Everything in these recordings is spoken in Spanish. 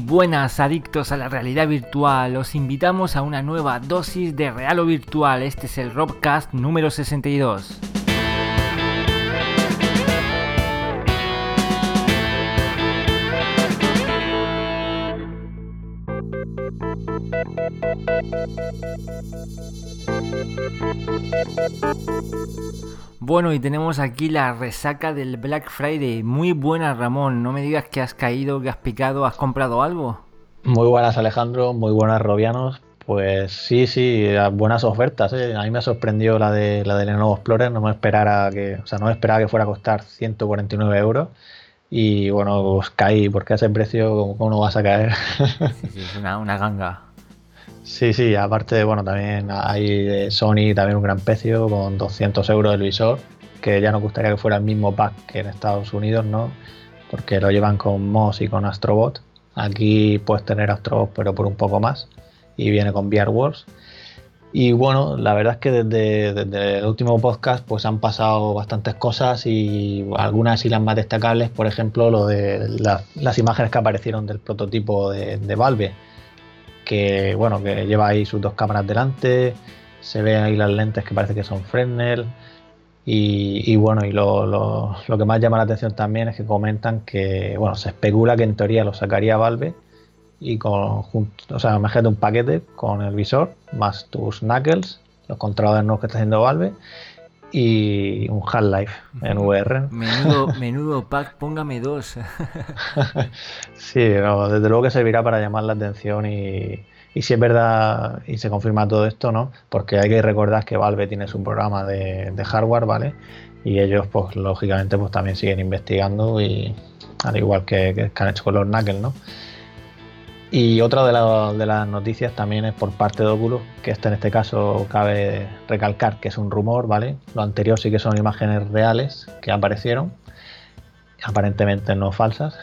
Buenas adictos a la realidad virtual, os invitamos a una nueva dosis de real o virtual, este es el Robcast número 62. Bueno, y tenemos aquí la resaca del Black Friday. Muy buena, Ramón. No me digas que has caído, que has picado, has comprado algo. Muy buenas, Alejandro. Muy buenas, Robianos. Pues sí, sí, buenas ofertas. ¿eh? A mí me sorprendió la de la de Lenovo Explorer. No me esperara que, o sea, no me esperaba que fuera a costar 149 euros. Y bueno, pues caí, porque a ese precio, ¿cómo no vas a caer? Sí, sí, es una, una ganga. Sí, sí, aparte, bueno, también hay Sony también un gran precio con 200 euros el visor, que ya nos gustaría que fuera el mismo pack que en Estados Unidos, ¿no? Porque lo llevan con Moss y con Astrobot. Aquí puedes tener Astrobot, pero por un poco más, y viene con VR Wars. Y bueno, la verdad es que desde, desde, el último podcast pues han pasado bastantes cosas y algunas y las más destacables, por ejemplo, lo de la, las imágenes que aparecieron del prototipo de, de Valve que bueno, que lleva ahí sus dos cámaras delante, se ve ahí las lentes que parece que son Fresnel. Y, bueno, y lo, lo, lo, que más llama la atención también es que comentan que, bueno, se especula que en teoría lo sacaría Valve y con, o sea, imagínate un paquete con el visor, más tus knuckles, los controladores nuevos que está haciendo Valve y un Half-Life en VR. Menudo, menudo pack, póngame dos. sí, desde luego que servirá para llamar la atención y, y, si es verdad y se confirma todo esto, ¿no? Porque hay que recordar que Valve tiene su programa de, de hardware, ¿vale? Y ellos, pues lógicamente, pues también siguen investigando y al igual que, que han hecho con los Knuckles, ¿no? Y otra de, la, de, las noticias también es por parte de Oculus, que en este caso cabe recalcar que es un rumor, ¿vale? Lo anterior sí que son imágenes reales que aparecieron, aparentemente no falsas.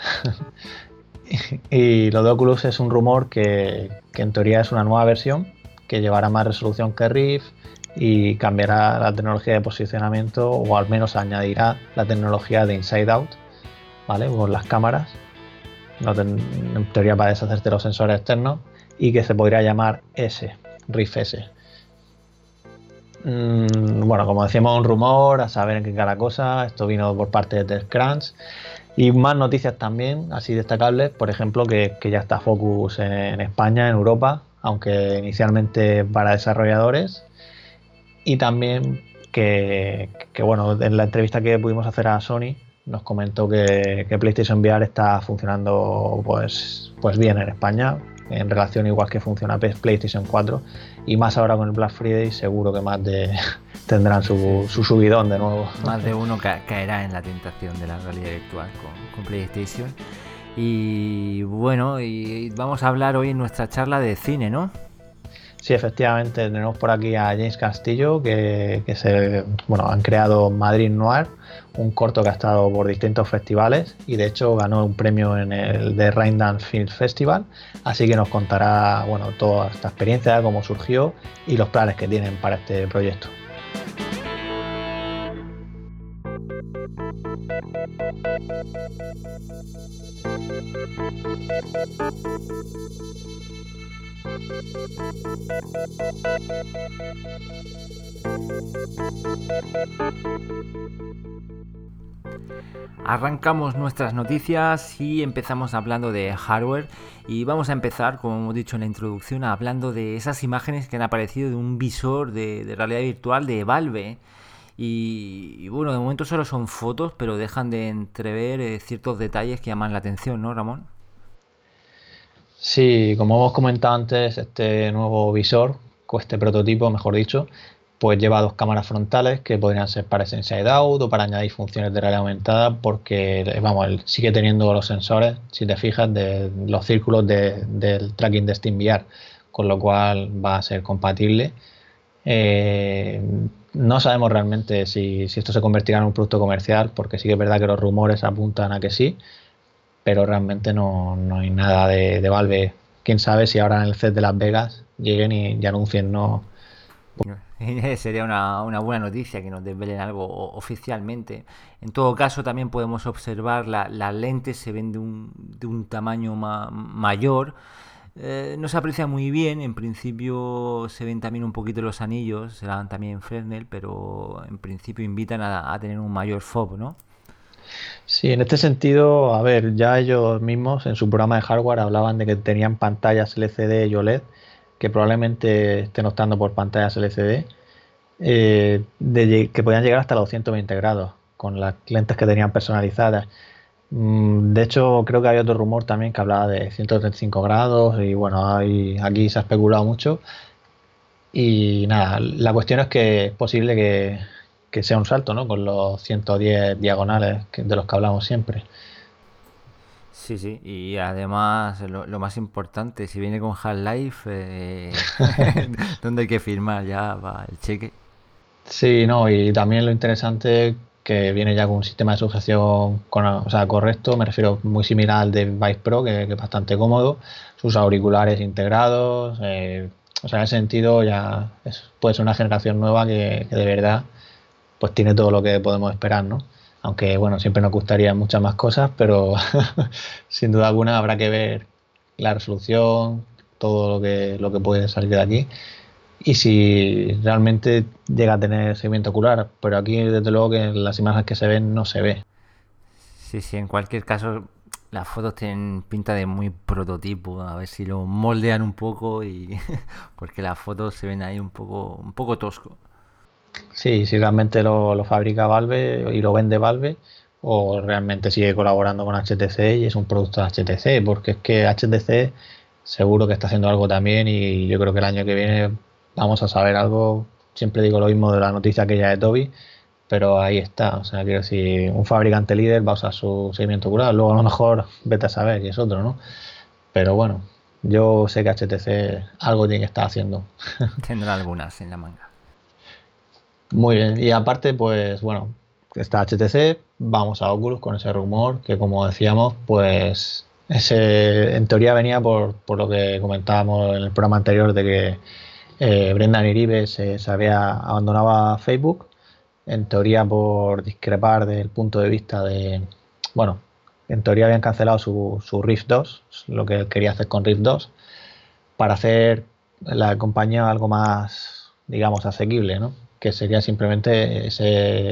y lo de Oculus es un rumor que, que, en teoría es una nueva versión, que llevará más resolución que Rift y cambiará la tecnología de posicionamiento o al menos añadirá la tecnología de Inside Out, ¿vale? Con las cámaras no ten, en teoría para deshacerte los sensores externos, y que se podría llamar S, RIF S. Mm, bueno, como decíamos, un rumor, a saber en qué cada cosa, esto vino por parte de Crunch. Y más noticias también, así destacables, por ejemplo, que, que ya está Focus en, en, España, en Europa, aunque inicialmente para desarrolladores. Y también que, que, bueno, en la entrevista que pudimos hacer a Sony, nos comentó que, que, PlayStation VR está funcionando pues, pues bien en España, en relación igual que funciona PlayStation 4, y más ahora con el Black Friday seguro que más de tendrán su, su subidón de nuevo. Más de uno ca caerá en la tentación de la realidad virtual con, con PlayStation. Y bueno, y vamos a hablar hoy en nuestra charla de cine, ¿no? Sí, efectivamente, tenemos por aquí a James Castillo, que, que se, bueno, han creado Madrid Noir, un corto que ha estado por distintos festivales y de hecho ganó un premio en el de Raindance Film Festival, así que nos contará bueno, toda esta experiencia, cómo surgió y los planes que tienen para este proyecto. Arrancamos nuestras noticias y empezamos hablando de hardware y vamos a empezar, como hemos dicho en la introducción, hablando de esas imágenes que han aparecido de un visor de, realidad virtual de Valve. Y, y, bueno, de momento solo son fotos, pero dejan de entrever eh, ciertos detalles que llaman la atención, ¿no, Ramón? Sí, como hemos comentado antes, este nuevo visor, o este prototipo, mejor dicho, pues lleva dos cámaras frontales que podrían ser para ese inside out o para añadir funciones de realidad aumentada porque vamos él sigue teniendo los sensores si te fijas de los círculos de, del tracking de SteamVR con lo cual va a ser compatible. Eh, no sabemos realmente si, si, esto se convertirá en un producto comercial porque sí que es verdad que los rumores apuntan a que sí pero realmente no, no hay nada de, de, Valve. Quién sabe si ahora en el set de Las Vegas lleguen y, y anuncien no Sería una, buena noticia que nos desvelen algo oficialmente. En todo caso, también podemos observar la, las lentes se ven de un, de un tamaño mayor. Eh, no se aprecia muy bien, en principio se ven también un poquito los anillos, se dan también Fresnel, pero en principio invitan a, a tener un mayor FOB, ¿no? Sí, en este sentido, a ver, ya ellos mismos en su programa de hardware hablaban de que tenían pantallas LCD y OLED que probablemente estén optando por pantallas LCD, eh, que podían llegar hasta los 120 grados con las lentes que tenían personalizadas. Mm, de hecho, creo que había otro rumor también que hablaba de 135 grados y bueno, aquí se ha especulado mucho. Y nada, la cuestión es que es posible que, sea un salto, ¿no? Con los 110 diagonales de los que hablamos siempre. Sí, sí, y además lo, más importante, si viene con Half-Life, eh, ¿dónde hay que firmar ya va el cheque? Sí, no, y también lo interesante que viene ya con un sistema de sujeción con, o sea, correcto, me refiero muy similar al de Vice Pro, que, es bastante cómodo, sus auriculares integrados, eh, o sea, en ese sentido ya puede ser una generación nueva que, que de verdad pues tiene todo lo que podemos esperar, ¿no? Aunque bueno, siempre nos gustaría muchas más cosas, pero sin duda alguna habrá que ver la resolución, todo lo que, lo que puede salir de aquí y si realmente llega a tener seguimiento ocular, pero aquí desde luego que en las imágenes que se ven no se ve. Sí, sí, en cualquier caso las fotos tienen pinta de muy prototipo, a ver si lo moldean un poco y porque las fotos se ven ahí un poco un poco tosco. Sí, si realmente lo, fabrica Valve y lo vende Valve, o realmente sigue colaborando con HTC y es un producto de HTC, porque es que HTC seguro que está haciendo algo también y yo creo que el año que viene vamos a saber algo. Siempre digo lo mismo de la noticia que ya de Toby, pero ahí está. O sea, quiero decir, un fabricante líder va a usar su seguimiento ocular, luego a lo mejor vete a saber y es otro, ¿no? Pero bueno, yo sé que HTC algo tiene que estar haciendo. Tendrá algunas en la manga. Muy bien, y aparte, pues bueno, está HTC, vamos a Oculus con ese rumor que como decíamos, pues ese en teoría venía por, por lo que comentábamos en el programa anterior de que eh, Brendan Iribe se, había abandonado Facebook, en teoría por discrepar del punto de vista de, bueno, en teoría habían cancelado su, su Rift 2, lo que él quería hacer con Rift 2, para hacer la compañía algo más, digamos, asequible, ¿no? Que sería simplemente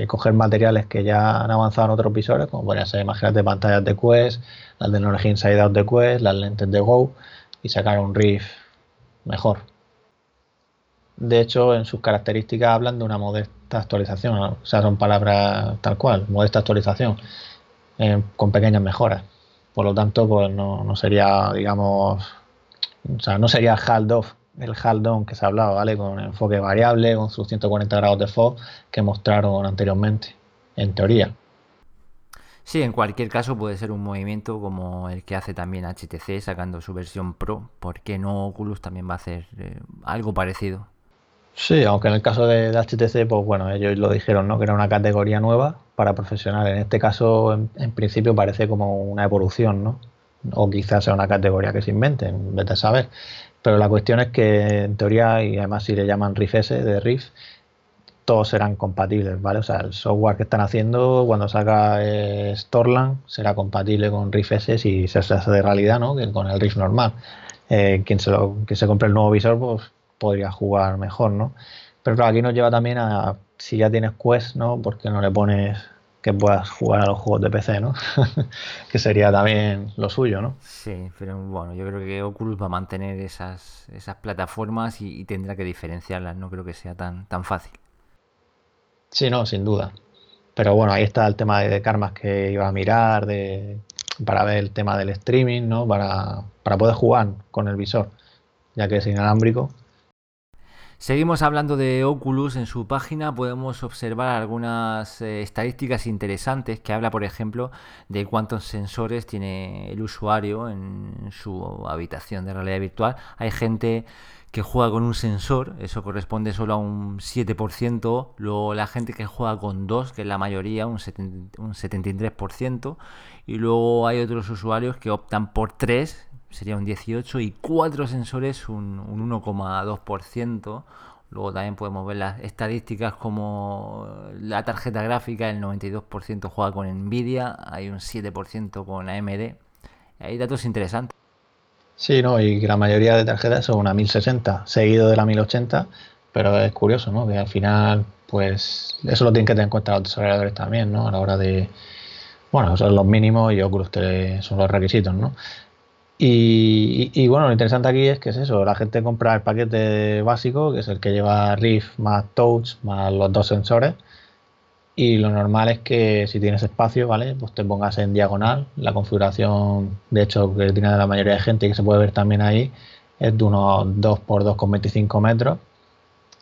coger materiales que ya han avanzado en otros visores, como podrían ser imágenes de pantallas de Quest, la tecnología Inside Out de Quest, las lentes de Go, y sacar un riff mejor. De hecho, en sus características hablan de una modesta actualización, o sea, son palabras tal cual, modesta actualización, eh, con pequeñas mejoras. Por lo tanto, pues no, no sería, digamos, o sea, no sería hard off el Haldon que se ha hablado, ¿vale? Con enfoque variable, con sus 140 grados de FOV que mostraron anteriormente, en teoría. Sí, en cualquier caso puede ser un movimiento como el que hace también HTC sacando su versión Pro. ¿Por qué no Oculus también va a hacer eh, algo parecido? Sí, aunque en el caso de, HTC, pues bueno, ellos lo dijeron, ¿no? Que era una categoría nueva para profesionales. En este caso, en, en principio, parece como una evolución, ¿no? O quizás sea una categoría que se inventen, vete a saber. Pero la cuestión es que en teoría, y además si le llaman Riff S de Riff, todos serán compatibles, ¿vale? O sea, el software que están haciendo cuando salga eh, Storland será compatible con Riff S si se hace de realidad, ¿no? Que con el Riff normal. Eh, quien, se lo, se compre el nuevo visor, pues podría jugar mejor, ¿no? Pero claro, aquí nos lleva también a si ya tienes Quest, ¿no? ¿Por qué no le pones que puedas jugar a los juegos de PC, ¿no? que sería también lo suyo, ¿no? Sí, pero bueno, yo creo que Oculus va a mantener esas, esas plataformas y, tendrá que diferenciarlas, no creo que sea tan, tan fácil. Sí, no, sin duda. Pero bueno, ahí está el tema de, karmas que iba a mirar, de, para ver el tema del streaming, ¿no? Para, para poder jugar con el visor, ya que es inalámbrico Seguimos hablando de Oculus. En su página podemos observar algunas eh, estadísticas interesantes que habla, por ejemplo, de cuántos sensores tiene el usuario en su habitación de realidad virtual. Hay gente que juega con un sensor, eso corresponde solo a un 7%, luego la gente que juega con dos, que es la mayoría, un, 73%, y luego hay otros usuarios que optan por tres, sería un 18%, y cuatro sensores, un, un 1,2%, Luego también podemos ver las estadísticas como la tarjeta gráfica, el 92% juega con Nvidia, hay un 7% con AMD. Hay datos interesantes. Sí, no, y la mayoría de tarjetas son una 1060, seguido de la 1080, pero es curioso, ¿no? Que al final, pues, eso lo tienen que tener en cuenta los desarrolladores también, ¿no? A la hora de, bueno, son los mínimos y Oculus son los requisitos, ¿no? Y, bueno, lo interesante aquí es que es eso, la gente compra el paquete básico, que es el que lleva Riff más Touch más los dos sensores. Y lo normal es que si tienes espacio, ¿vale? Pues te pongas en diagonal. La configuración, de hecho, que tiene la mayoría de gente y que se puede ver también ahí, es de unos 2 por 2,25 metros.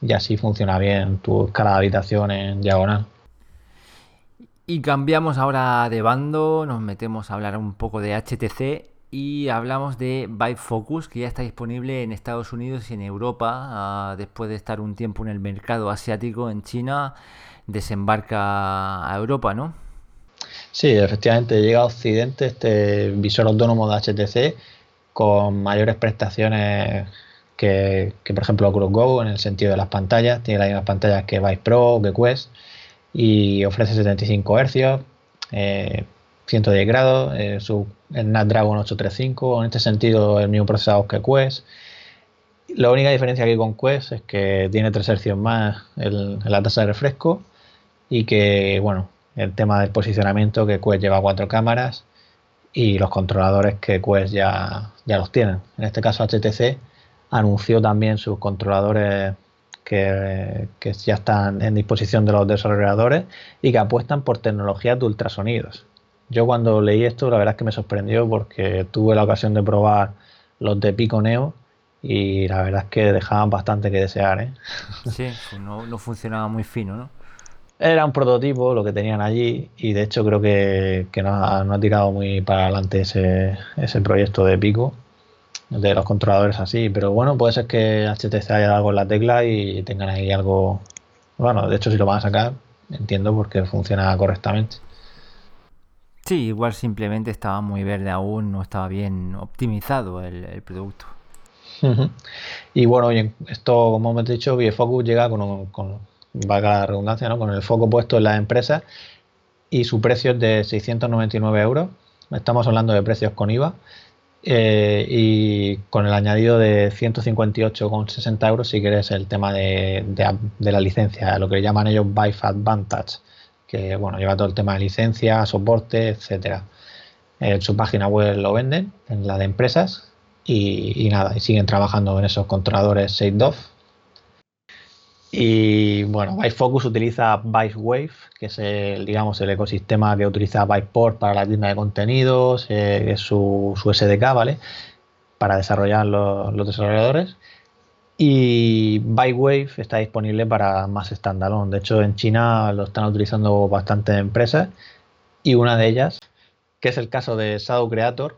Y así funciona bien tu de habitación en diagonal. Y cambiamos ahora de bando, nos metemos a hablar un poco de HTC y hablamos de Vive Focus, que ya está disponible en Estados Unidos y en Europa. Ah, después de estar un tiempo en el mercado asiático, en China, desembarca a Europa, ¿no? Sí, efectivamente llega a Occidente este visor autónomo de HTC con mayores prestaciones que, por ejemplo Oculus Go en el sentido de las pantallas. Tiene las mismas pantallas que Vive Pro, que Quest y ofrece 75 Hz. 110 grados, eh, su, el Snapdragon 835, en este sentido el mismo procesador que Quest. La única diferencia aquí con Quest es que tiene 3 Hz más en la tasa de refresco y que, bueno, el tema del posicionamiento, que Quest lleva cuatro cámaras y los controladores que Quest ya, ya los tienen. En este caso HTC anunció también sus controladores que, que, ya están en disposición de los desarrolladores y que apuestan por tecnologías de ultrasonidos. Yo cuando leí esto, la verdad es que me sorprendió porque tuve la ocasión de probar los de Pico Neo y la verdad es que dejaban bastante que desear. ¿eh? Sí, pues no, funcionaba muy fino, ¿no? Era un prototipo lo que tenían allí y de hecho creo que, no, ha, tirado muy para adelante ese, ese proyecto de Pico de los controladores así, pero bueno, puede ser que HTC haya algo en la tecla y tengan ahí algo, bueno, de hecho si lo van a sacar, entiendo porque funciona correctamente. Sí, igual simplemente estaba muy verde aún, no estaba bien optimizado el, producto. Y bueno, esto, como hemos dicho, Focus llega con, con la redundancia, ¿no? con el foco puesto en las empresas y su precio es de 699 euros. Estamos hablando de precios con IVA. Eh, y con el añadido de 158,60 euros si quieres el tema de, de, la licencia, lo que llaman ellos Vive Advantage que bueno, lleva todo el tema de licencia, soporte, etcétera. En su página web lo venden, en la de empresas, y, nada, y siguen trabajando en esos controladores SafeDof. Y bueno, Focus utiliza Wave, que es el, digamos, el ecosistema que utiliza Port para la tienda de contenidos, eh, es su, SDK, ¿vale? Para desarrollar los desarrolladores. Y Bywave está disponible para más standalone. De hecho, en China lo están utilizando bastantes empresas y una de ellas, que es el caso de Shadow Creator,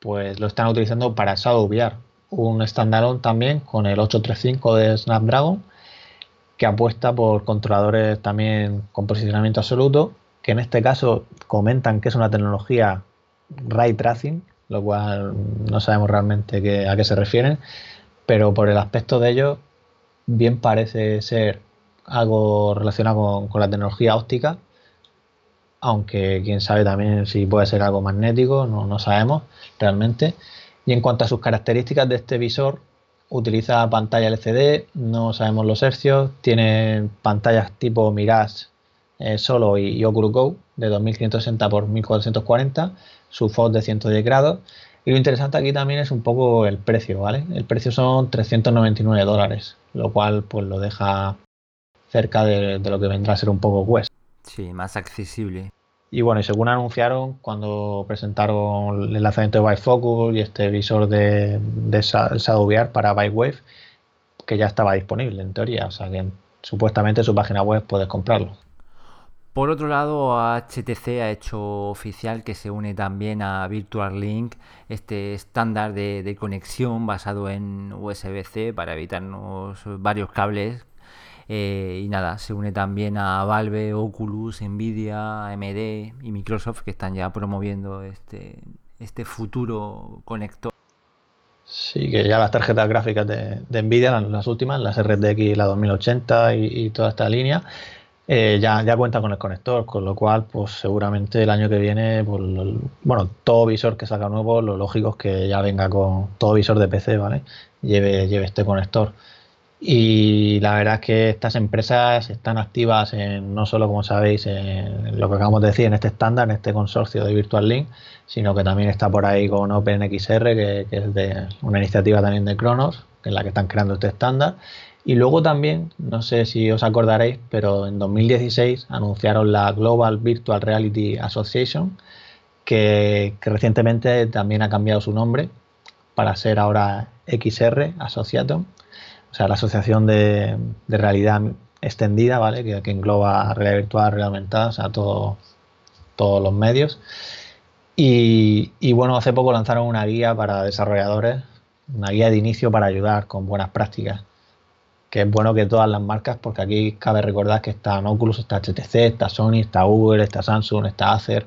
pues lo están utilizando para Shadow VR, un standalone también con el 835 de Snapdragon, que apuesta por controladores también con posicionamiento absoluto, que en este caso comentan que es una tecnología ray tracing, lo cual no sabemos realmente a qué se refieren pero por el aspecto de ello, bien parece ser algo relacionado con, la tecnología óptica, aunque quién sabe también si puede ser algo magnético, no, sabemos realmente. Y en cuanto a sus características de este visor, utiliza pantalla LCD, no sabemos los hercios, tiene pantallas tipo Mirage eh, solo y, Oculus Go de 2560 x 1440, su FOV de 110 grados y lo interesante aquí también es un poco el precio, ¿vale? El precio son 399 dólares, lo cual pues lo deja cerca de, lo que vendrá a ser un poco Quest. Sí, más accesible. Y bueno, y según anunciaron cuando presentaron el lanzamiento de Focus y este visor de, de Shadow VR para Wave, que ya estaba disponible en teoría, o sea que supuestamente en su página web puedes comprarlo. Por otro lado, HTC ha hecho oficial que se une también a Virtual Link, este estándar de, conexión basado en USB-C para evitarnos varios cables. Eh, y nada, se une también a Valve, Oculus, Nvidia, AMD y Microsoft que están ya promoviendo este, este futuro conector. Sí, que ya las tarjetas gráficas de, Nvidia, las, últimas, las RTX, la 2080 y, toda esta línea, eh, ya, ya cuenta con el conector, con lo cual, pues seguramente el año que viene, pues, bueno, todo visor que salga nuevo, lo lógico es que ya venga con todo visor de PC, ¿vale? Lleve, lleve este conector. Y la verdad es que estas empresas están activas en, no solo, como sabéis, en lo que acabamos de decir, en este estándar, en este consorcio de Virtual Link, sino que también está por ahí con OpenXR, que, que es de una iniciativa también de Cronos, en la que están creando este estándar. Y luego también, no sé si os acordaréis, pero en 2016 anunciaron la Global Virtual Reality Association, que, que recientemente también ha cambiado su nombre para ser ahora XR Associatum o sea, la asociación de, realidad extendida, ¿vale? Que, engloba realidad virtual, realidad aumentada, o sea, todo, todos los medios. Y, bueno, hace poco lanzaron una guía para desarrolladores, una guía de inicio para ayudar con buenas prácticas. Que es bueno que todas las marcas, porque aquí cabe recordar que está Oculus, está HTC, está Sony, está Google, está Samsung, está Acer,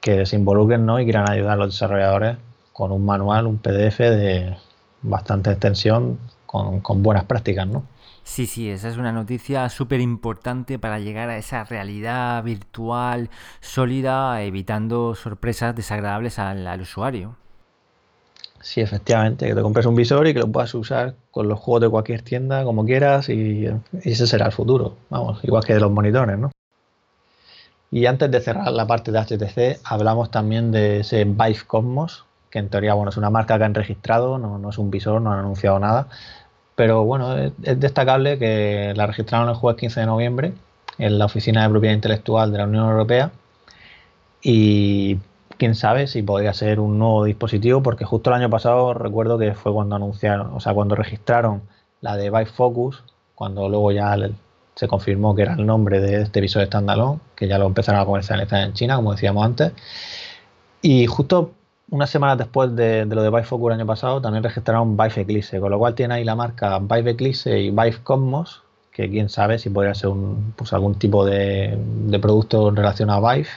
que se involucren ¿no? y quieran ayudar a los desarrolladores con un manual, un PDF de bastante extensión con, buenas prácticas, ¿no? Sí, sí, esa es una noticia súper importante para llegar a esa realidad virtual sólida, evitando sorpresas desagradables al, usuario. Sí, efectivamente, que te compres un visor y que lo puedas usar con los juegos de cualquier tienda como quieras y, ese será el futuro, vamos, igual que de los monitores, ¿no? Y antes de cerrar la parte de HTC, hablamos también de ese Vive Cosmos, que en teoría bueno, es una marca que han registrado, no, no es un visor, no han anunciado nada, pero bueno, es, destacable que la registraron el jueves 15 de noviembre en la Oficina de Propiedad Intelectual de la Unión Europea y quién sabe si podría ser un nuevo dispositivo porque justo el año pasado recuerdo que fue cuando anunciaron, o sea, cuando registraron la de Vive Focus, cuando luego ya se confirmó que era el nombre de este visor standalone, que ya lo empezaron a comercializar en China, como decíamos antes. Y justo unas semanas después de, lo de Vive Focus el año pasado, también registraron Vive Eclipse, con lo cual tiene ahí la marca Vive Eclipse y Vive Cosmos, que quién sabe si podría ser pues algún tipo de, producto en relación a Vive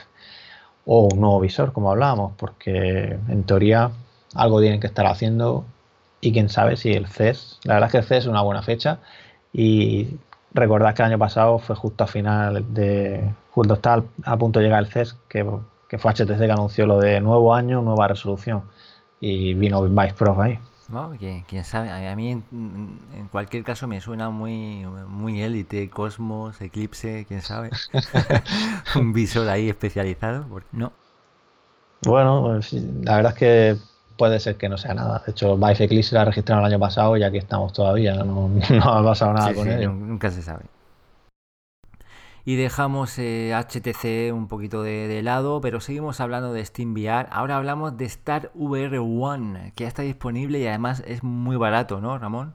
o un nuevo visor, como hablábamos, porque en teoría algo tienen que estar haciendo y quién sabe si el CES, la verdad es que el CES es una buena fecha y recordad que el año pasado fue justo a final de, justo está a punto de llegar el CES, que que fue HTC que anunció lo de nuevo año, nueva resolución. Y vino Vice Pro ahí. Quién sabe, a mí en, cualquier caso me suena muy muy élite, Cosmos, Eclipse, quién sabe. Un visor ahí especializado, no. Bueno, pues la verdad es que puede ser que no sea nada. De hecho, Vive Eclipse la registraron el año pasado y aquí estamos todavía. No, ha pasado nada con ello. Nunca se sabe y dejamos HTC eh, un poquito de, lado, pero seguimos hablando de SteamVR. Ahora hablamos de Star VR One, que ya está disponible y además es muy barato, ¿no, Ramón?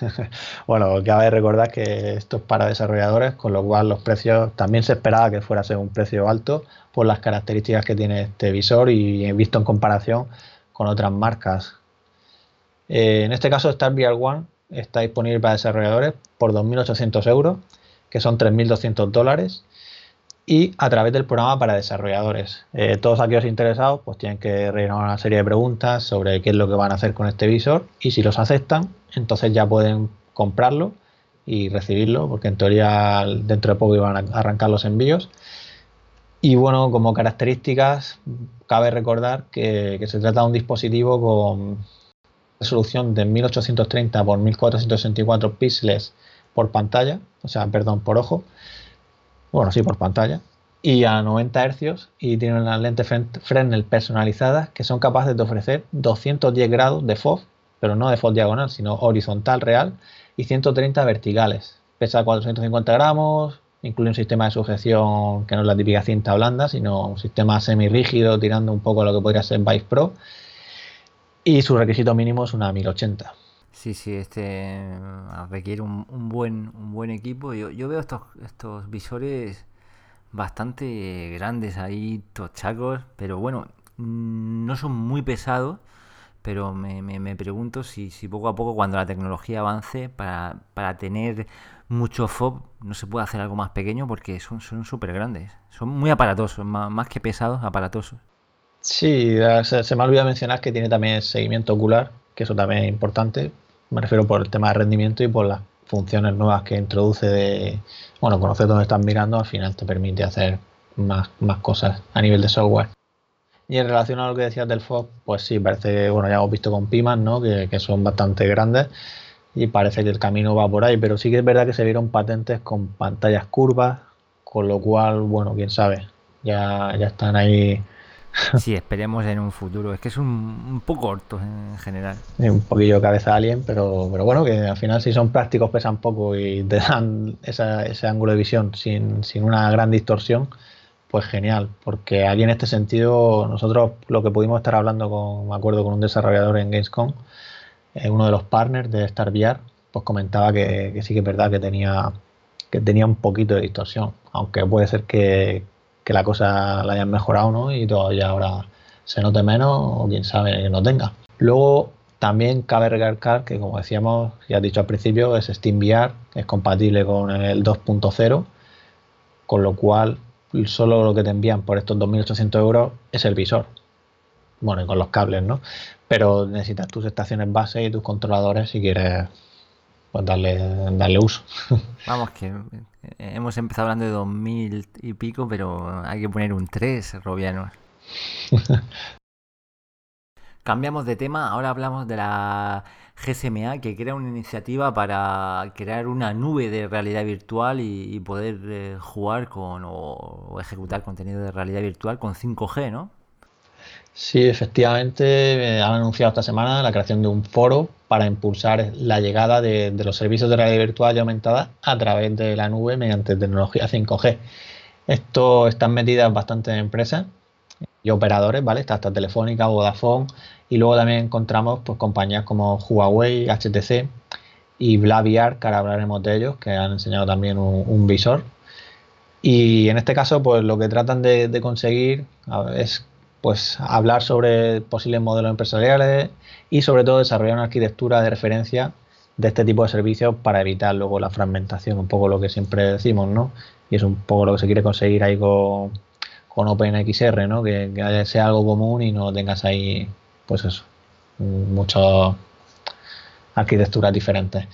bueno, cabe recordar que esto es para desarrolladores, con lo cual los precios también se esperaba que fuera a ser un precio alto por las características que tiene este visor y visto en comparación con otras marcas. Eh, en este caso, Star VR One está disponible para desarrolladores por 2.800 euros que son 3.200 dólares, y a través del programa para desarrolladores. Eh, todos aquellos interesados pues tienen que rellenar una serie de preguntas sobre qué es lo que van a hacer con este visor y si los aceptan, entonces ya pueden comprarlo y recibirlo, porque en teoría dentro de poco iban a arrancar los envíos. Y bueno, como características, cabe recordar que, que se trata de un dispositivo con resolución de 1830 x 1464 píxeles por pantalla, o sea, perdón, por ojo, bueno, sí, por pantalla, y a 90 Hz y tienen unas lentes Fresnel personalizadas que son capaces de ofrecer 210 grados de FOV, pero no de FOV diagonal, sino horizontal real, y 130 verticales. Pesa 450 gramos, incluye un sistema de sujeción que no es la típica cinta blanda, sino un sistema semi-rígido tirando un poco a lo que podría ser Vice Pro. Y su requisito mínimo es una 1080. Sí, sí, este requiere un, buen, un buen equipo. Yo, yo veo estos, estos visores bastante grandes ahí, tochacos, pero bueno, mm, no son muy pesados, pero me, me, pregunto si, si, poco a poco, cuando la tecnología avance, para, para tener mucho FOB, no se puede hacer algo más pequeño porque son súper grandes. Son muy aparatosos, más, más que pesados, aparatosos. Sí, se, me ha olvidado mencionar que tiene también seguimiento ocular, que eso también es importante. Me refiero por el tema de rendimiento y por las funciones nuevas que introduce de, bueno, conocer dónde estás mirando, al final te permite hacer más, más cosas a nivel de software. Y en relación a lo que decías del FOB, pues sí, parece que, bueno, ya hemos visto con Pimas, ¿no? Que, que, son bastante grandes y parece que el camino va por ahí, pero sí que es verdad que se vieron patentes con pantallas curvas, con lo cual, bueno, quién sabe, ya, ya están ahí. Sí, esperemos en un futuro. Es que es un, un poco corto en general. un poquillo cabeza alien, pero, pero bueno, que al final si son prácticos pesan poco y te dan esa, ese ángulo de visión sin, sin una gran distorsión, pues genial. Porque aquí en este sentido, nosotros lo que pudimos estar hablando con, me acuerdo, con un desarrollador en Gamescom, eh, uno de los partners de StarVR, pues comentaba que, que sí que es verdad que tenía que tenía un poquito de distorsión, aunque puede ser que, que la cosa la hayan mejorado ¿no? y todavía ahora se note menos o quién sabe que no tenga. Luego también cabe recalcar que como decíamos, ya he dicho al principio, es SteamVR, es compatible con el 2.0, con lo cual solo lo que te envían por estos 2.800 euros es el visor. Bueno, y con los cables, ¿no? Pero necesitas tus estaciones base y tus controladores si quieres pues darle, darle uso. Vamos, que hemos empezado hablando de 2000 y pico, pero hay que poner un 3, Robiano. Cambiamos de tema, ahora hablamos de la GSMA que crea una iniciativa para crear una nube de realidad virtual y, y poder eh, jugar con o, o, ejecutar contenido de realidad virtual con 5G, ¿no? Sí, efectivamente, han anunciado esta semana la creación de un foro para impulsar la llegada de, los servicios de realidad virtual y aumentada a través de la nube mediante tecnología 5G. Esto están metidas bastantes empresas y operadores, ¿vale? Está hasta Telefónica, Vodafone y luego también encontramos pues, compañías como Huawei, HTC y Blaviar, que ahora hablaremos de ellos, que han enseñado también un, un visor. Y en este caso, pues lo que tratan de, de conseguir es pues hablar sobre posibles modelos empresariales y sobre todo desarrollar una arquitectura de referencia de este tipo de servicios para evitar luego la fragmentación, un poco lo que siempre decimos, ¿no? Y es un poco lo que se quiere conseguir ahí con, con OpenXR, ¿no? Que, que, sea algo común y no tengas ahí, pues eso, muchas arquitecturas diferentes.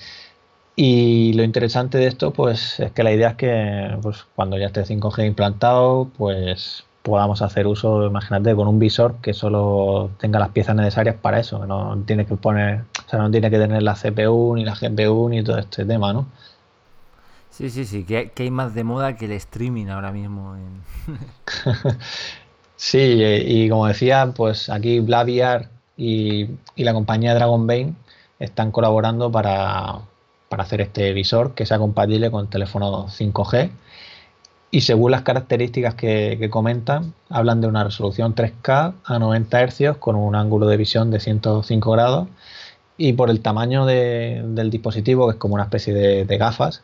Y lo interesante de esto, pues, es que la idea es que pues, cuando ya esté 5G implantado, pues podamos hacer uso, imagínate, con un visor que solo tenga las piezas necesarias para eso, que no tiene que poner, o sea, no tiene que tener la CPU ni la GPU ni todo este tema, ¿no? Sí, sí, sí, que, hay más de moda que el streaming ahora mismo. En... sí, y como decía, pues aquí Blaviar y, y, la compañía Dragon Bane están colaborando para, para hacer este visor que sea compatible con teléfono 5G y según las características que, comentan, hablan de una resolución 3K a 90 Hz con un ángulo de visión de 105 grados y por el tamaño de, del dispositivo, que es como una especie de, gafas,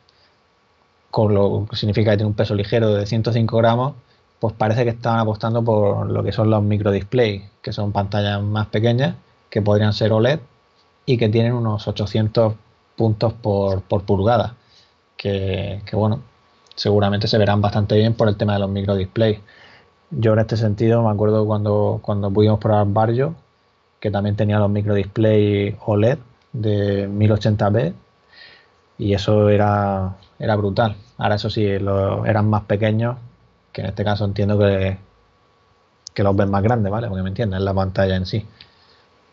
con lo que significa que tiene un peso ligero de 105 gramos, pues parece que están apostando por lo que son los microdisplays, que son pantallas más pequeñas, que podrían ser OLED y que tienen unos 800 puntos por, por pulgada, que bueno, seguramente se verán bastante bien por el tema de los microdisplays. Yo en este sentido me acuerdo cuando, cuando pudimos probar Barrio, que también tenía los microdisplays OLED de 1080p y eso era, era brutal. Ahora eso sí, lo, eran más pequeños, que en este caso entiendo que, que los ven más grandes, ¿vale? Porque me entiendes, la pantalla en sí.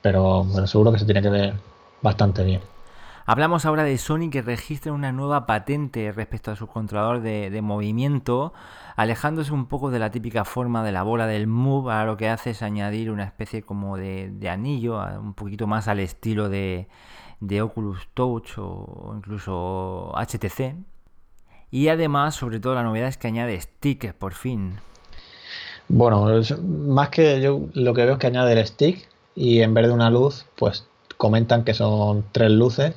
Pero bueno, seguro que se tiene que ver bastante bien. Hablamos ahora de Sony que registra una nueva patente respecto a su controlador de, movimiento, alejándose un poco de la típica forma de la bola del Move, ahora lo que hace es añadir una especie como de, de anillo, un poquito más al estilo de, de Oculus Touch o incluso HTC. Y además, sobre todo, la novedad es que añade stick, por fin. Bueno, más que yo lo que veo es que añade el stick y en vez de una luz, pues comentan que son tres luces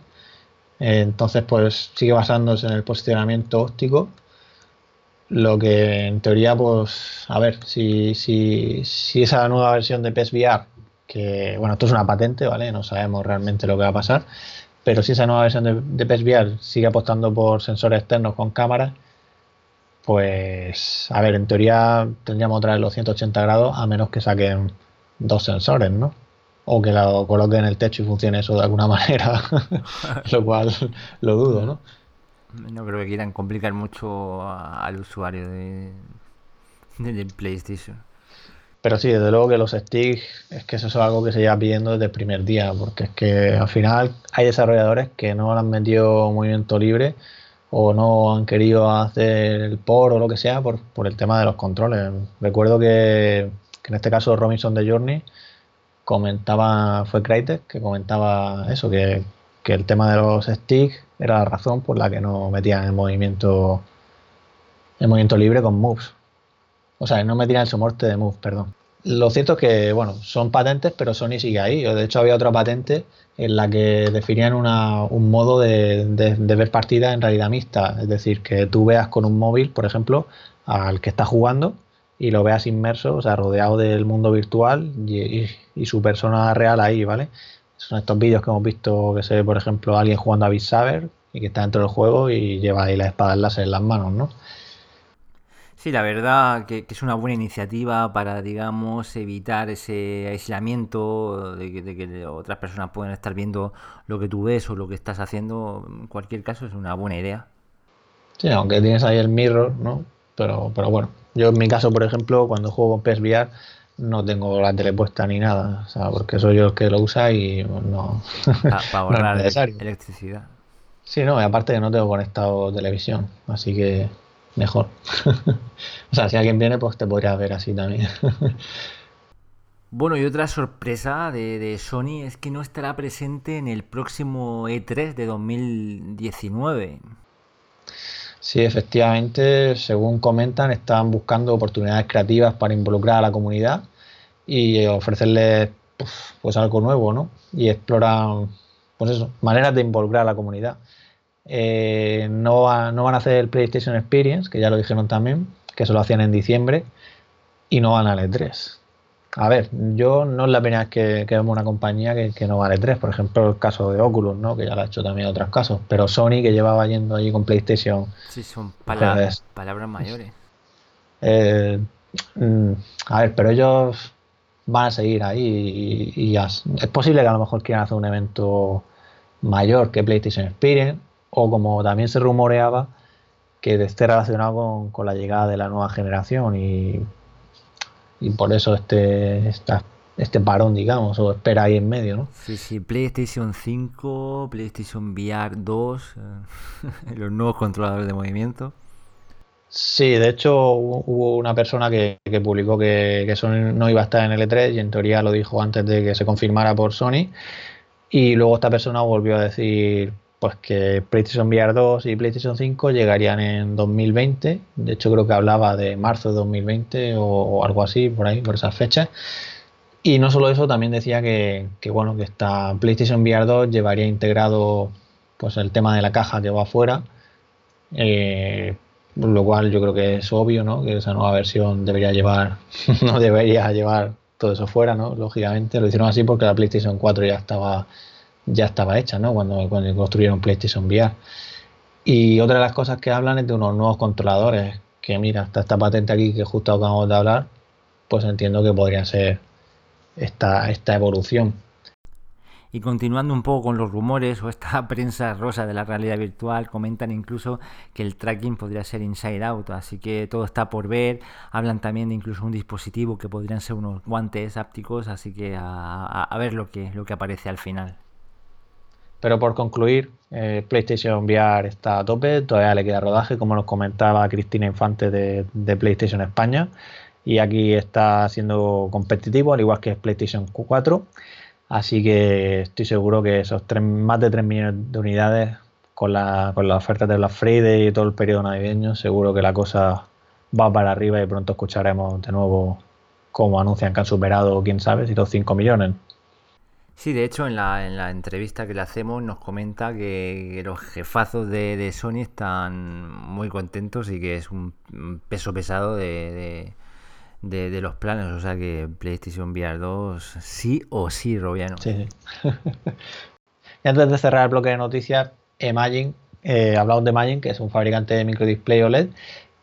entonces, pues sigue basándose en el posicionamiento óptico. Lo que en teoría, pues, a ver, si, si, si esa nueva versión de PSVR, que bueno, esto es una patente, ¿vale? No sabemos realmente lo que va a pasar, pero si esa nueva versión de, de PSVR sigue apostando por sensores externos con cámaras, pues, a ver, en teoría tendríamos otra vez los 180 grados, a menos que saquen dos sensores, ¿no? O que lo coloque en el techo y funcione eso de alguna manera, lo cual lo dudo, ¿no? No creo que quieran complicar mucho al usuario de, de, PlayStation. Pero sí, desde luego que los sticks, es que eso es algo que se lleva pidiendo desde el primer día, porque es que al final hay desarrolladores que no han metido movimiento libre o no han querido hacer el por o lo que sea por, por el tema de los controles. Recuerdo que, que en este caso Robinson de Journey comentaba, fue Crytek, que comentaba eso, que, el tema de los sticks era la razón por la que no metían el movimiento el movimiento libre con moves. O sea, no metían el soporte de moves, perdón. Lo cierto es que, bueno, son patentes, pero Sony sigue ahí. De hecho, había otra patente en la que definían un modo de, de, ver partidas en realidad mixta. Es decir, que tú veas con un móvil, por ejemplo, al que está jugando y lo veas inmerso, o sea, rodeado del mundo virtual y, su persona real ahí, ¿vale? Son estos vídeos que hemos visto que se ve, por ejemplo, alguien jugando a Beat Saber y que está dentro del juego y lleva ahí la espada láser en las manos, ¿no? Sí, la verdad que, es una buena iniciativa para, digamos, evitar ese aislamiento de que, de que, otras personas pueden estar viendo lo que tú ves o lo que estás haciendo. En cualquier caso, es una buena idea. Sí, aunque tienes ahí el mirror, ¿no? Pero, pero bueno, yo en mi caso, por ejemplo, cuando juego PSVR no tengo la tele puesta ni nada, o sea, porque soy yo el que lo usa y no, para, ahorrar electricidad. Sí, no, y aparte que no tengo conectado televisión, así que mejor. o sea, si alguien viene, pues te podría ver así también. bueno, y otra sorpresa de, de, Sony es que no estará presente en el próximo E3 de 2019. Sí, efectivamente, según comentan, están buscando oportunidades creativas para involucrar a la comunidad y ofrecerles pues, algo nuevo, ¿no? Y explorar, pues eso, maneras de involucrar a la comunidad. Eh, no, van a hacer el PlayStation Experience, que ya lo dijeron también, que eso lo hacían en diciembre, y no van a E3. A ver, yo no es la primera vez que, vemos una compañía que, no vale 3, por ejemplo el caso de Oculus, ¿no? que ya lo ha hecho también en otros casos, pero Sony que llevaba yendo allí con PlayStation. Sí, son palabras, palabras mayores. Eh, mm, a ver, pero ellos van a seguir ahí y, es posible que a lo mejor quieran hacer un evento mayor que PlayStation Experience o como también se rumoreaba que esté relacionado con, con la llegada de la nueva generación y y por eso este, este parón, digamos, o espera ahí en medio, ¿no? Sí, sí, PlayStation 5, PlayStation VR 2, eh, los nuevos controladores de movimiento. Sí, de hecho hubo una persona que, publicó que, que, Sony no iba a estar en el E3 y en teoría lo dijo antes de que se confirmara por Sony. Y luego esta persona volvió a decir pues que PlayStation VR 2 y PlayStation 5 llegarían en 2020. De hecho, creo que hablaba de marzo de 2020 o, algo así, por ahí, por esas fechas. Y no solo eso, también decía que, bueno, que esta PlayStation VR 2 llevaría integrado pues el tema de la caja que va afuera. Eh, lo cual yo creo que es obvio, ¿no? Que esa nueva versión debería llevar, no debería llevar todo eso fuera, ¿no? Lógicamente lo hicieron así porque la PlayStation 4 ya estaba ya estaba hecha, ¿no? Cuando, cuando construyeron PlayStation VR. Y otra de las cosas que hablan es de unos nuevos controladores, que mira, hasta esta patente aquí que justo acabamos de hablar, pues entiendo que podría ser esta, esta evolución. Y continuando un poco con los rumores o esta prensa rosa de la realidad virtual, comentan incluso que el tracking podría ser inside out, así que todo está por ver. Hablan también de incluso un dispositivo que podrían ser unos guantes ápticos, así que a, a ver lo que, lo que aparece al final. Pero por concluir, eh, PlayStation VR está a tope, todavía le queda rodaje, como nos comentaba Cristina Infante de, PlayStation España. Y aquí está siendo competitivo, al igual que PlayStation 4. Así que estoy seguro que esos más de 3 millones de unidades con la, con oferta de Black Friday y todo el periodo navideño, seguro que la cosa va para arriba y pronto escucharemos de nuevo cómo anuncian que han superado, quién sabe, si los 5 millones. Sí, de hecho en la, en la entrevista que le hacemos nos comenta que, los jefazos de, Sony están muy contentos y que es un peso pesado de, los planes. O sea que PlayStation VR 2 sí o sí, Robiano. Sí, y antes de cerrar el bloque de noticias, Imagine, eh, hablamos de Imagine, que es un fabricante de microdisplay OLED,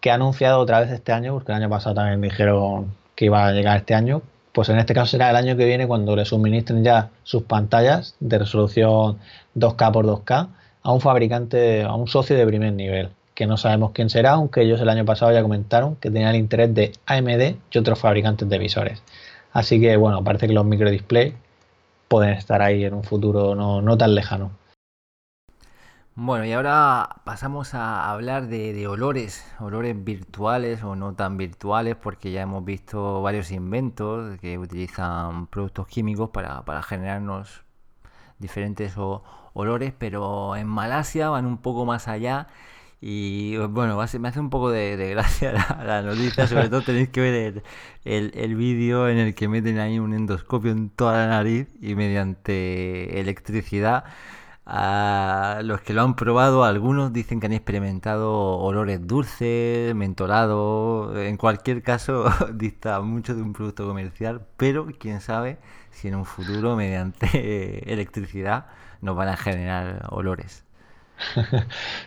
que ha anunciado otra vez este año, porque el año pasado también dijeron que iba a llegar este año, pues en este caso será el año que viene cuando le suministren ya sus pantallas de resolución 2K por 2K a un fabricante, a un socio de primer nivel, que no sabemos quién será, aunque ellos el año pasado ya comentaron que tenían interés de AMD y otros fabricantes de visores. Así que bueno, parece que los microdisplay pueden estar ahí en un futuro no, no tan lejano. Bueno, y ahora pasamos a hablar de, olores, olores virtuales o no tan virtuales, porque ya hemos visto varios inventos que utilizan productos químicos para, generarnos diferentes olores, pero en Malasia van un poco más allá y bueno, me hace un poco de, gracia la, noticia, sobre todo tenéis que ver el, el vídeo en el que meten ahí un endoscopio en toda la nariz y mediante electricidad a los que lo han probado, algunos dicen que han experimentado olores dulces, mentolados. En cualquier caso, dista mucho de un producto comercial, pero quién sabe si en un futuro, mediante electricidad, nos van a generar olores.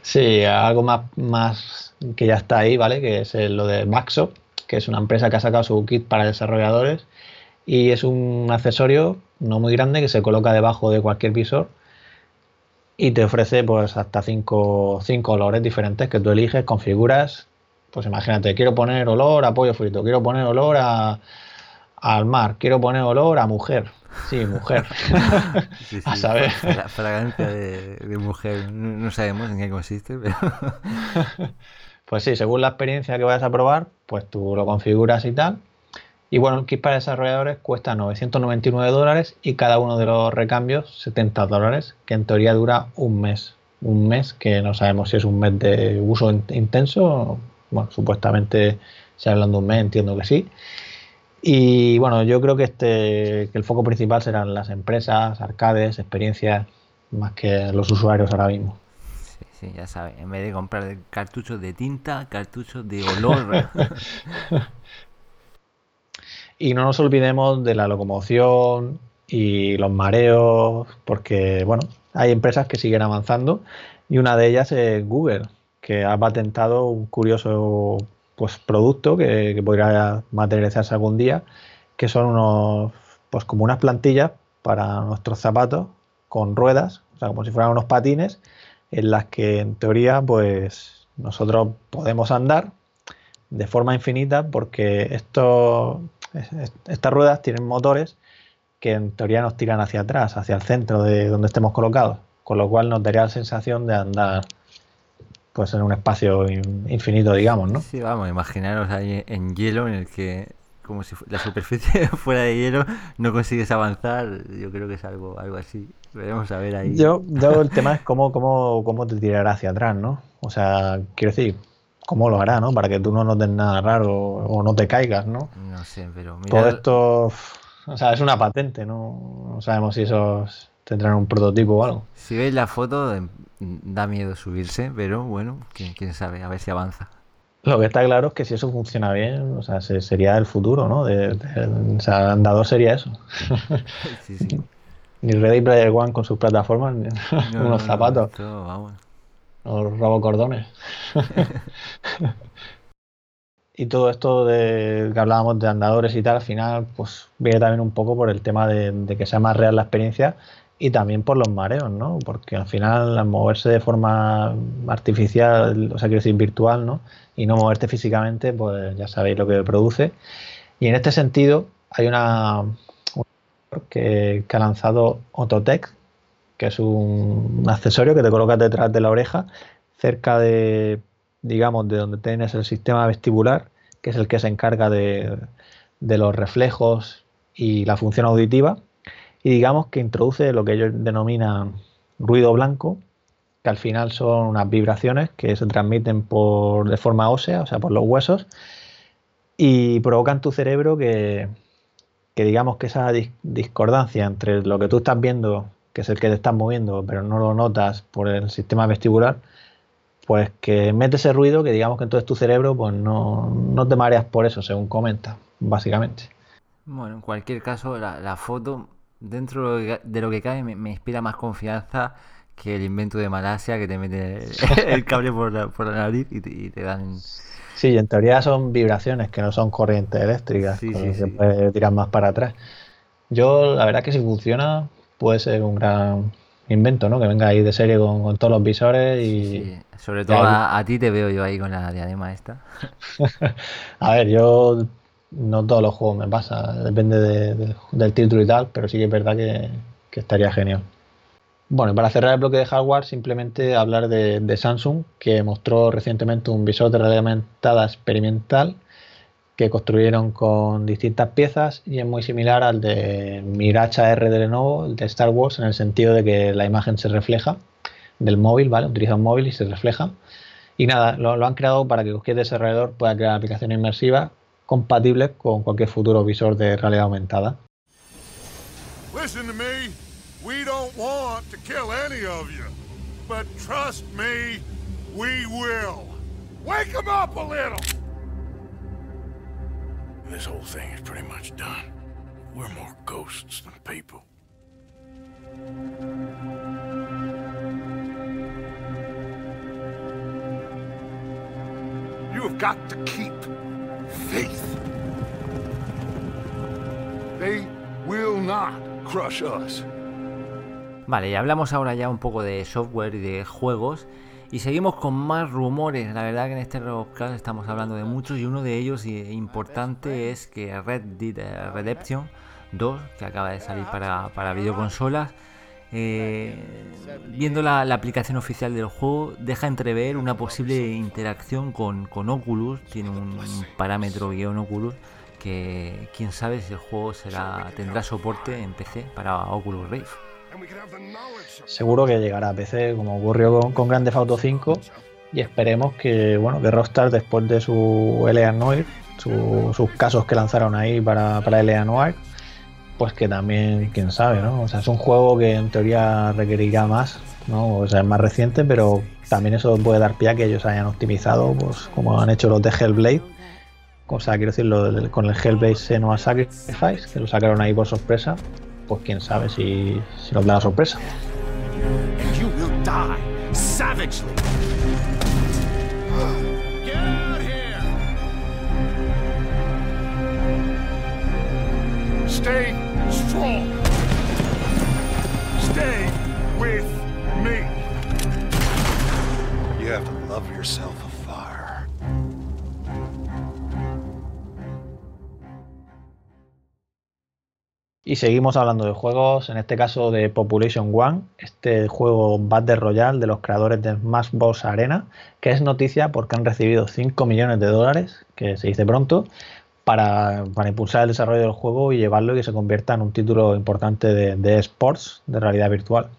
Sí, algo más, más que ya está ahí, ¿vale? Que es lo de Maxo, que es una empresa que ha sacado su kit para desarrolladores y es un accesorio no muy grande que se coloca debajo de cualquier visor y te ofrece pues hasta cinco, cinco olores diferentes que tú eliges, configuras. Pues imagínate, quiero poner olor a pollo frito, quiero poner olor a, al mar, quiero poner olor a mujer. Sí, mujer. a saber. Fragancia de, de, mujer. No, sabemos en qué consiste, pero. pues sí, según la experiencia que vayas a probar, pues tú lo configuras y tal. Y bueno, el kit para desarrolladores cuesta 999 dólares y cada uno de los recambios 70 dólares, que en teoría dura un mes. Un mes que no sabemos si es un mes de uso intenso. Bueno, supuestamente se hablando de un mes, entiendo que sí. Y bueno, yo creo que, este, que el foco principal serán las empresas, arcades, experiencias, más que los usuarios ahora mismo. Sí, sí, ya sabes, en vez de comprar cartuchos de tinta, cartuchos de olor. Y no nos olvidemos de la locomoción y los mareos, porque bueno, hay empresas que siguen avanzando y una de ellas es Google, que ha patentado un curioso pues, producto que, podría materializarse algún día, que son unos, pues como unas plantillas para nuestros zapatos con ruedas, o sea, como si fueran unos patines, en las que en teoría pues nosotros podemos andar de forma infinita porque estas ruedas tienen motores que en teoría nos tiran hacia atrás, hacia el centro de donde estemos colocados, con lo cual nos daría la sensación de andar pues en un espacio infinito, digamos, ¿no? Sí, vamos, imaginaros ahí en hielo en el que como si la superficie fuera de hielo, no consigues avanzar, yo creo que es algo, algo así. Veremos a ver ahí. Yo, yo el tema es cómo, cómo, cómo te tirará hacia atrás, ¿no? O sea, quiero decir, cómo lo hará, ¿no? Para que tú no notes nada raro o no te caigas, ¿no? No sé, pero mira... Todo esto, o sea, es una patente, ¿no? No sabemos si esos tendrán un prototipo o algo. Si veis la foto, em, da miedo subirse, pero bueno, quién, sabe, a ver si avanza. Lo que está claro es que si eso funciona bien, o sea, sería el futuro, ¿no? De, o sea, andador sería eso. sí, sí. Ni Ready Player One con sus plataformas, ni unos zapatos. vamos los robocordones. y todo esto de que hablábamos de andadores y tal, al final, pues viene también un poco por el tema de, que sea más real la experiencia y también por los mareos, ¿no? Porque al final, al moverse de forma artificial, o sea, quiero decir virtual, ¿no? Y no moverte físicamente, pues ya sabéis lo que produce. Y en este sentido, hay una que, que ha lanzado Ototech, que es un, accesorio que te colocas detrás de la oreja, cerca de, digamos, de donde tienes el sistema vestibular, que es el que se encarga de, los reflejos y la función auditiva, y digamos que introduce lo que ellos denominan ruido blanco, que al final son unas vibraciones que se transmiten por, de forma ósea, o sea, por los huesos, y provocan tu cerebro que, que digamos que esa discordancia entre lo que tú estás viendo que es el que te estás moviendo, pero no lo notas por el sistema vestibular, pues que mete ese ruido que digamos que entonces tu cerebro pues no, no te mareas por eso, según comenta, básicamente. Bueno, en cualquier caso, la, foto, dentro de lo que cae, me, inspira más confianza que el invento de Malasia, que te mete el, cable por la, por la nariz y te, dan Sí, en teoría son vibraciones que no son corrientes eléctricas, sí, sí, se puede tirar más para atrás. Yo, la verdad que si funciona, puede ser un gran invento, ¿no? Que venga ahí de serie con, todos los visores y... Sobre todo a, ti te veo yo ahí con la diadema esta. a ver, yo no todos los juegos me pasa, depende del título y tal, pero sí que es verdad que, estaría genial. Bueno, y para cerrar el bloque de hardware, simplemente hablar de, Samsung, que mostró recientemente un visor de realidad aumentada experimental que construyeron con distintas piezas y es muy similar al de Mirage R de Lenovo, el de Star Wars, en el sentido de que la imagen se refleja del móvil, ¿vale? Utiliza un móvil y se refleja. Y nada, lo, lo han creado para que cualquier desarrollador pueda crear aplicaciones inmersivas compatibles con cualquier futuro visor de realidad aumentada. Wake them up a little. This whole thing is pretty much done. We're more ghosts than people. You have got to keep faith. They will not crush us. Vale, y hablamos ahora ya un poco de software y de juegos. Y seguimos con más rumores. La verdad que en este Rockcast estamos hablando de muchos y uno de ellos importante es que Red Dead Redemption 2, que acaba de salir para, para videoconsolas, eh, viendo la, aplicación oficial del juego, deja entrever una posible interacción con, Oculus. Tiene un, parámetro guion Oculus que quién sabe si el juego será tendrá soporte en PC para Oculus Rift. Seguro que llegará a PC como ocurrió con, con Grand Theft Auto 5 y esperemos que bueno que Rockstar después de su LA Noir, sus casos que lanzaron ahí para, para LA Noir, pues que también, quién sabe, ¿no? O sea, es un juego que en teoría requerirá más, ¿no? O sea, es más reciente, pero también eso puede dar pie a que ellos hayan optimizado, pues como han hecho los de Hellblade. O sea, quiero decir, con el Hellblade Senua Sacrifice, que lo sacaron ahí por sorpresa, pues quién sabe si, si nos da la sorpresa. Stay strong. Stay with me. You have to love yourself Y seguimos hablando de juegos, en este caso de Population One, este juego Battle Royale de los creadores de Smash Bros. Arena, que es noticia porque han recibido 5 millones de dólares, que se dice pronto, para, impulsar el desarrollo del juego y llevarlo y que se convierta en un título importante de, de sports, de realidad virtual.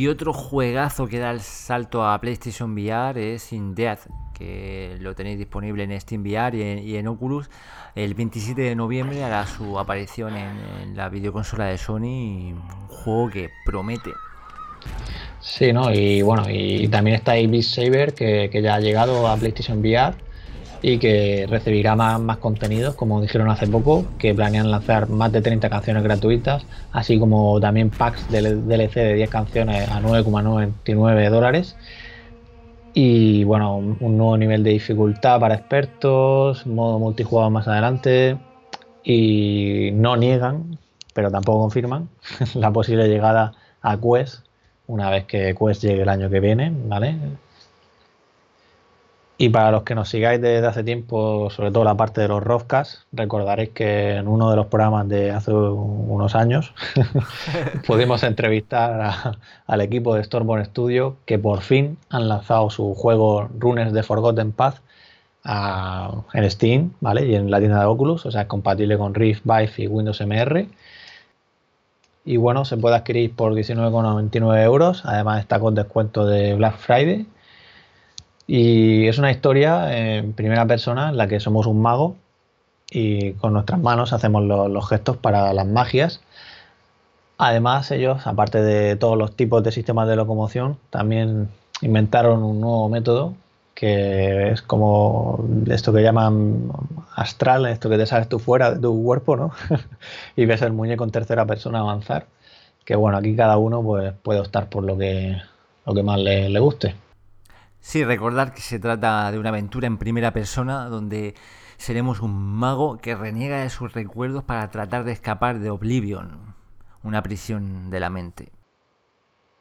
Y otro juegazo que da el salto a PlayStation VR es In Death, que lo tenéis disponible en Steam VR y en, Oculus. El 27 de noviembre hará su aparición en, la videoconsola de Sony, un juego que promete. Sí, ¿no? Y bueno, y también está Beat Saber, que, que ya ha llegado a PlayStation VR y que recibirá más, más contenidos, como dijeron hace poco, que planean lanzar más de 30 canciones gratuitas, así como también packs de DLC de 10 canciones a 9,99 dólares y bueno, un nuevo nivel de dificultad para expertos, modo multijugador más adelante. Y no niegan, pero tampoco confirman, la posible llegada a Quest una vez que Quest llegue el año que viene, ¿vale? Y para los que nos sigáis desde hace tiempo, sobre todo la parte de los Rovcast, recordaréis que en uno de los programas de hace unos años pudimos entrevistar al equipo de Stormborn Studio que por fin han lanzado su juego Runes de Forgotten Path en Steam ¿vale? y en la tienda de Oculus, o sea, es compatible con Rift, Vive y Windows MR. Y bueno, se puede adquirir por 19,99 euros, además está con descuento de Black Friday y es una historia en primera persona en la que somos un mago y con nuestras manos hacemos los, gestos para las magias. Además, ellos, aparte de todos los tipos de sistemas de locomoción, también inventaron un nuevo método que es como esto que llaman astral, esto que te sales tú fuera de tu cuerpo, ¿no? y ves el muñeco en tercera persona avanzar. Que bueno, aquí cada uno pues, puede optar por lo que, lo que más le guste. Sí, recordar que se trata de una aventura en primera persona donde seremos un mago que reniega de sus recuerdos para tratar de escapar de Oblivion, una prisión de la mente.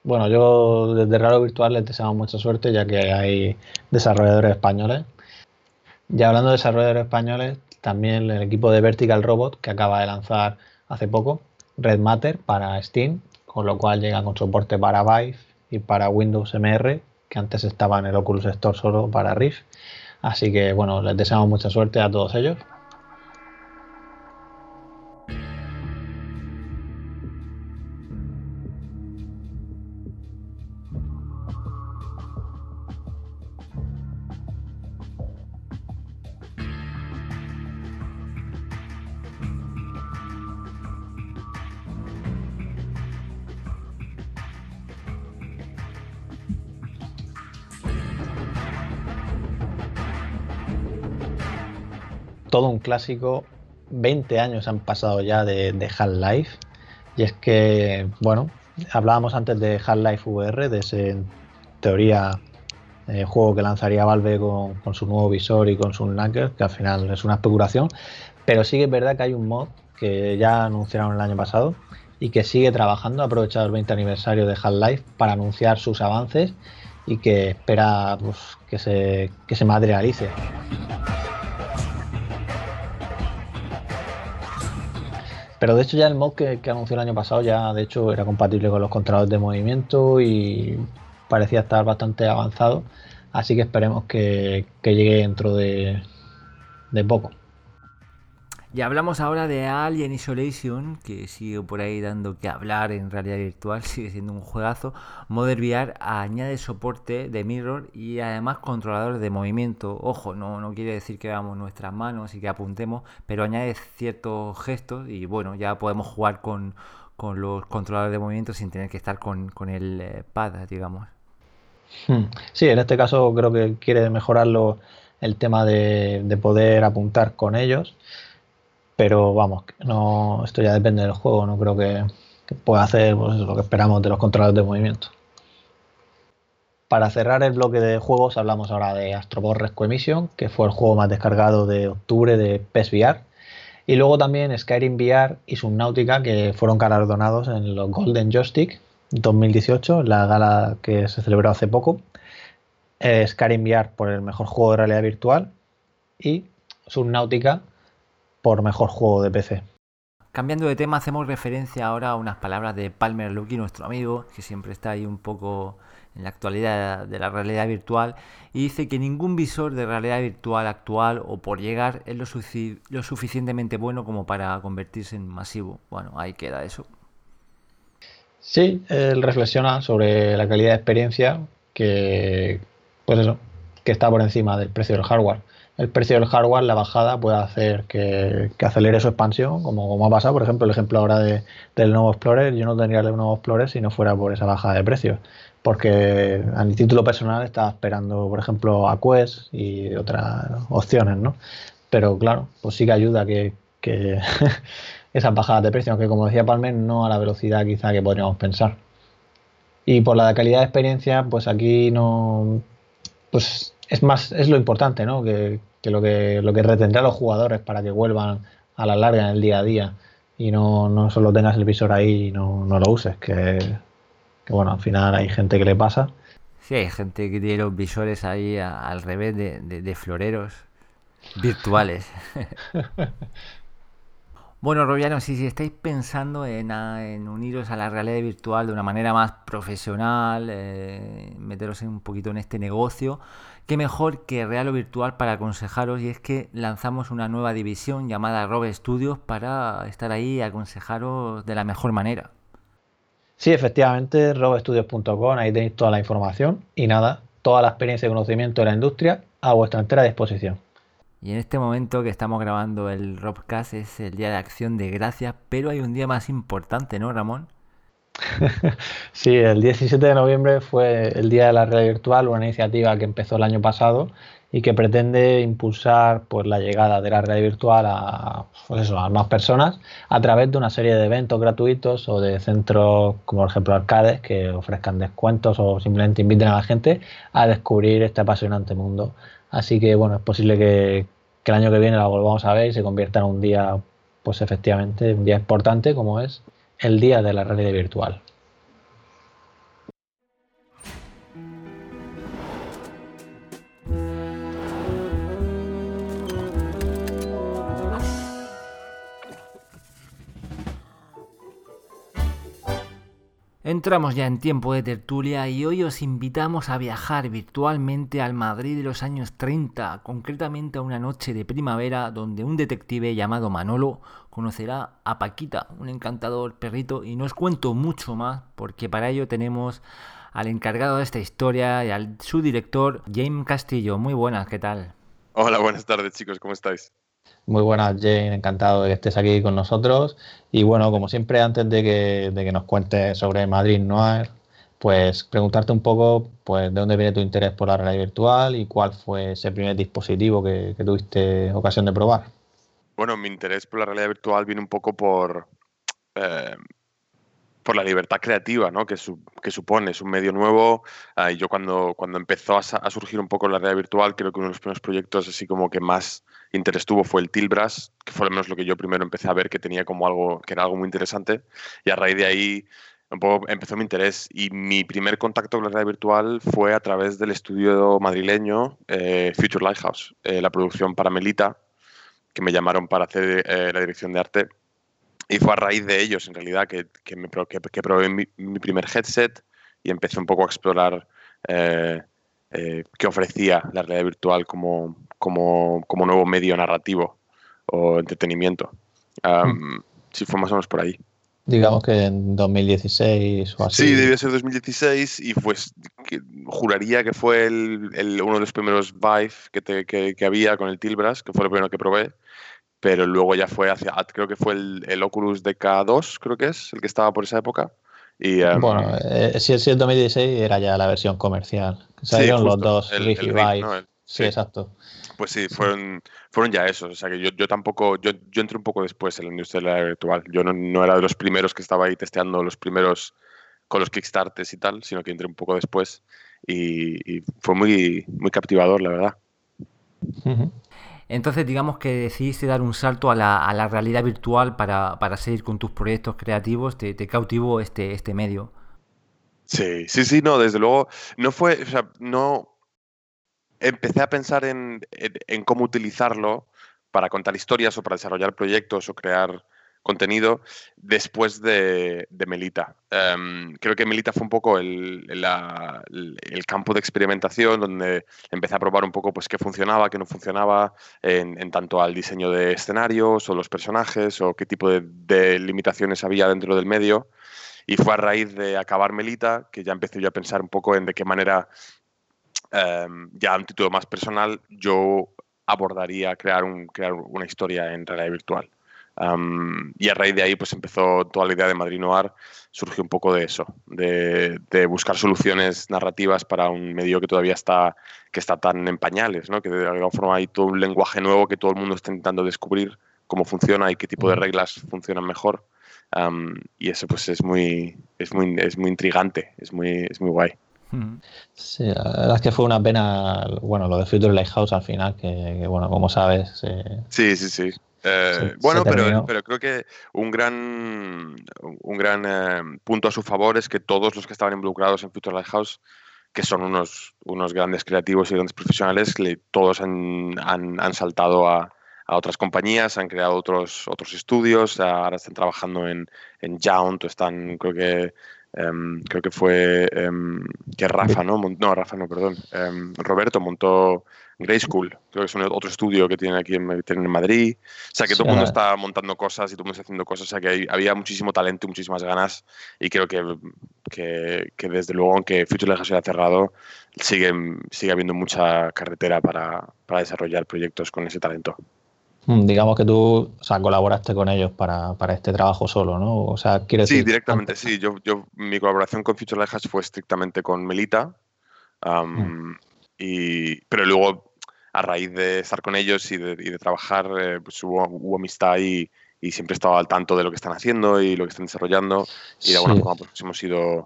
Bueno, yo desde Raro Virtual les deseamos mucha suerte ya que hay desarrolladores españoles. Ya hablando de desarrolladores españoles, también el equipo de Vertical Robot que acaba de lanzar hace poco Red Matter para Steam, con lo cual llega con soporte para Vive y para Windows MR, que antes estaba en el Oculus Store solo para Rift. Así que bueno, les deseamos mucha suerte a todos ellos. Todo un clásico. 20 años han pasado ya de, Half-Life. Y es que, bueno, hablábamos antes de Half-Life VR, de ese, en teoría, eh, juego que lanzaría Valve con, su nuevo visor y con su Knuckles, que al final es una especulación. Pero sí que es verdad que hay un mod que ya anunciaron el año pasado y que sigue trabajando, aprovechado el 20 aniversario de Half-Life para anunciar sus avances y que espera pues, que, se, que se materialice. Pero de hecho ya el mod que, anunció el año pasado ya de hecho era compatible con los controladores de movimiento y parecía estar bastante avanzado. Así que esperemos que, llegue dentro de poco. Y hablamos ahora de Alien Isolation, que sigue por ahí dando que hablar en realidad virtual, sigue siendo un juegazo. Modern VR añade soporte de mirror y además controladores de movimiento. Ojo, no, no quiere decir que veamos nuestras manos y que apuntemos, pero añade ciertos gestos y bueno, ya podemos jugar con, los controladores de movimiento sin tener que estar con, el eh, pad, digamos. Hmm. Sí, en este caso creo que quiere mejorarlo el tema de poder apuntar con ellos pero vamos, no, esto ya depende del juego, no creo que, pueda hacer pues, lo que esperamos de los controladores de movimiento. Para cerrar el bloque de juegos hablamos ahora de Astro Ball Rescue Mission, que fue el juego más descargado de octubre de PSVR. Y luego también Skyrim VR y Subnautica, que fueron galardonados en los Golden Joystick 2018, la gala que se celebró hace poco. Eh, Skyrim VR por el mejor juego de realidad virtual y Subnautica por mejor juego de PC. Cambiando de tema, hacemos referencia ahora a unas palabras de Palmer Lucky, nuestro amigo, que siempre está ahí un poco en la actualidad de la realidad virtual, y dice que ningún visor de realidad virtual actual o por llegar es lo, lo suficientemente bueno como para convertirse en masivo. Bueno, ahí queda eso. Sí, él reflexiona sobre la calidad de experiencia que, pues eso, que está por encima del precio del hardware el precio del hardware, la bajada, puede hacer que, acelere su expansión, como, como, ha pasado, por ejemplo, el ejemplo ahora del nuevo Explorer. Yo no tendría el nuevo Explorer si no fuera por esa bajada de precio, porque a mi título personal estaba esperando, por ejemplo, a Quest y otras opciones, ¿no? Pero claro, pues sí que ayuda que, que esas bajadas de precio, aunque como decía Palmer, no a la velocidad quizá que podríamos pensar. Y por la calidad de experiencia, pues aquí no, pues es más, es lo importante, ¿no? Que, que lo que lo que retendrá a los jugadores para que vuelvan a la larga en el día a día y no, no solo tengas el visor ahí y no, no lo uses, que, bueno, al final hay gente que le pasa. Sí, hay gente que tiene los visores ahí al revés de, de floreros virtuales. Bueno, Robiano, si, si estáis pensando en, uniros a la realidad virtual de una manera más profesional, eh, meteros un poquito en este negocio, qué mejor que Real Virtual para aconsejaros. Y es que lanzamos una nueva división llamada Robe Studios para estar ahí y aconsejaros de la mejor manera. Sí, efectivamente, robestudios.com, ahí tenéis toda la información y nada, toda la experiencia y conocimiento de la industria a vuestra entera disposición. Y en este momento que estamos grabando el Robcast es el día de acción de gracias, pero hay un día más importante, ¿no, Ramón? sí, el 17 de noviembre fue el Día de la Red Virtual, una iniciativa que empezó el año pasado y que pretende impulsar pues, la llegada de la red virtual a, pues a más personas a través de una serie de eventos gratuitos o de centros como por ejemplo arcades que ofrezcan descuentos o simplemente inviten a la gente a descubrir este apasionante mundo. Así que bueno, es posible que, que el año que viene la volvamos a ver y se convierta en un día, pues efectivamente, un día importante como es el día de la realidad virtual. Entramos ya en tiempo de tertulia y hoy os invitamos a viajar virtualmente al Madrid de los años 30, concretamente a una noche de primavera donde un detective llamado Manolo conocerá a Paquita, un encantador perrito, y no os cuento mucho más porque para ello tenemos al encargado de esta historia y al su director, James Castillo. Muy buenas, ¿qué tal? Hola, buenas tardes chicos, ¿cómo estáis? Muy buenas, Jane, encantado de que estés aquí con nosotros. Y bueno, como siempre, antes de que, de que nos cuentes sobre Madrid Noir, pues preguntarte un poco pues, de dónde viene tu interés por la realidad virtual y cuál fue ese primer dispositivo que, tuviste ocasión de probar. Bueno, mi interés por la realidad virtual viene un poco por, eh, por la libertad creativa ¿no? que, que supone. Es un medio nuevo. y yo cuando, cuando empezó a, a, surgir un poco la realidad virtual, creo que uno de los primeros proyectos así como que más interés tuvo fue el Tilbras, que fue al menos lo que yo primero empecé a ver que tenía como algo, que era algo muy interesante. Y a raíz de ahí un poco empezó mi interés. Y mi primer contacto con la realidad virtual fue a través del estudio madrileño eh, Future Lighthouse, eh, la producción para Melita, que me llamaron para hacer eh, la dirección de arte. Y fue a raíz de ellos, en realidad, que, que, me, que, probé mi, mi, primer headset y empecé un poco a explorar qué ofrecía la realidad virtual como, como, como nuevo medio narrativo o entretenimiento. Um, sí, fue más o menos por ahí. Digamos que en 2016 o así. Sí, debió ser 2016 y pues juraría que fue el, el, uno de los primeros Vive que, te, que, que, había con el Tilbras, que fue lo primero que probé, pero luego ya fue hacia, creo que fue el, el Oculus DK2, creo que es, el que estaba por esa época. Y, um, bueno, eh, si, si el 2016 era ya la versión comercial. Salieron sí, los dos, el, Rift y Vive. ¿no? sí, sí, exacto. Pues sí, fueron, fueron ya esos. O sea que yo, yo tampoco, yo, yo, entré un poco después en la industria de la virtual. Yo no, no, era de los primeros que estaba ahí testeando los primeros con los Kickstarters y tal, sino que entré un poco después y, y fue muy, muy captivador, la verdad. Entonces, digamos que decidiste dar un salto a la, realidad virtual para, seguir con tus proyectos creativos. Te, te cautivó este, este medio. Sí, sí, sí, no, desde luego. No fue, o sea, no, empecé a pensar en, en, en, cómo utilizarlo para contar historias o para desarrollar proyectos o crear contenido después de, Melita. Um, creo que Melita fue un poco el, campo de experimentación donde empecé a probar un poco pues, qué funcionaba, qué no funcionaba en, tanto al diseño de escenarios o los personajes o qué tipo de, limitaciones había dentro del medio. Y fue a raíz de acabar Melita que ya empecé yo a pensar un poco en de qué manera um, ya un título más personal, yo abordaría crear una historia en realidad virtual. Um, y a raíz de ahí pues empezó toda la idea de Madrid Noir, surgió un poco de eso, de, de, buscar soluciones narrativas para un medio que todavía está, que está tan en pañales, ¿no? que de alguna forma hay todo un lenguaje nuevo que todo el mundo está intentando descubrir cómo funciona y qué tipo de reglas funcionan mejor. Um, y eso pues es muy, es muy, es muy intrigante, es muy, es muy guay. Sí, la verdad es que fue una pena, bueno, lo de Future Lighthouse al final, que, que bueno, como sabes... Eh, sí, sí, sí. Eh, sí, bueno, pero, pero, creo que un gran, un gran eh, punto a su favor es que todos los que estaban involucrados en Future Lighthouse, que son unos, unos grandes creativos y grandes profesionales, le, todos han, han, han saltado a, a, otras compañías, han creado otros, otros estudios, ahora están trabajando en, en Jount, están, creo que Um, creo que fue um, que Rafa, ¿no? No, Rafa no, perdón. Um, Roberto montó Grey School, creo que es un, otro estudio que tienen aquí en, tienen en Madrid. O sea, que todo el mundo está montando cosas y todo el mundo está haciendo cosas. O sea, que hay, había muchísimo talento y muchísimas ganas. Y creo que, que, que desde luego, aunque Future Legacy haya cerrado, sigue, sigue habiendo mucha carretera para, para desarrollar proyectos con ese talento. Mm, digamos que tú o sea, colaboraste con ellos para, este trabajo solo, ¿no? O sea, ¿quieres Sí, directamente, sí. Yo, yo, mi colaboración con Future Lighthouse fue estrictamente con Melita. Mm. y, pero luego, a raíz de estar con ellos y de, trabajar, eh, pues hubo, amistad y, y, siempre estaba al tanto de lo que están haciendo y lo que están desarrollando. Y de alguna forma pues, hemos ido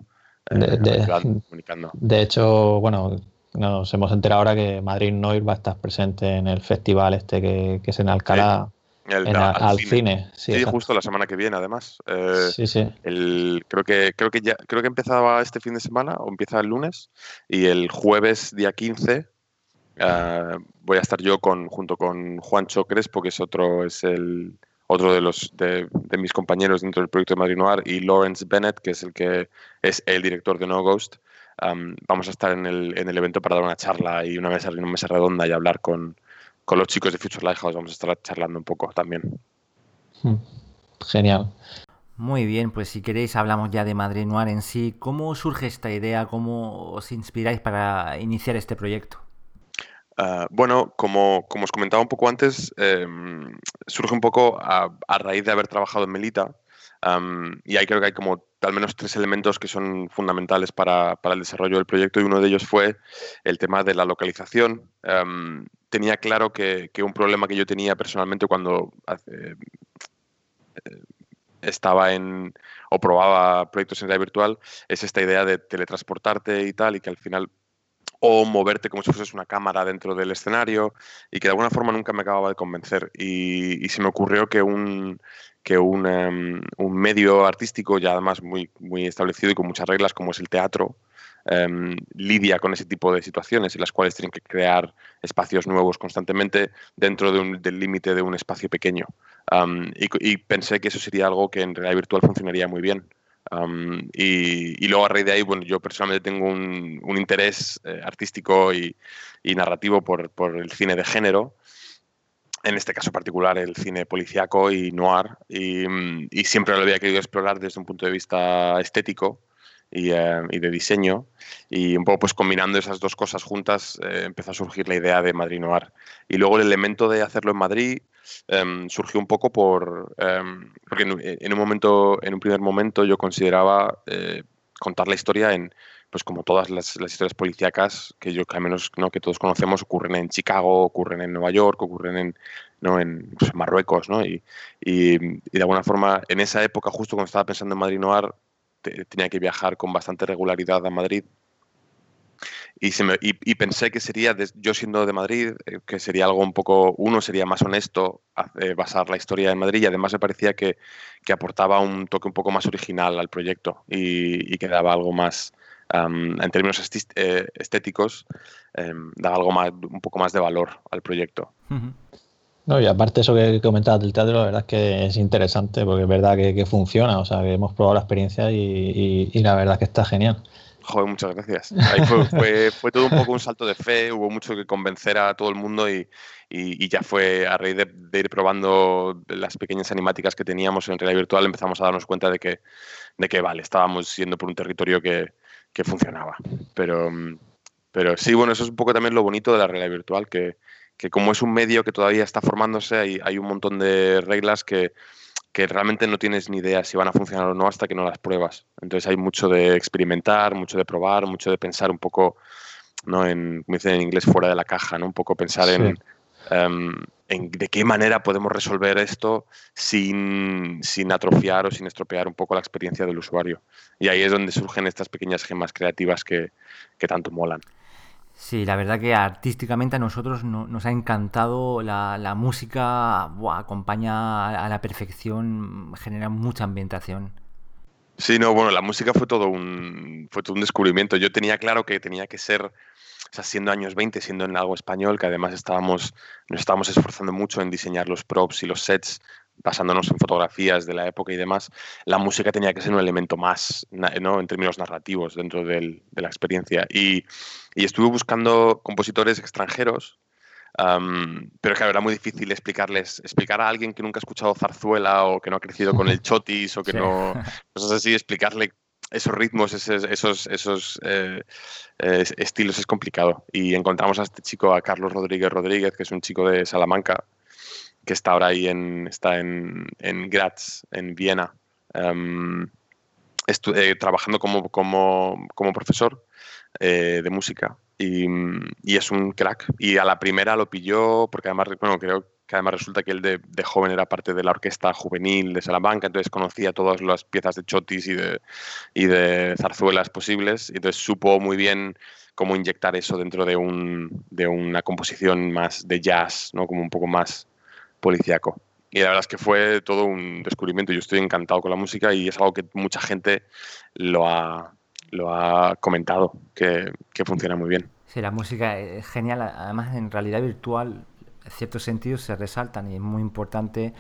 eh, comunicando. De hecho, bueno, nos hemos enterado ahora que Madrid Noir va a estar presente en el festival este que, es en Alcalá. al, cine. Sí, justo la semana que viene, además. Eh, sí, sí. El, creo que creo que ya creo que empezaba este fin de semana o empieza el lunes y el jueves día 15 eh, voy a estar yo con junto con Juancho Crespo, que es otro es el otro de los de, mis compañeros dentro del proyecto de Madrid Noir y Lawrence Bennett, que es el que es el director de No Ghost vamos a estar en el, en el, evento para dar una charla y una mesa, una mesa redonda y hablar con, con los chicos de Future Lighthouse. Vamos a estar charlando un poco también. Hmm. Genial. Muy bien, pues si queréis hablamos ya de Madrid Noir en sí. ¿Cómo surge esta idea? ¿Cómo os inspiráis para iniciar este proyecto? Ah, bueno, como, os comentaba un poco antes, em, surge un poco a, a, raíz de haber trabajado en Melita y ahí creo que hay como al menos tres elementos que son fundamentales para, el desarrollo del proyecto y uno de ellos fue el tema de la localización. tenía claro que, un problema que yo tenía personalmente cuando eh, estaba en o probaba proyectos en realidad virtual es esta idea de teletransportarte y tal y que al final o moverte como si fueses una cámara dentro del escenario y que de alguna forma nunca me acababa de convencer y se me ocurrió que un, que em, un, medio artístico ya además muy, muy establecido y con muchas reglas como es el teatro, em, lidia con ese tipo de situaciones en las cuales tienen que crear espacios nuevos constantemente dentro del límite de un espacio pequeño. y, pensé que eso sería algo que en realidad virtual funcionaría muy bien. Y, luego a raíz de ahí, bueno, yo personalmente tengo un, interés eh, artístico y, narrativo por, por, el cine de género en este caso particular el cine policíaco y noir, y, siempre lo había querido explorar desde un punto de vista estético y, eh, de diseño, y un poco pues combinando esas dos cosas juntas eh, empezó a surgir la idea de Madrid Noir. Y luego el elemento de hacerlo en Madrid em, surgió un poco por, em, porque en, un momento, en un primer momento yo consideraba eh, contar la historia en pues como todas las, historias policíacas que yo que al menos no que todos conocemos ocurren en Chicago, ocurren en Nueva York, ocurren en, ¿no? en pues, Marruecos, ¿no? Y, y, de alguna forma en esa época justo cuando estaba pensando en Madrid Noir tenía que viajar con bastante regularidad a Madrid y, pensé que sería, yo siendo de Madrid, eh, que sería algo un poco, uno sería más honesto eh, basar la historia en Madrid y además me parecía que, que, aportaba un toque un poco más original al proyecto y, que daba algo más, en términos eh, estéticos, em, da algo más, un poco más de valor al proyecto. No, y aparte eso que comentabas del teatro, la verdad es que es interesante porque es verdad que, funciona, o sea, que hemos probado la experiencia y, la verdad que está genial. Joder, muchas gracias. Ahí fue, fue, todo un poco un salto de fe, hubo mucho que convencer a todo el mundo y, y ya fue a raíz de, ir probando las pequeñas animáticas que teníamos en realidad virtual, empezamos a darnos cuenta de que, de que vale, estábamos yendo por un territorio que, que funcionaba. Pero, pero sí, bueno, eso es un poco también lo bonito de la realidad virtual, que, que como es un medio que todavía está formándose, hay, hay un montón de reglas que, que, realmente no tienes ni idea si van a funcionar o no hasta que no las pruebas. Entonces hay mucho de experimentar, mucho de probar, mucho de pensar un poco, ¿no? En, como dicen en inglés, fuera de la caja, ¿no? Un poco pensar en, em, en de qué manera podemos resolver esto sin, sin, atrofiar o sin estropear un poco la experiencia del usuario. Y ahí es donde surgen estas pequeñas gemas creativas que, que tanto molan. Sí, la verdad que artísticamente a nosotros nos ha encantado la, la música, acompaña a la perfección, genera mucha ambientación. Sí, no, bueno, la música fue todo un, fue todo un descubrimiento. Yo tenía claro que tenía que ser o sea, siendo años 20, siendo en algo español, que además estábamos, nos estábamos esforzando mucho en diseñar los props y los sets, basándonos en fotografías de la época y demás, la música tenía que ser un elemento más, ¿no? en términos narrativos, dentro de la experiencia. Y, y, estuve buscando compositores extranjeros, pero claro, era muy difícil explicarles, explicar a alguien que nunca ha escuchado zarzuela o que no ha crecido con el chotis o que no, cosas así, explicarle esos ritmos, esos, esos, esos eh, eh, estilos es complicado. Y encontramos a este chico, a Carlos Rodríguez Rodríguez, que es un chico de Salamanca, que está ahora ahí en, está en, en Graz, en Viena, em, eh, trabajando como, como, como profesor eh, de música. Y, y, es un crack. Y a la primera lo pilló, porque además, bueno, creo que además resulta que él de, de, joven era parte de la orquesta juvenil de Salamanca, entonces conocía todas las piezas de chotis y de, y de zarzuelas posibles, y entonces supo muy bien cómo inyectar eso dentro de, un, de una composición más de jazz, ¿no? como un poco más policíaco. Y la verdad es que fue todo un descubrimiento. Yo estoy encantado con la música y es algo que mucha gente lo ha, lo ha comentado, que, que funciona muy bien. Sí, la música es genial. Además, en realidad virtual, en ciertos sentidos se resaltan y es muy importante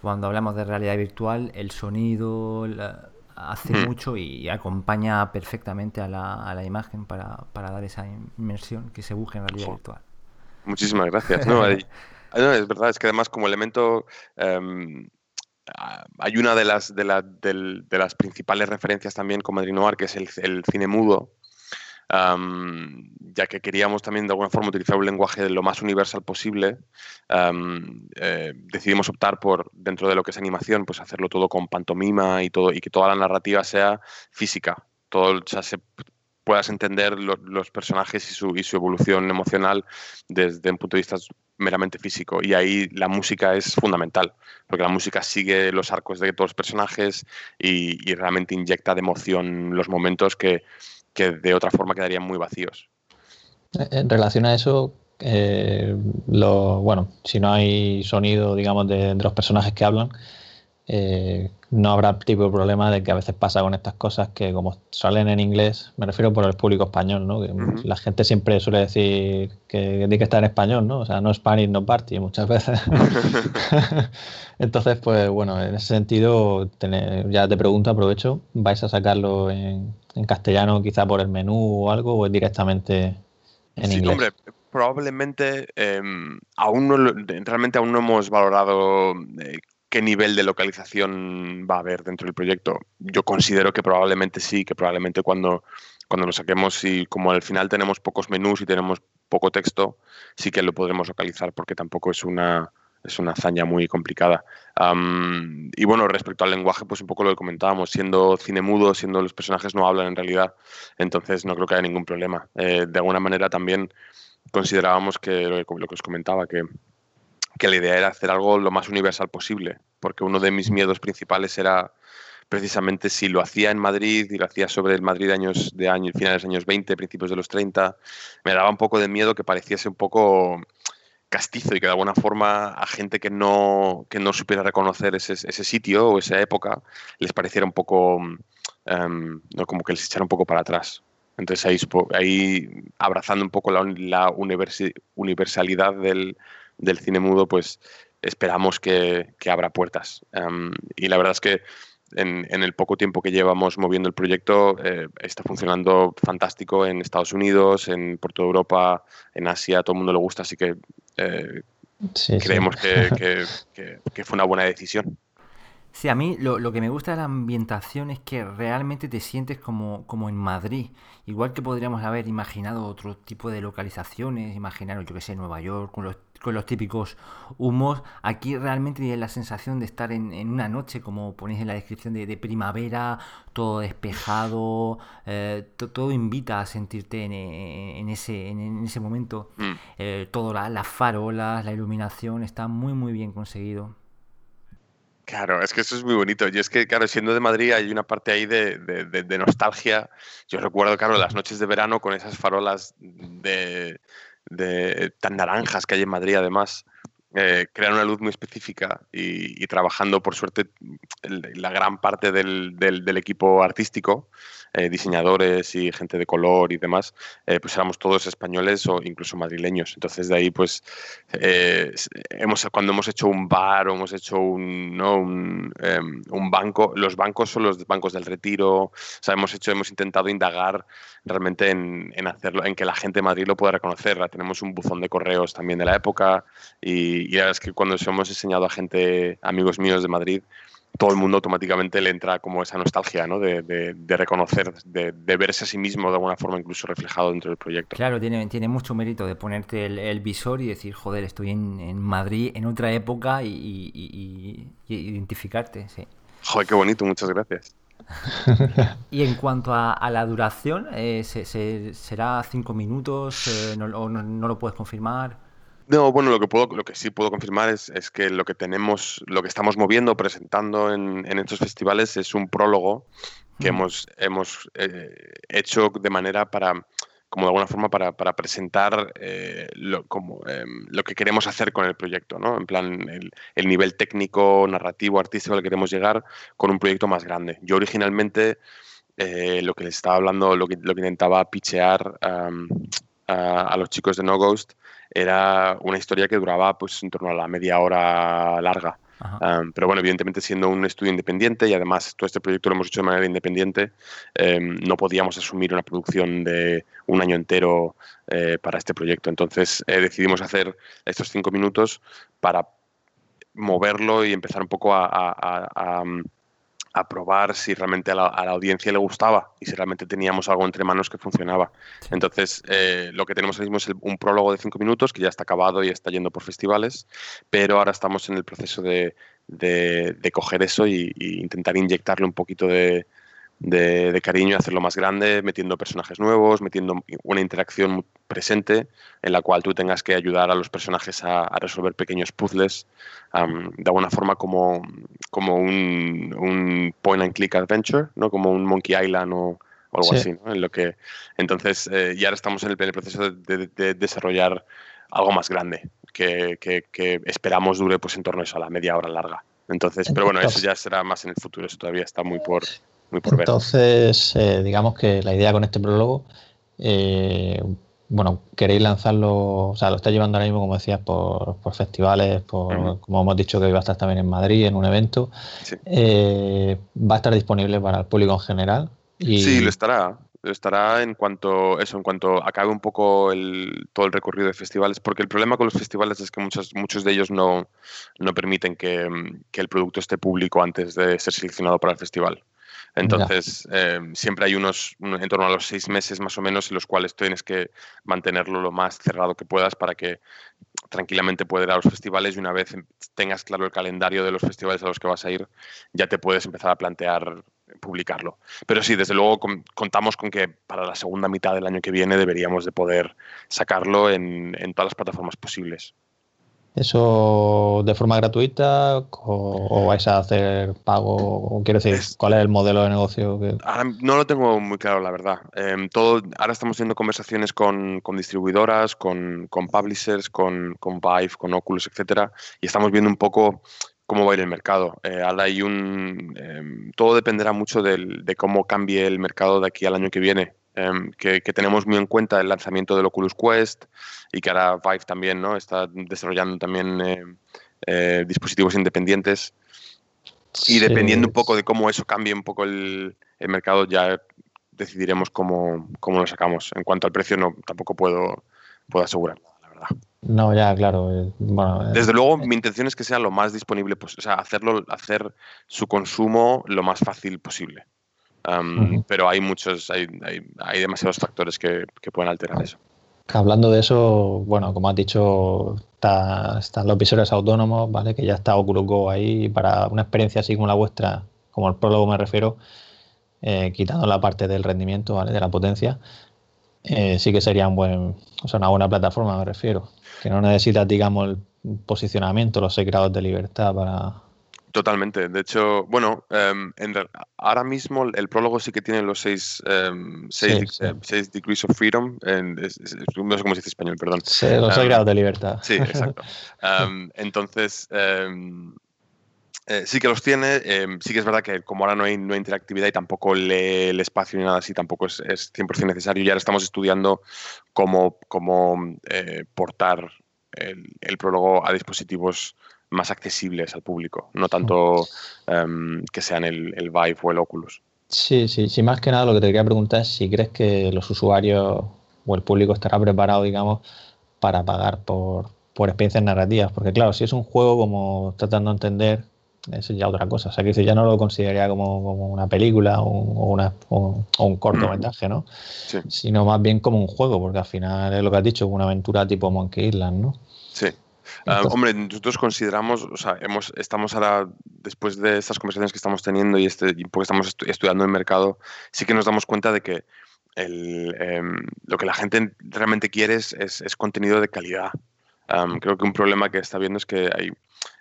cuando hablamos de realidad virtual, el sonido, la, hace hmm. mucho y acompaña perfectamente a la, a la imagen para, para, dar esa inmersión que se busca en realidad virtual. Muchísimas gracias. No, no, es verdad, es que además como elemento... Um, hay una de las, de, la, de, las principales referencias también con Madrid Noir, que es el, cine mudo, um, ya que queríamos también de alguna forma utilizar un lenguaje lo más universal posible, um, eh, decidimos optar por, dentro de lo que es animación, pues hacerlo todo con pantomima y, todo, y que toda la narrativa sea física. Todo, o sea, se, puedas entender lo, los personajes y su, evolución emocional desde un punto de vista meramente físico. Y ahí la música es fundamental, porque la música sigue los arcos de todos los personajes y, realmente inyecta de emoción los momentos que, de otra forma quedarían muy vacíos. En relación a eso, eh, lo, bueno, si no hay sonido, digamos, de los personajes que hablan, eh, no habrá tipo de problema de que a veces pasa con estas cosas que como salen en inglés, me refiero por el público español, ¿no? Que uh -huh. La gente siempre suele decir que tiene que estar en español, ¿no? O sea, no Spanish, no party, muchas veces. Entonces, pues bueno, en ese sentido, tener, ya te pregunto, aprovecho, ¿vais a sacarlo en, en, castellano quizá por el menú o algo o es directamente en sí, inglés? Hombre, probablemente eh, aún no, realmente aún no hemos valorado eh, qué nivel de localización va a haber dentro del proyecto. Yo considero que probablemente sí, que probablemente cuando, cuando lo saquemos y como al final tenemos pocos menús y tenemos poco texto, sí que lo podremos localizar porque tampoco es una, es una hazaña muy complicada. Y bueno, respecto al lenguaje, pues un poco lo que comentábamos, siendo cine mudo, siendo los personajes no hablan en realidad, entonces no creo que haya ningún problema. Eh, de alguna manera también considerábamos que lo que os comentaba, que que la idea era hacer algo lo más universal posible, porque uno de mis miedos principales era precisamente si lo hacía en Madrid y lo hacía sobre el Madrid de años de años, finales de los años 20, principios de los 30, me daba un poco de miedo que pareciese un poco castizo y que de alguna forma a gente que no, que no supiera reconocer ese, ese sitio o esa época les pareciera un poco, um, no, como que les echara un poco para atrás. Entonces ahí, ahí abrazando un poco la, la universalidad del, del cine mudo, pues esperamos que, que abra puertas. Um, y la verdad es que en, en, el poco tiempo que llevamos moviendo el proyecto eh, está funcionando fantástico en Estados Unidos, en por toda Europa, en Asia, a todo el mundo le gusta, así que eh, sí, creemos sí. Que, que, que, fue una buena decisión. Sí, a mí lo, lo, que me gusta de la ambientación es que realmente te sientes como, como en Madrid. Igual que podríamos haber imaginado otro tipo de localizaciones, imaginar, yo que sé, Nueva York, con los con los típicos humos. Aquí realmente tienes la sensación de estar en, en, una noche, como ponéis en la descripción de, de primavera, todo despejado, eh, to, todo invita a sentirte en, en ese, en, ese momento. Mm. Eh, todo la, las farolas, la iluminación, está muy muy bien conseguido. Claro, es que eso es muy bonito. Y es que, claro, siendo de Madrid hay una parte ahí de, de, de, de nostalgia. Yo recuerdo, claro, las noches de verano con esas farolas de, de, tan naranjas que hay en Madrid, además, eh, crean una luz muy específica y, trabajando, por suerte, la gran parte del, del equipo artístico, eh, diseñadores y gente de color y demás, eh, pues éramos todos españoles o incluso madrileños. Entonces, de ahí, pues, eh, hemos, cuando hemos hecho un bar o hemos hecho un, em, un, banco, los bancos son los bancos del retiro, o sea, hemos, hecho, hemos intentado indagar realmente en, hacerlo, en que la gente de Madrid lo pueda reconocer. Tenemos un buzón de correos también de la época y, y es que cuando hemos enseñado a gente, amigos míos de Madrid, todo el mundo automáticamente le entra como esa nostalgia, ¿no? De, de, reconocer, de, de, verse a sí mismo de alguna forma incluso reflejado dentro del proyecto. Claro, tiene, tiene mucho mérito de ponerte el, visor y decir, joder, estoy en, en Madrid en otra época y, identificarte, sí. Joder, qué bonito, muchas gracias. y en cuanto a, la duración, eh, ¿será cinco minutos? Eh, no, ¿O no lo puedes confirmar? No, bueno, lo que puedo, lo que sí puedo confirmar es, que lo que tenemos, lo que estamos moviendo, presentando en, estos festivales es un prólogo que hemos, hemos eh, hecho de manera para, como de alguna forma, para, presentar eh, lo, como, em, lo que queremos hacer con el proyecto, ¿no? En plan, el, nivel técnico, narrativo, artístico al que queremos llegar con un proyecto más grande. Yo originalmente eh, lo que les estaba hablando, lo que, lo que intentaba pichear a, los chicos de No Ghost era una historia que duraba pues en torno a la media hora larga. pero bueno, evidentemente siendo un estudio independiente y además todo este proyecto lo hemos hecho de manera independiente, em, no podíamos asumir una producción de un año entero eh, para este proyecto. Entonces eh, decidimos hacer estos cinco minutos para moverlo y empezar un poco a a probar si realmente a la, audiencia le gustaba y si realmente teníamos algo entre manos que funcionaba. Entonces, eh, lo que tenemos ahora mismo es un prólogo de cinco minutos que ya está acabado y está yendo por festivales, pero ahora estamos en el proceso de, coger eso e intentar inyectarle un poquito de, de, cariño y hacerlo más grande, metiendo personajes nuevos, metiendo una interacción presente en la cual tú tengas que ayudar a los personajes a, resolver pequeños puzzles de alguna forma como, como un, point and click adventure, ¿no? como un Monkey Island o, algo así. En lo que, entonces, eh, y ahora estamos en el, proceso de, desarrollar algo más grande que, que, esperamos dure pues en torno a eso, a la media hora larga. Entonces, pero bueno, eso ya será más en el futuro, eso todavía está muy por, entonces, eh, digamos que la idea con este prólogo, eh, bueno, queréis lanzarlo, o sea, lo está llevando ahora mismo, como decías, por, festivales, por, como hemos dicho que iba a estar también en Madrid, en un evento. Eh, ¿Va a estar disponible para el público en general? Sí, lo estará. Lo estará en cuanto eso, en cuanto acabe un poco el, todo el recorrido de festivales, porque el problema con los festivales es que muchos, muchos de ellos no, no permiten que, que el producto esté público antes de ser seleccionado para el festival. Entonces, eh, siempre hay unos, en torno a los seis meses más o menos, en los cuales tienes que mantenerlo lo más cerrado que puedas para que tranquilamente puedas ir a los festivales y una vez tengas claro el calendario de los festivales a los que vas a ir, ya te puedes empezar a plantear publicarlo. Pero sí, desde luego contamos con que para la segunda mitad del año que viene deberíamos de poder sacarlo en todas las plataformas posibles. ¿Eso de forma gratuita o, vais a hacer pago? Quiero decir, ¿cuál es el modelo de negocio? Ahora no lo tengo muy claro, la verdad. Em, todo, ahora estamos haciendo conversaciones con, distribuidoras, con, publishers, con, con, Vive, con Oculus, etcétera, y estamos viendo un poco cómo va a ir el mercado. Eh, ahora hay un, em, todo dependerá mucho de cómo cambie el mercado de aquí al año que viene. Em, que, tenemos muy en cuenta el lanzamiento del Oculus Quest y que ahora Vive también ¿no? está desarrollando también eh, eh, dispositivos independientes. Y dependiendo un poco de cómo eso cambie un poco el, mercado, ya decidiremos cómo, cómo, lo sacamos. En cuanto al precio, no tampoco puedo, puedo asegurarlo, la verdad. No, ya, claro. Eh, Desde luego, mi intención es que sea lo más disponible posible, o sea, hacerlo, hacer su consumo lo más fácil posible. Pero hay muchos, hay, hay, demasiados factores que, que, pueden alterar eso. Hablando de eso, bueno, como has dicho, están los visores autónomos, ¿vale? Que ya está Oculus Go ahí para una experiencia así como la vuestra, como el prólogo me refiero, eh, quitando la parte del rendimiento, ¿vale? De la potencia, eh, sí que sería un buen, o sea, una buena plataforma, me refiero. Que no necesitas, digamos, el posicionamiento, los secretos de libertad para, Totalmente. De hecho, bueno, em, ahora mismo el prólogo sí que tiene los seis, em, em, seis, degrees of freedom. no sé cómo se dice español, perdón. Sí, los seis grados de libertad. Sí, exacto. entonces, eh, sí que los tiene. sí que es verdad que como ahora no hay, no hay interactividad y tampoco lee el espacio ni nada así, tampoco es, es 100% necesario. Y ahora estamos estudiando cómo, cómo eh, portar el, el prólogo a dispositivos más accesibles al público, no tanto em, que sean el, el, Vive o el Oculus. Sí, sí, sí, más que nada lo que te quería preguntar es si crees que los usuarios o el público estará preparado, digamos, para pagar por, por experiencias narrativas. Porque claro, si es un juego como tratando de entender, eso ya otra cosa. O sea, que ya no lo consideraría como, una película o, una, un cortometraje, ¿no? Sino más bien como un juego, porque al final es lo que has dicho, una aventura tipo Monkey Island, ¿no? Sí. Ah, hombre, nosotros consideramos, o sea, hemos, estamos ahora, después de estas conversaciones que estamos teniendo y este, porque estamos estudiando el mercado, sí que nos damos cuenta de que el, em, lo que la gente realmente quiere es, es, contenido de calidad. creo que un problema que está viendo es que hay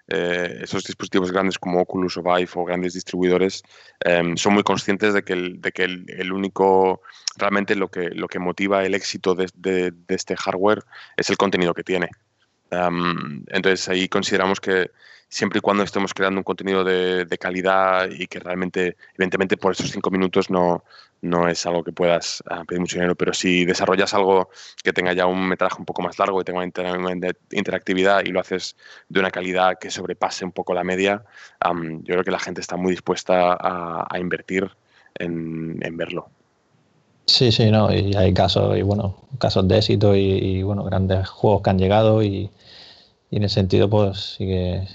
eh, esos dispositivos grandes como Oculus o Vive o grandes distribuidores em, son muy conscientes de que, el, de que el, único, realmente lo que, lo que motiva el éxito de, de, de este hardware es el contenido que tiene entonces ahí consideramos que siempre y cuando estemos creando un contenido de, calidad y que realmente, evidentemente por esos cinco minutos no, no es algo que puedas ah, pedir mucho dinero, pero si desarrollas algo que tenga ya un metraje un poco más largo y tenga una interactividad y lo haces de una calidad que sobrepase un poco la media, yo creo que la gente está muy dispuesta a, invertir en, verlo. Sí, sí, no, y hay casos, y bueno, casos de éxito y, bueno, grandes juegos que han llegado y, y en ese sentido, pues sí que,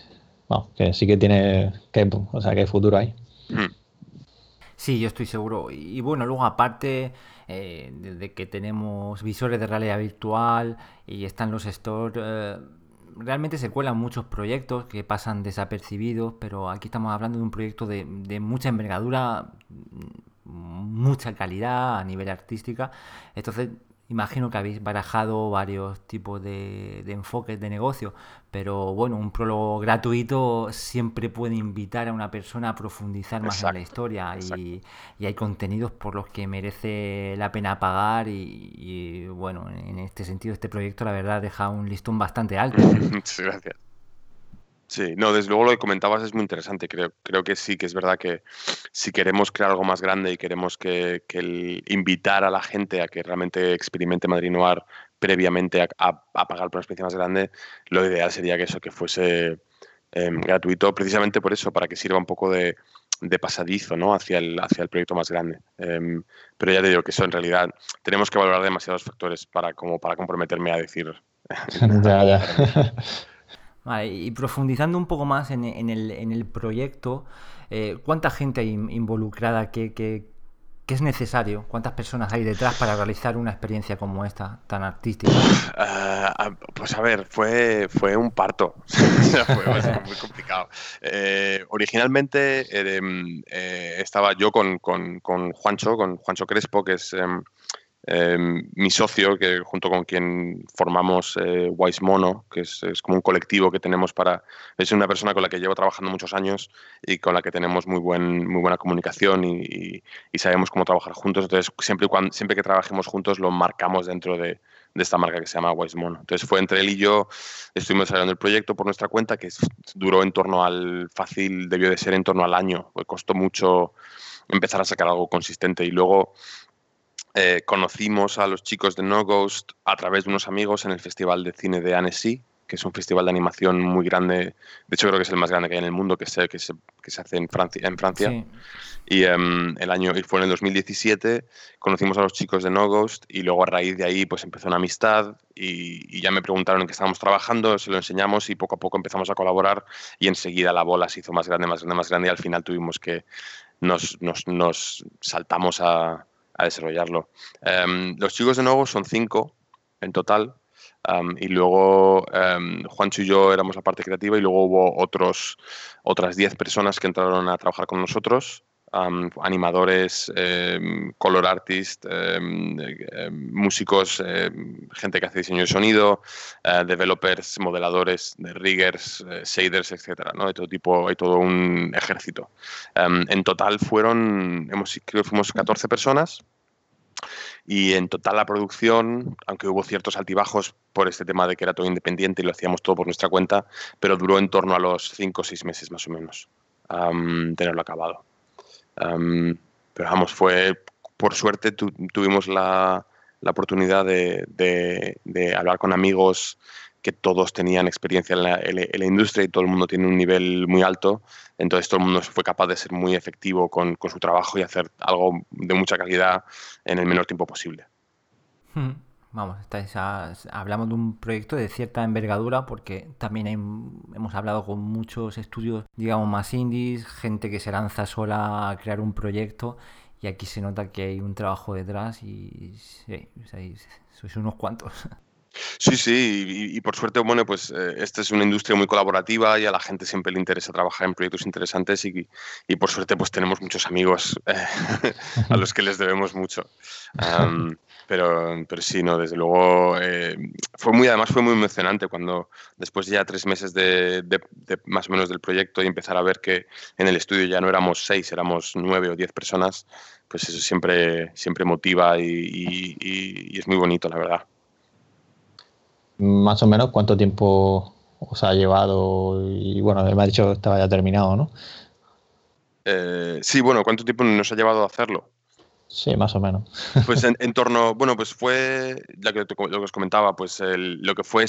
que sí que tiene, que, o sea, que hay futuro ahí. Mm. Sí, yo estoy seguro. Y bueno, luego aparte eh, de que tenemos visores de realidad virtual y están los stores, eh, realmente se cuelan muchos proyectos que pasan desapercibidos, pero aquí estamos hablando de un proyecto de, de mucha envergadura, mucha calidad a nivel artística. Entonces Imagino que habéis barajado varios tipos de, enfoques de negocio, pero bueno, un prólogo gratuito siempre puede invitar a una persona a profundizar más en la historia y, hay contenidos por los que merece la pena pagar y, bueno, en este sentido este proyecto la verdad deja un listón bastante alto. Muchas gracias. Sí, no, desde luego lo que comentabas es muy interesante. Creo, creo que sí, que es verdad que si queremos crear algo más grande y queremos que, invitar a la gente a que realmente experimente Madrid Noir previamente a, pagar por una experiencia más grande, lo ideal sería que eso que fuese em, gratuito, precisamente por eso, para que sirva un poco de, pasadizo ¿no? hacia, el, hacia el proyecto más grande. Em, pero ya te digo que eso en realidad tenemos que valorar demasiados factores para, como para comprometerme a decir. ya, ya. y profundizando un poco más en, el, proyecto, eh, ¿cuánta gente hay involucrada? ¿Qué, es necesario? ¿Cuántas personas hay detrás para realizar una experiencia como esta, tan artística? Ah, ah, pues a ver, fue, fue un parto. fue muy complicado. Eh, originalmente eh, estaba yo con, con, con, Juancho, con Juancho Crespo, que es Em, mi socio, que junto con quien formamos eh, Wise Mono, que es, como un colectivo que tenemos para... Es una persona con la que llevo trabajando muchos años y con la que tenemos muy, buen, muy buena comunicación y, sabemos cómo trabajar juntos. Entonces, siempre, cuando, siempre que trabajemos juntos lo marcamos dentro de, esta marca que se llama Wise Mono. Entonces, fue entre él y yo, estuvimos desarrollando el proyecto por nuestra cuenta, que duró en torno al... Fácil, debió de ser en torno al año. Pues costó mucho empezar a sacar algo consistente y luego eh, conocimos a los chicos de No Ghost a través de unos amigos en el Festival de Cine de Annecy, que es un festival de animación muy grande. De hecho, creo que es el más grande que hay en el mundo, que se, que se, que se hace en Francia. En Francia. Y em, el año y fue en el 2017. Conocimos a los chicos de No Ghost y luego a raíz de ahí pues empezó una amistad y, y, ya me preguntaron en qué estábamos trabajando, se lo enseñamos y poco a poco empezamos a colaborar y enseguida la bola se hizo más grande, más grande, más grande y al final tuvimos que nos, nos, nos saltamos a, a desarrollarlo. Em, los chicos de nuevo son cinco en total. Em, y luego um, Juancho y yo éramos la parte creativa y luego hubo otros, otras diez personas que entraron a trabajar con nosotros. Animadores, color artist, músicos, gente que hace diseño de sonido, eh, developers, modeladores, de riggers, eh, shaders, etcétera, ¿no? De todo tipo, hay todo un ejército. en total fueron, hemos, creo que fuimos 14 personas y en total la producción, aunque hubo ciertos altibajos por este tema de que era todo independiente y lo hacíamos todo por nuestra cuenta, pero duró en torno a los cinco o seis meses más o menos tenerlo acabado. Pero vamos, fue, por suerte tuvimos la, la oportunidad de, de, hablar con amigos que todos tenían experiencia en la, industria y todo el mundo tiene un nivel muy alto. Entonces todo el mundo fue capaz de ser muy efectivo con, su trabajo y hacer algo de mucha calidad en el menor tiempo posible. Hmm. Vamos, hablamos de un proyecto de cierta envergadura porque también hemos hablado con muchos estudios, digamos, más indies, gente que se lanza sola a crear un proyecto y aquí se nota que hay un trabajo detrás y sois unos cuantos. Sí, sí, y, por suerte, bueno, pues eh, esta es una industria muy colaborativa y a la gente siempre le interesa trabajar en proyectos interesantes y, y por suerte pues tenemos muchos amigos eh, a los que les debemos mucho. Pero, pero sí, no, desde luego eh, fue muy, además fue muy emocionante cuando después ya tres meses de, más o menos del proyecto y empezar a ver que en el estudio ya no éramos seis, éramos nueve o diez personas, pues eso siempre, siempre motiva y, y es muy bonito, la verdad más o menos cuánto tiempo os ha llevado y bueno, me ha dicho que estaba ya terminado, ¿no? Eh, sí, bueno, ¿cuánto tiempo nos ha llevado a hacerlo? Sí, más o menos. Pues en, torno, bueno, pues fue, ya que lo que os comentaba, pues lo que fue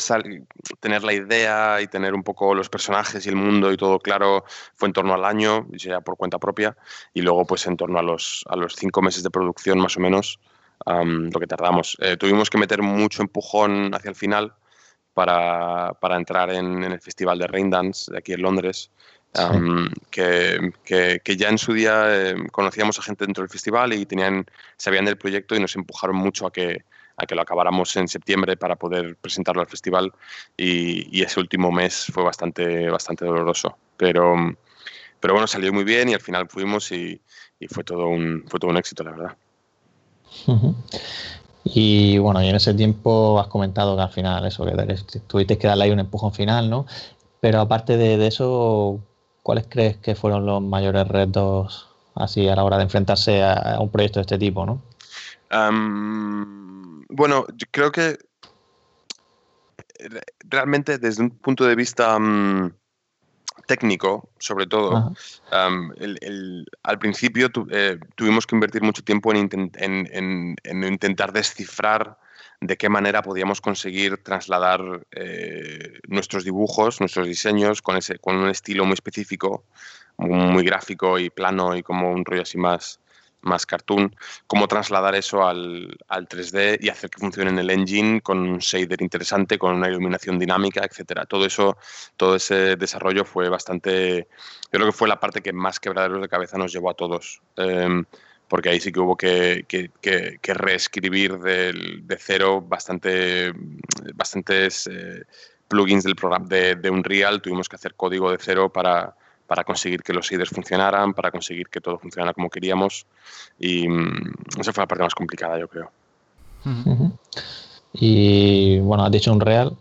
tener la idea y tener un poco los personajes y el mundo y todo claro fue en torno al año, ya por cuenta propia, y luego pues en torno a los, a los cinco meses de producción más o menos, lo que tardamos. Eh, tuvimos que meter mucho empujón hacia el final para, para entrar en, el Festival de Raindance de aquí en Londres. Que, que, ya en su día eh, conocíamos a gente dentro del festival y tenían, sabían del proyecto y nos empujaron mucho a que, a que lo acabáramos en septiembre para poder presentarlo al festival y, y, ese último mes fue bastante, bastante doloroso. Pero, pero bueno, salió muy bien y al final fuimos y, y fue, todo un, fue todo un éxito, la verdad. Y bueno, y en ese tiempo has comentado que al final eso, que tuviste que darle ahí un empujón final, ¿no? Pero aparte de, eso, ¿cuáles crees que fueron los mayores retos así a la hora de enfrentarse a, un proyecto de este tipo, no? bueno, yo creo que realmente desde un punto de vista técnico, sobre todo. al principio eh, tuvimos que invertir mucho tiempo en, intentar descifrar de qué manera podíamos conseguir trasladar eh, nuestros dibujos, nuestros diseños, con, ese, con un estilo muy específico, muy gráfico y plano y como un rollo así más, más cartoon, cómo trasladar eso al, al, 3D y hacer que funcione en el engine con un shader interesante, con una iluminación dinámica, etcétera. Todo eso, todo ese desarrollo fue bastante, yo creo que fue la parte que más quebraderos de cabeza nos llevó a todos. Em, porque ahí sí que hubo que, que, que, reescribir de, de cero bastante, bastantes eh, plugins del programa de, de Unreal, tuvimos que hacer código de cero para, para conseguir que los shaders funcionaran, para conseguir que todo funcionara como queríamos. Y mm, esa fue la parte más complicada, yo creo. Y bueno, has dicho un real.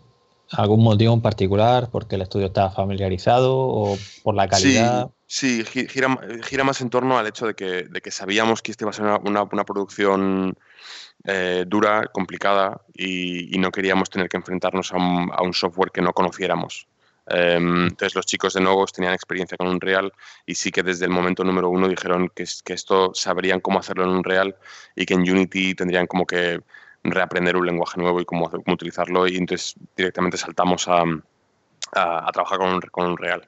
¿Algún motivo en particular? ¿Porque el estudio está familiarizado o por la calidad? Sí, gira, gira, más en torno al hecho de que, de que sabíamos que este iba a ser una, una, producción eh, dura, complicada y, no queríamos tener que enfrentarnos a un, a un software que no conociéramos. Em, entonces los chicos de Nogos tenían experiencia con Unreal y sí que desde el momento número uno dijeron que, que esto sabrían cómo hacerlo en Unreal y que en Unity tendrían como que reaprender un lenguaje nuevo y cómo, cómo utilizarlo y entonces directamente saltamos a, a, trabajar con, con Unreal.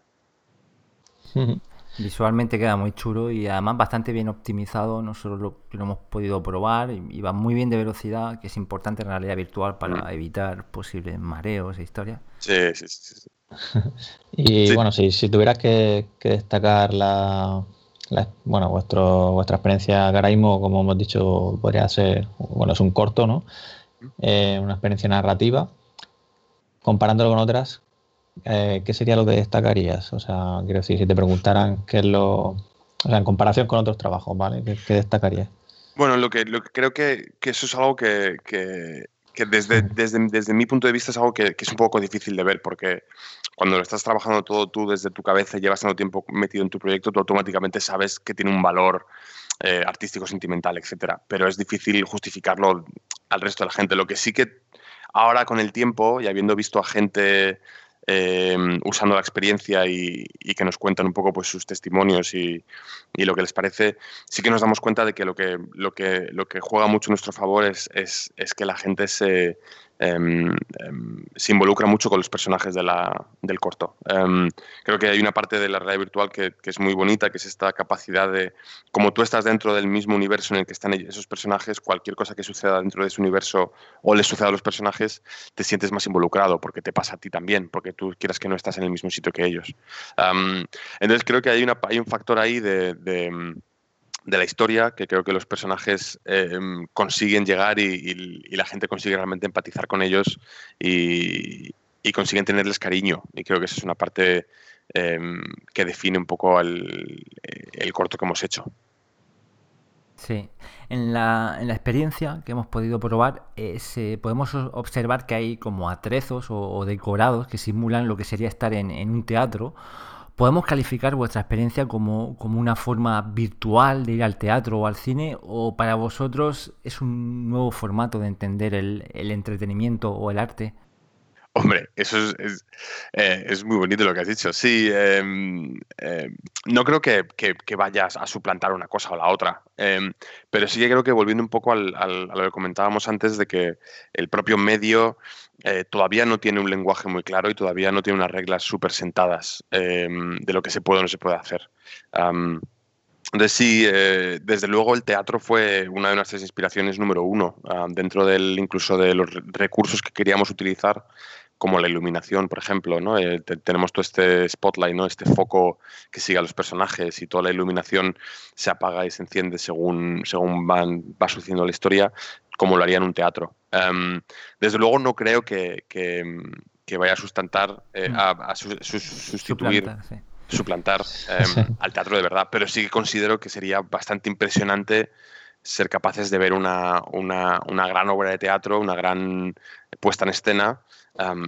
Visualmente queda muy chulo y además bastante bien optimizado. Nosotros lo, lo hemos podido probar y, va muy bien de velocidad, que es importante en realidad virtual para evitar posibles mareos e historias. Sí, sí, sí. sí. y bueno, si, si tuvieras que, destacar la, bueno, vuestro, vuestra experiencia Garaimo, como hemos dicho, podría ser, bueno, es un corto, ¿no? Eh, una experiencia narrativa. Comparándolo con otras, eh, ¿qué sería lo que destacarías? O sea, quiero decir, si te preguntaran qué es lo. O sea, en comparación con otros trabajos, ¿vale? ¿Qué, destacarías? Bueno, lo que, lo que creo que, que eso es algo que, que, que desde, desde, desde, mi punto de vista es algo que, es un poco difícil de ver, porque cuando lo estás trabajando todo tú desde tu cabeza y llevas tanto tiempo metido en tu proyecto, tú automáticamente sabes que tiene un valor eh, artístico, sentimental, etc. Pero es difícil justificarlo al resto de la gente. Lo que sí que ahora con el tiempo y habiendo visto a gente eh, usando la experiencia y, que nos cuentan un poco pues, sus testimonios y, lo que les parece, sí que nos damos cuenta de que lo que, lo que, lo que juega mucho a nuestro favor es, es, que la gente se, se involucra mucho con los personajes del corto. Em, creo que hay una parte de la realidad virtual que, es muy bonita, que es esta capacidad de, como tú estás dentro del mismo universo en el que están esos personajes, cualquier cosa que suceda dentro de ese universo o le suceda a los personajes, te sientes más involucrado porque te pasa a ti también, porque tú quieras que no estás en el mismo sitio que ellos. entonces creo que hay, un factor ahí de la historia, que creo que los personajes eh, consiguen llegar y, la gente consigue realmente empatizar con ellos y, consiguen tenerles cariño. Y creo que esa es una parte em, que define un poco el, corto que hemos hecho. Sí, en la, en la experiencia que hemos podido probar eh, podemos observar que hay como atrezos o, decorados que simulan lo que sería estar en, en un teatro ¿Podemos calificar vuestra experiencia como, una forma virtual de ir al teatro o al cine o para vosotros es un nuevo formato de entender el, entretenimiento o el arte? Hombre, eso es, eh, es, muy bonito lo que has dicho. Sí, em, em, no creo que, vayas a suplantar una cosa o la otra, em, pero sí que creo que volviendo un poco a lo que comentábamos antes de que el propio medio eh, todavía no tiene un lenguaje muy claro y todavía no tiene unas reglas súper sentadas de lo que se puede o no se puede hacer. entonces sí, eh, desde luego el teatro fue una de nuestras inspiraciones número uno, dentro del incluso de los recursos que queríamos utilizar como la iluminación, por ejemplo, ¿no? Eh, tenemos todo este spotlight, ¿no? Este foco que sigue a los personajes y toda la iluminación se apaga y se enciende según, según van, va sucediendo la historia, como lo haría en un teatro. Em, desde luego no creo que, vaya a sustantar, eh, mm. a, sustituir, suplantar, em, al teatro de verdad, pero sí que considero que sería bastante impresionante ser capaces de ver una, una, una gran obra de teatro, una gran puesta en escena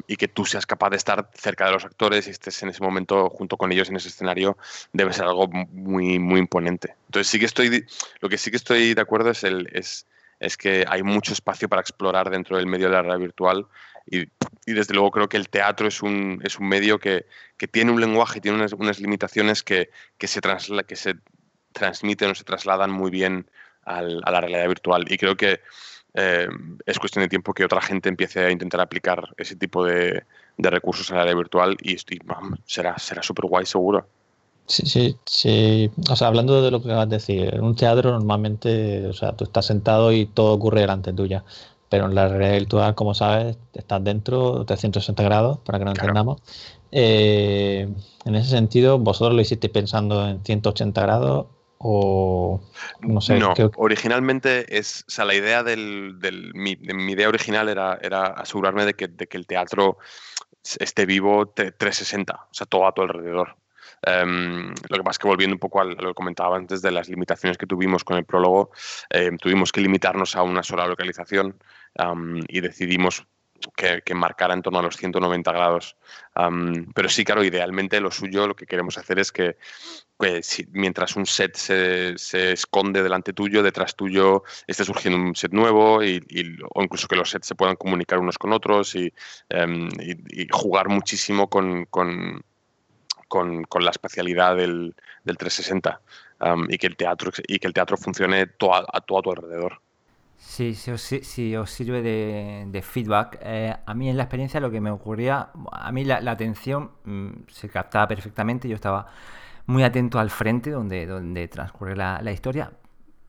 y que tú seas capaz de estar cerca de los actores y estés en ese momento junto con ellos en ese escenario debe ser algo muy, muy imponente. Entonces sí que estoy, lo que sí que estoy de acuerdo es, el, es, es que hay mucho espacio para explorar dentro del medio de la realidad virtual y, y, desde luego creo que el teatro es un, es un medio que, que tiene un lenguaje tiene unas, unas limitaciones que, que, se transla, que se transmiten o se trasladan muy bien al, a la realidad virtual. Y creo que eh, es cuestión de tiempo que otra gente empiece a intentar aplicar ese tipo de, recursos en la área virtual y, será será súper guay seguro. Sí, sí, sí. O sea, hablando de lo que acabas de decir, en un teatro normalmente, o sea, tú estás sentado y todo ocurre delante tuya. Pero en la realidad virtual, como sabes, estás dentro de 360 grados, para que no entendamos. Eh, en ese sentido, ¿vosotros lo hicisteis pensando en 180 grados o no sé. No, originalmente es, o sea, la idea del, del mi, idea original era, era asegurarme de que, de que, el teatro esté vivo 360, o sea, todo a tu alrededor. Em, lo que pasa es que volviendo un poco a lo que comentaba antes de las limitaciones que tuvimos con el prólogo, em, tuvimos que limitarnos a una sola localización y decidimos que, que, marcara en torno a los 190 grados. pero sí, claro, idealmente lo suyo, lo que queremos hacer es que mientras un set se, esconde delante tuyo, detrás tuyo esté surgiendo un set nuevo y, o incluso que los sets se puedan comunicar unos con otros y, em, jugar muchísimo con, con, la especialidad del, del 360 y, que el teatro, y que el teatro funcione a, todo a tu alrededor. Sí, si os, si os sirve de, de feedback, eh, a mí en la experiencia lo que me ocurría, a mí la, atención mm, se captaba perfectamente, yo estaba muy atento al frente donde, donde transcurre la, historia.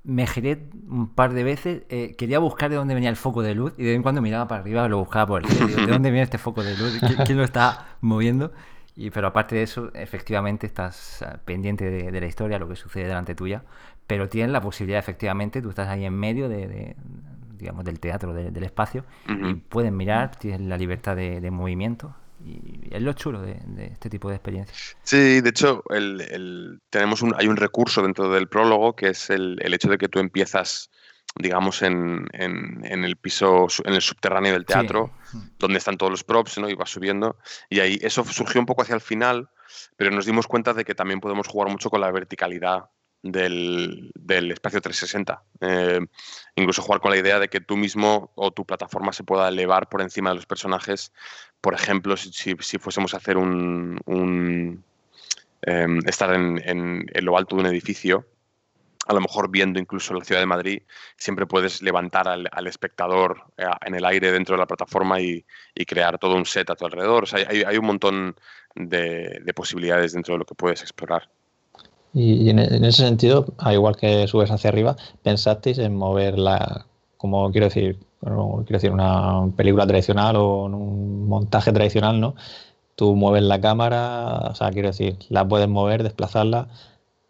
Me giré un par de veces, eh, quería buscar de dónde venía el foco de luz y de vez en cuando miraba para arriba, lo buscaba por el cielo, ¿de dónde viene este foco de luz? ¿Quién, lo está moviendo? Y, pero aparte de eso, efectivamente estás eh, pendiente de, la historia, lo que sucede delante tuya, pero tienes la posibilidad, efectivamente, tú estás ahí en medio de, digamos, del teatro, del espacio, y puedes mirar, tienes la libertad de, movimiento, y es lo chulo de, este tipo de experiencias. Sí, de hecho, el, tenemos un, hay un recurso dentro del prólogo que es el, hecho de que tú empiezas, digamos, en, en, el piso, en el subterráneo del teatro, donde están todos los props, ¿no? Y vas subiendo. Y ahí eso surgió un poco hacia el final, pero nos dimos cuenta de que también podemos jugar mucho con la verticalidad del, del espacio 360. Eh, incluso jugar con la idea de que tú mismo o tu plataforma se pueda elevar por encima de los personajes. Por ejemplo, si, si, fuésemos a hacer un, un em, estar en, en, lo alto de un edificio a lo mejor viendo incluso la ciudad de Madrid, siempre puedes levantar al, espectador eh, en el aire dentro de la plataforma y, crear todo un set a tu alrededor. O sea, hay, un montón de, posibilidades dentro de lo que puedes explorar. Y, en, ese sentido, al igual que subes hacia arriba, ¿pensasteis en mover la, como quiero decir, quiero decir, una película tradicional o un montaje tradicional, ¿no? Tú mueves la cámara, o sea, quiero decir, la puedes mover, desplazarla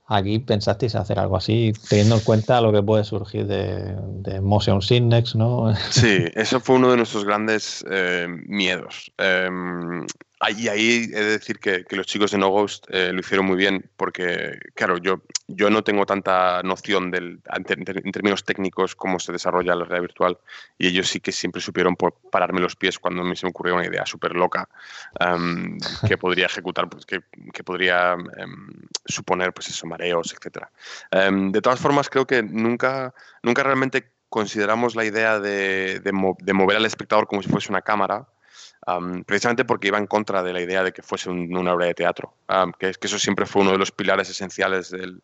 Aquí pensasteis hacer algo así, teniendo en cuenta lo que puede surgir de, Motion Sickness, ¿no? Sí, eso fue uno de nuestros grandes eh, miedos. Em, Ahí, ahí he de decir que, los chicos de No Ghost eh, lo hicieron muy bien porque, claro, yo, yo no tengo tanta noción del, en, términos técnicos cómo se desarrolla la realidad virtual y ellos sí que siempre supieron por pararme los pies cuando me se me ocurrió una idea súper loca em, que podría ejecutar, pues, que, que podría em, suponer, pues eso, mareos, etc. Em, de todas formas, creo que nunca, nunca realmente consideramos la idea de, de mover al espectador como si fuese una cámara, precisamente porque iba en contra de la idea de que fuese una obra de teatro, que, eso siempre fue uno de los pilares esenciales del,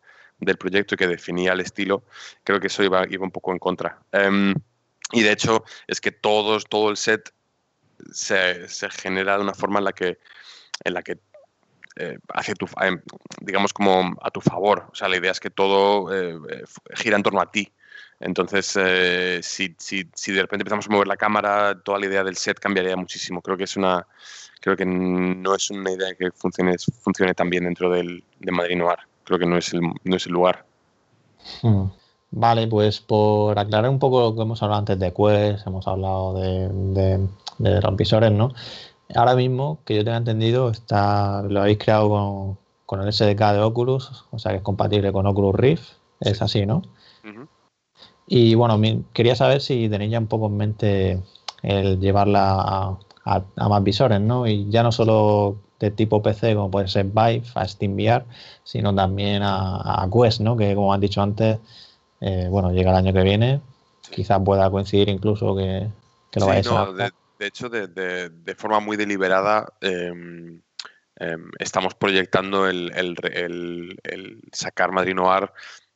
proyecto y que definía el estilo. Creo que eso iba, un poco en contra. Em, y de hecho es que todo el set se, genera de una forma en la que, en eh, em, digamos como a tu favor. O sea, la idea es que todo eh, eh, gira en torno a ti. Entonces, eh, si, si, si, de repente empezamos a mover la cámara, toda la idea del set cambiaría muchísimo. Creo que es una, creo que no es una idea que funcione, funcione tan bien dentro del, de Madrid Noir. Creo que no es el, no es el lugar. Hmm. Vale, pues por aclarar un poco lo que hemos hablado antes de Quest, hemos hablado de, de, visores, ¿no? Ahora mismo, que yo tenga entendido, está, lo habéis creado con, con el SDK de Oculus, o sea que es compatible con Oculus Rift, es así, ¿no? Y bueno, quería saber si tenéis ya un poco en mente el llevarla a, más visores, ¿no? Y ya no solo de tipo PC, como puede ser Vive, a SteamVR, sino también a, Quest, ¿no? Que como han dicho antes, eh, bueno, llega el año que viene, quizás pueda coincidir incluso que, lo vaya a de, de, hecho, de, forma muy deliberada, em, em, estamos proyectando el, el, el sacar Madrid Noir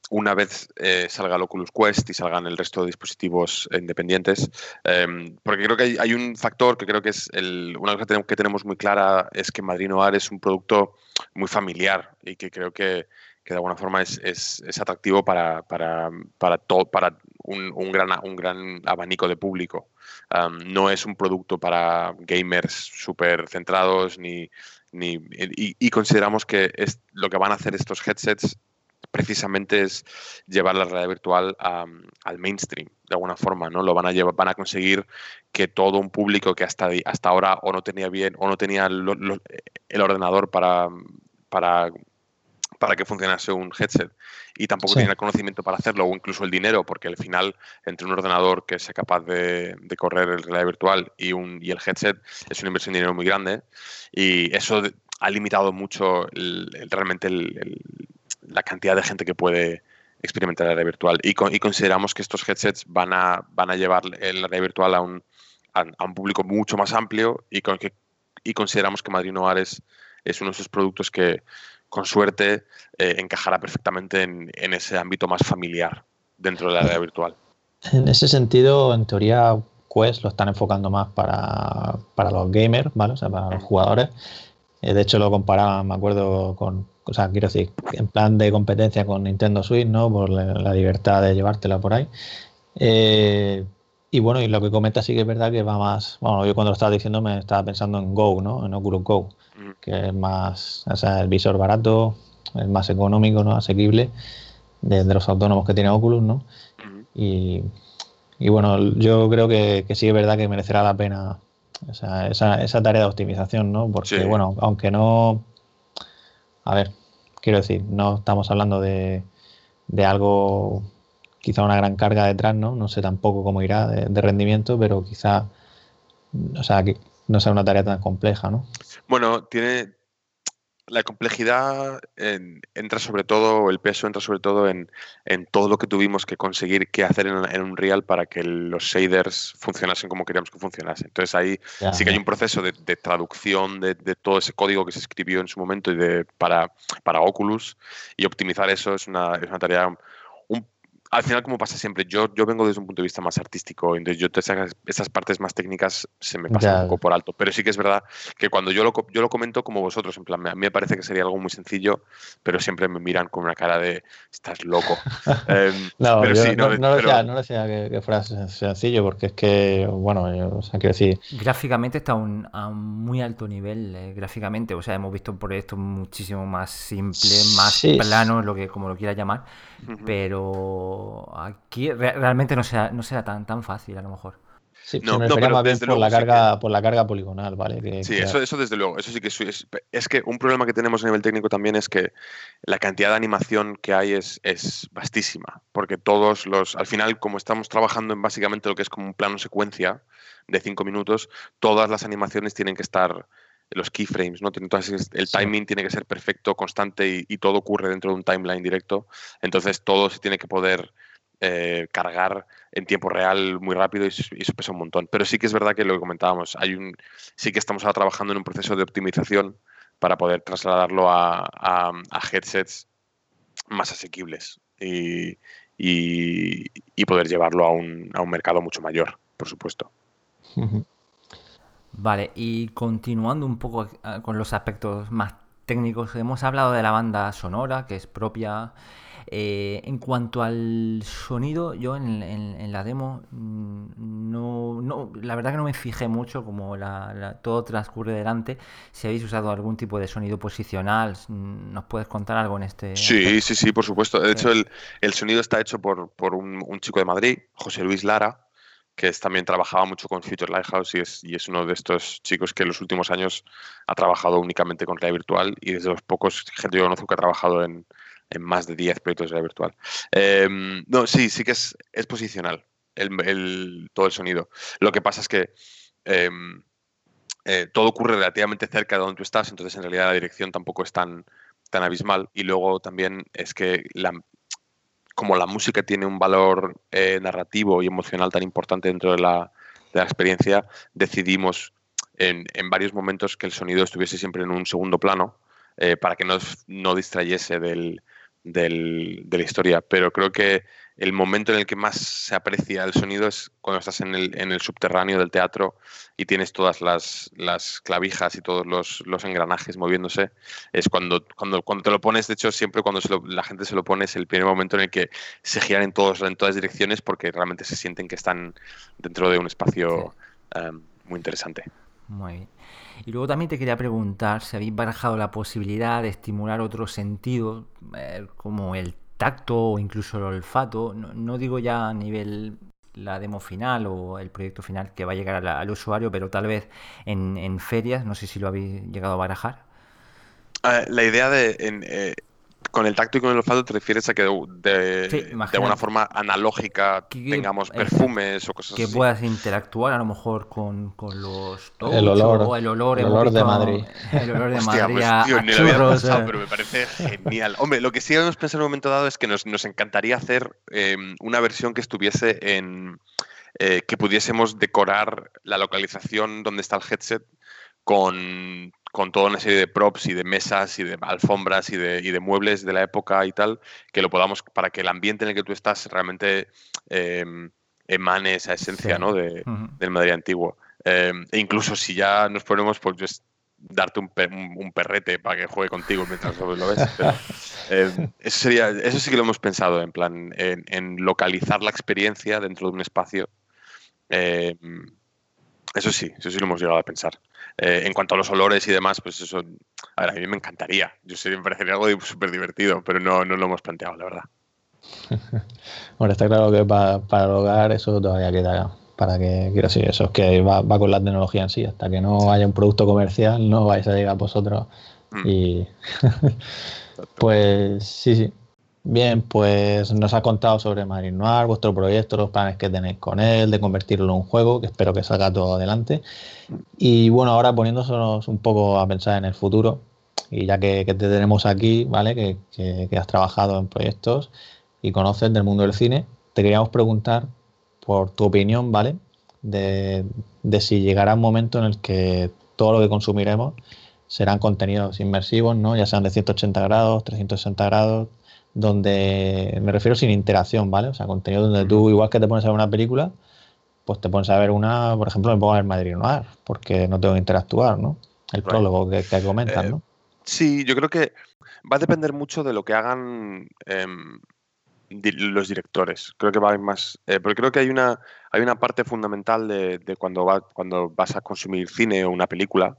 una vez eh, salga el Oculus Quest y salgan el resto de dispositivos independientes, em, porque creo que hay, un factor que creo que es el, una cosa que tenemos muy clara es que Madrid Noir es un producto muy familiar y que creo que, de alguna forma es, atractivo para, para, para, para un, gran, un gran abanico de público. No es un producto para gamers súper centrados ni, ni y, y, consideramos que es, lo que van a hacer estos headsets precisamente es llevar la realidad virtual al mainstream, de alguna forma, ¿no? Lo van a llevar, van a conseguir que todo un público que hasta, hasta ahora o no tenía bien o no tenía el ordenador para, para, para que funcionase un headset y tampoco tenía el conocimiento para hacerlo o incluso el dinero, porque al final entre un ordenador que sea capaz de, correr el realidad virtual y, un, y el headset es una inversión de dinero muy grande y eso ha limitado mucho realmente el, la cantidad de gente que puede experimentar la realidad virtual. Y, consideramos que estos headsets van a, llevar la realidad virtual a un, público mucho más amplio y, consideramos que Madrid Noir es, uno de esos productos que, con suerte, eh, encajará perfectamente en, ese ámbito más familiar dentro de la realidad virtual. En ese sentido, en teoría, Quest lo están enfocando más para, para los gamers, ¿vale? O sea, para los jugadores. Eh, de hecho, lo comparaban, me acuerdo, con, o sea, quiero decir, en plan de competencia con Nintendo Switch, ¿no? Por la, libertad de llevártela por ahí. Eh, y bueno, y lo que comenta sí que es verdad que va más. Bueno, yo cuando lo estaba diciendo me estaba pensando en Go, ¿no? En Oculus Go, mm. que es más. O sea, el visor barato, es más económico, ¿no? Asequible de, los autónomos que tiene Oculus, ¿no? y, y, bueno, yo creo que, que sí es verdad que merecerá la pena esa, esa tarea de optimización, ¿no? Porque, bueno, aunque no a ver, quiero decir, no estamos hablando de, algo, quizá una gran carga detrás, ¿no? No sé tampoco cómo irá de, rendimiento, pero quizá, o sea, que no sea una tarea tan compleja, ¿no? Bueno, tiene, la complejidad entra sobre todo, el peso entra sobre todo en, todo lo que tuvimos que conseguir que hacer en, un real para que los shaders funcionasen como queríamos que funcionasen. Entonces ahí sí que hay un proceso de, traducción de, todo ese código que se escribió en su momento y de, para, para Oculus y optimizar eso es una, es una tarea al final, como pasa siempre, yo, yo vengo desde un punto de vista más artístico, entonces yo te esas partes más técnicas se me pasan un poco por alto. Pero sí que es verdad que cuando yo lo, yo lo comento como vosotros, en plan, a mí me parece que sería algo muy sencillo, pero siempre me miran con una cara de estás loco. Em, no, pero sí, no, no, decía, no, decía, que, fuera sencillo, porque es que, bueno, o sea, quiero decir. Gráficamente está a un, muy alto nivel, eh, gráficamente. O sea, hemos visto proyectos muchísimo más simples, más planos, lo que como lo quiera llamar pero aquí realmente no será, no será tan, tan fácil a lo mejor. Sí, no, me no, más bien por la, carga, por la carga poligonal, ¿vale? sí, Eso, eso desde luego. Eso sí que es, es que un problema que tenemos a nivel técnico también es que la cantidad de animación que hay es, es vastísima. Porque todos los. Al final, como estamos trabajando en básicamente lo que es como un plano secuencia de cinco minutos, todas las animaciones tienen que estar los keyframes, ¿no? Entonces el timing tiene que ser perfecto, constante y, todo ocurre dentro de un timeline directo. Entonces todo se tiene que poder eh, cargar en tiempo real muy rápido y, eso pesa un montón. Pero sí que es verdad que lo que comentábamos, hay un, sí que estamos ahora trabajando en un proceso de optimización para poder trasladarlo a, headsets más asequibles y, poder llevarlo a un, a un mercado mucho mayor, por supuesto. Vale, y continuando un poco eh, con los aspectos más técnicos, hemos hablado de la banda sonora, que es propia. Eh, en cuanto al sonido, yo en, la demo mm, no, no, la verdad que no me fijé mucho como la, todo transcurre delante. Si habéis usado algún tipo de sonido posicional, mm, ¿nos puedes contar algo en este? Sí, sí, sí, por supuesto. De hecho, el, el sonido está hecho por, por un, un, chico de Madrid, José Luis Lara, que también trabajaba mucho con Future Lighthouse y es, y es uno de estos chicos que en los últimos años ha trabajado únicamente con realidad virtual y desde los pocos gente que conozco que ha trabajado en, en más de 10 proyectos de realidad virtual. Em, no, sí, sí que es, es posicional el, todo el sonido. Lo que pasa es que em, eh, todo ocurre relativamente cerca de donde tú estás, entonces en realidad la dirección tampoco es tan, tan abismal. Y luego también es que la, como la música tiene un valor eh, narrativo y emocional tan importante dentro de la, experiencia, decidimos en, varios momentos que el sonido estuviese siempre en un segundo plano eh, para que no, no distrayese del, de la historia. Pero creo que el momento en el que más se aprecia el sonido es cuando estás en el, en el subterráneo del teatro y tienes todas las, las clavijas y todos los, los, engranajes moviéndose. Es cuando, cuando, cuando te lo pones, de hecho, siempre cuando la gente se lo pone es el primer momento en el que se giran en, todos, en todas direcciones porque realmente se sienten que están dentro de un espacio em, muy interesante. Muy bien. Y luego también te quería preguntar si habéis barajado la posibilidad de estimular otros sentidos, eh, como el tacto o incluso el olfato, no, digo ya a nivel la demo final o el proyecto final que va a llegar al usuario, pero tal vez en, ferias, no sé si lo habéis llegado a barajar. Ah, la idea de eh, con el tacto y con el olfato te refieres a que de, de, alguna forma analógica tengamos perfumes o cosas que así. Que puedas interactuar a lo mejor con, con los el olor, o el olor, el olor de Madrid. El olor de Madrid pues, a, churros, eh. pero me parece genial. Hombre, lo que sí habíamos pensado en un momento dado es que nos, nos encantaría hacer em, una versión que estuviese en... Eh, que pudiésemos decorar la localización donde está el headset con con toda una serie de props y de mesas y de alfombras y de, y de, muebles de la época y tal, que lo podamos, para que el ambiente en el que tú estás realmente em, emane esa esencia ¿no? de, del Madrid antiguo. Em, e incluso si ya nos ponemos, pues darte un, un, perrete para que juegue contigo mientras lo ves. Em, eso, sería, eso sí que lo hemos pensado, en plan, en, en localizar la experiencia dentro de un espacio. Eso sí, eso sí lo hemos llegado a pensar. Eh, en cuanto a los olores y demás, pues eso, a, ver, a mí me encantaría. Yo sé, me parecería algo súper divertido, pero no, no lo hemos planteado, la verdad. bueno, está claro que para, para el hogar eso todavía queda para que, quiero decir, eso es que va, va, con la tecnología en sí, hasta que no haya un producto comercial no vais a llegar vosotros mm. y pues sí, sí, Bien, pues nos ha contado sobre Marine Noir, vuestro proyecto, los planes que tenéis con él, de convertirlo en un juego, que espero que salga todo adelante. Y bueno, ahora poniéndonos un poco a pensar en el futuro, y ya que, te tenemos aquí, ¿vale? Que, has trabajado en proyectos y conoces del mundo del cine, te queríamos preguntar por tu opinión, ¿vale? De, de si llegará un momento en el que todo lo que consumiremos serán contenidos inmersivos, ¿no? Ya sean de 180 grados, 360 grados, donde me refiero sin interacción, ¿vale? O sea, contenido donde tú, igual que te pones a ver una película, pues te pones a ver una, por ejemplo, me pongo a ver Madrid Noir, porque no tengo que interactuar, ¿no? El prólogo que, que comentas, eh, ¿no? Sí, yo creo que va a depender mucho de lo que hagan em, los directores. Creo que va a más. Eh, porque creo que hay una, hay una parte fundamental de, cuando, va, cuando vas a consumir cine o una película.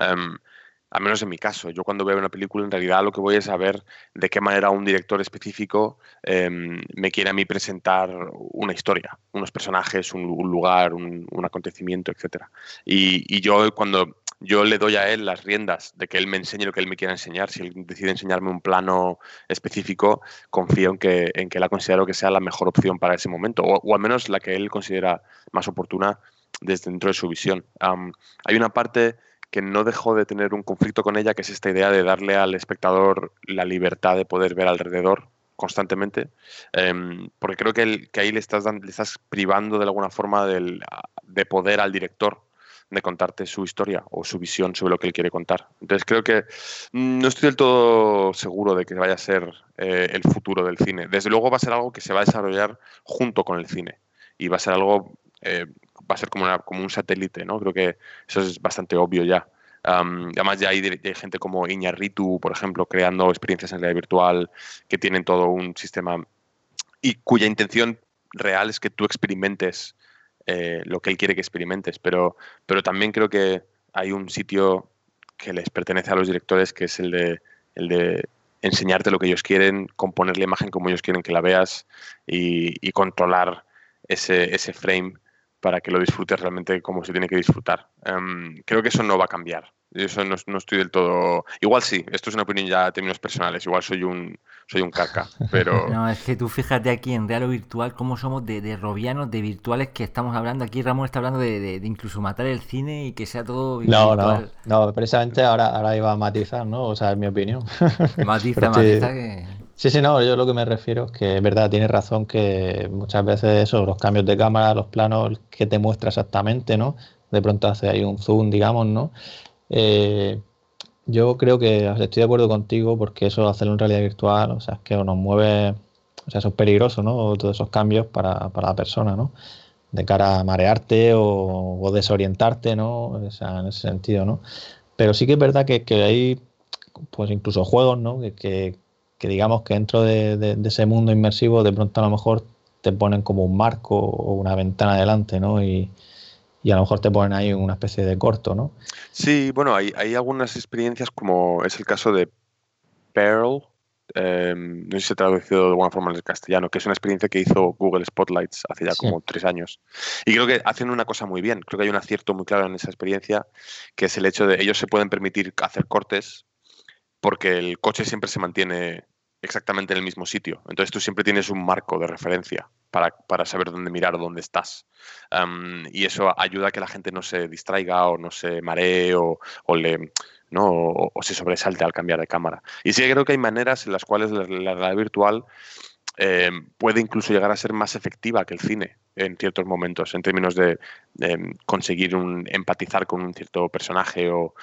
Um, al menos en mi caso, yo cuando veo una película en realidad lo que voy es a ver de qué manera un director específico em, me quiere a mí presentar una historia, unos personajes, un, lugar, un, acontecimiento, etc. Y, yo cuando yo le doy a él las riendas de que él me enseñe lo que él me quiera enseñar. Si él decide enseñarme un plano específico, confío en que, en que él considero que sea la mejor opción para ese momento, o, al menos la que él considera más oportuna desde dentro de su visión. hay una parte que no dejó de tener un conflicto con ella, que es esta idea de darle al espectador la libertad de poder ver alrededor constantemente, em, porque creo que, ahí le estás, le estás privando de alguna forma del, de poder al director de contarte su historia o su visión sobre lo que él quiere contar. Entonces creo que mm, no estoy del todo seguro de que vaya a ser eh, el futuro del cine. Desde luego va a ser algo que se va a desarrollar junto con el cine y va a ser algo, eh, va a ser como, como un satélite, ¿no? Creo que eso es bastante obvio ya. además ya hay, gente como Iñarritu, por ejemplo, creando experiencias en realidad virtual que tienen todo un sistema y cuya intención real es que tú experimentes eh, lo que él quiere que experimentes, pero, pero también creo que hay un sitio que les pertenece a los directores, que es el de, el de enseñarte lo que ellos quieren, componer la imagen como ellos quieren que la veas y, controlar ese, frame para que lo disfrutes realmente como se tiene que disfrutar. Em, creo que eso no va a cambiar. Eso no, no, estoy del todo. Igual sí, esto es una opinión ya a términos personales. Igual soy un soy un carca, pero. No, es que tú fíjate aquí en Real o Virtual cómo somos de, de robianos, de virtuales que estamos hablando. Aquí Ramón está hablando de, de, incluso matar el cine y que sea todo. No, no, no, precisamente ahora, ahora iba a matizar, ¿no? O sea, es mi opinión. Matiza, matiza que. Sí, sí, no, yo lo que me refiero es que es verdad, tienes razón que muchas veces eso, los cambios de cámara, los planos que te muestra exactamente, ¿no? De pronto hace ahí un zoom, digamos, ¿no? Eh, yo creo que estoy de acuerdo contigo porque eso hacerlo en realidad virtual, o sea, es que nos mueve, o sea, eso es peligroso, ¿no? Todos esos cambios para, la persona, ¿no? De cara a marearte o, desorientarte, ¿no? O sea, en ese sentido, ¿no? Pero sí que es verdad que, hay, pues incluso juegos, ¿no? Que, digamos que dentro de, de, ese mundo inmersivo de pronto a lo mejor te ponen como un marco o una ventana delante, ¿no? Y, y a lo mejor te ponen ahí una especie de corto, ¿no? Sí, bueno, hay, hay algunas experiencias como es el caso de Pearl, em, no sé si se ha traducido de alguna forma en el castellano, que es una experiencia que hizo Google Spotlights hace ya como tres años. Y creo que hacen una cosa muy bien, creo que hay un acierto muy claro en esa experiencia, que es el hecho de ellos se pueden permitir hacer cortes porque el coche siempre se mantiene exactamente en el mismo sitio. Entonces tú siempre tienes un marco de referencia para, saber dónde mirar o dónde estás. y eso ayuda a que la gente no se distraiga o no se maree o, le, ¿no? O, se sobresalte al cambiar de cámara. Y sí creo que hay maneras en las cuales la, realidad virtual em, puede incluso llegar a ser más efectiva que el cine en ciertos momentos, en términos de, conseguir un, empatizar con un cierto personaje o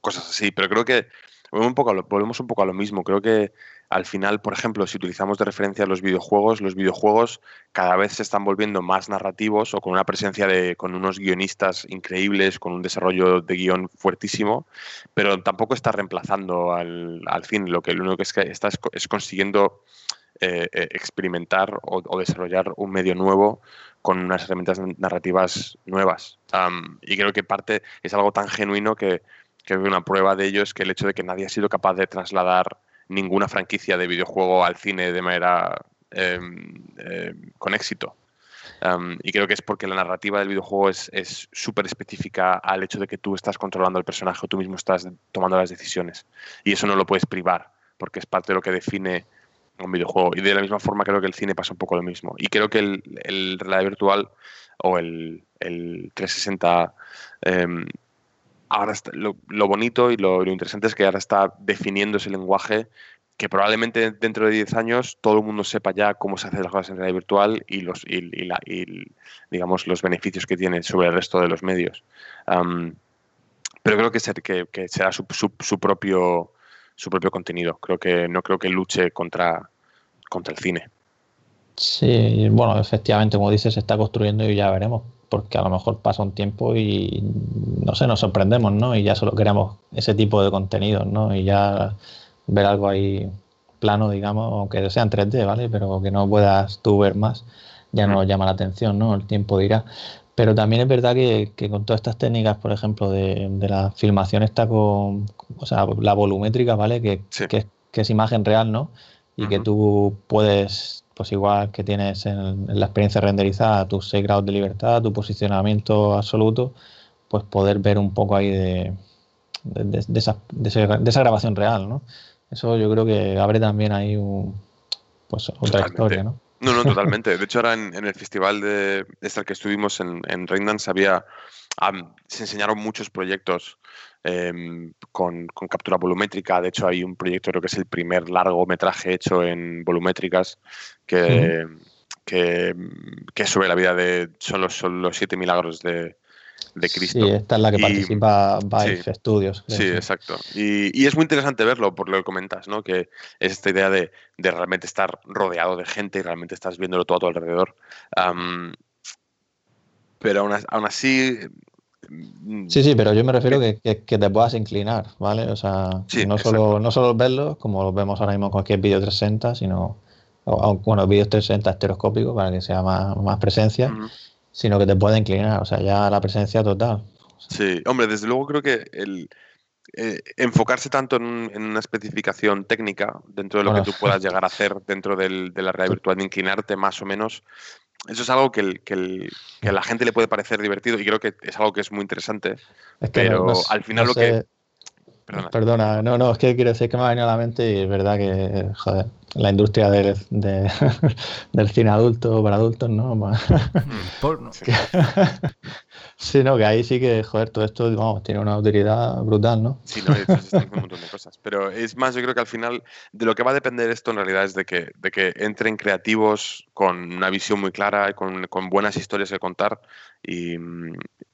cosas así. Pero creo que volvemos un poco volvemos un poco a lo mismo. Creo que al final, por ejemplo, si utilizamos de referencia los videojuegos, los videojuegos cada vez se están volviendo más narrativos o con una presencia de, con unos guionistas increíbles, con un desarrollo de guion fuertísimo, pero tampoco está reemplazando al, al cine. Lo que lo único que está es, consiguiendo eh, eh, experimentar o, desarrollar un medio nuevo con unas herramientas narrativas nuevas. y creo que parte es algo tan genuino que, que una prueba de ello es que el hecho de que nadie ha sido capaz de trasladar ninguna franquicia de videojuego al cine de manera em, em, con éxito. Em, y creo que es porque la narrativa del videojuego es súper específica al hecho de que tú estás controlando el personaje o tú mismo estás tomando las decisiones. Y eso no lo puedes privar, porque es parte de lo que define un videojuego. Y de la misma forma creo que el cine pasa un poco lo mismo. Y creo que el, el realidad virtual o el, el 360 ahora lo, bonito y lo, interesante es que ahora está definiendo ese lenguaje que probablemente dentro de 10 años todo el mundo sepa ya cómo se hacen las cosas en realidad virtual y los digamos los beneficios que tiene sobre el resto de los medios. pero creo que, ser, que, será su, propio su propio contenido. Creo que no creo que luche contra el cine. Sí, bueno, efectivamente, como dices, se está construyendo y ya veremos, porque a lo mejor pasa un tiempo y no sé, nos sorprendemos, ¿no? Y ya solo queremos ese tipo de contenidos, ¿no? Y ya ver algo ahí plano, digamos, aunque sea en 3D, ¿vale? Pero que no puedas tú ver más, ya no nos llama la atención, ¿no? El tiempo dirá. Pero también es verdad que, con todas estas técnicas, por ejemplo, de, la filmación está con, o sea, la volumétrica, ¿vale? Que, que, es imagen real, ¿no? Y que tú puedes pues igual que tienes en, la experiencia renderizada tus 6 grados de libertad, tu posicionamiento absoluto, pues poder ver un poco ahí de, de, esa, esa, grabación real, ¿no? Eso yo creo que abre también ahí un, pues otra historia, ¿no? No, no, totalmente. De hecho, ahora en, el festival de, este que estuvimos en, en Raindance había, se enseñaron muchos proyectos Em, con, captura volumétrica. De hecho, hay un proyecto, creo que es el primer largometraje hecho en volumétricas, que, que, es sobre la vida de. Son los, son los siete milagros de, Cristo. Sí, esta es la que participa Vice Studios. Sí, exacto. Y, es muy interesante verlo, por lo que comentas, ¿no? Que es esta idea de, realmente estar rodeado de gente y realmente estás viéndolo todo a tu alrededor. pero aún, así, Mm. Sí, sí, pero yo me refiero que, que, te puedas inclinar, ¿vale? O sea, no, solo, no solo verlos, como los vemos ahora mismo en cualquier vídeo 360, sino, bueno, vídeos 360 estereoscópicos para que sea más, más presencia, sino que te pueda inclinar, o sea, ya la presencia total. Sí, hombre, desde luego creo que el eh, enfocarse tanto en, una especificación técnica dentro de lo que tú puedas llegar a hacer dentro de la realidad virtual, de inclinarte más o menos, eso es algo que, el, que, a la gente le puede parecer divertido y creo que es algo que es muy interesante. pero al final lo que. Perdona. no, no, es que quiero decir que me ha venido a la mente y es verdad que, joder, la industria del, del cine adulto para adultos, ¿no? Mm, porno. Sí, no, que ahí sí que, joder, todo esto, vamos, tiene una utilidad brutal, ¿no? Sí, no, un montón de cosas. Pero es más, yo creo que al final, de lo que va a depender esto en realidad es de que, de que entren creativos con una visión muy clara, y con, con buenas historias que contar y,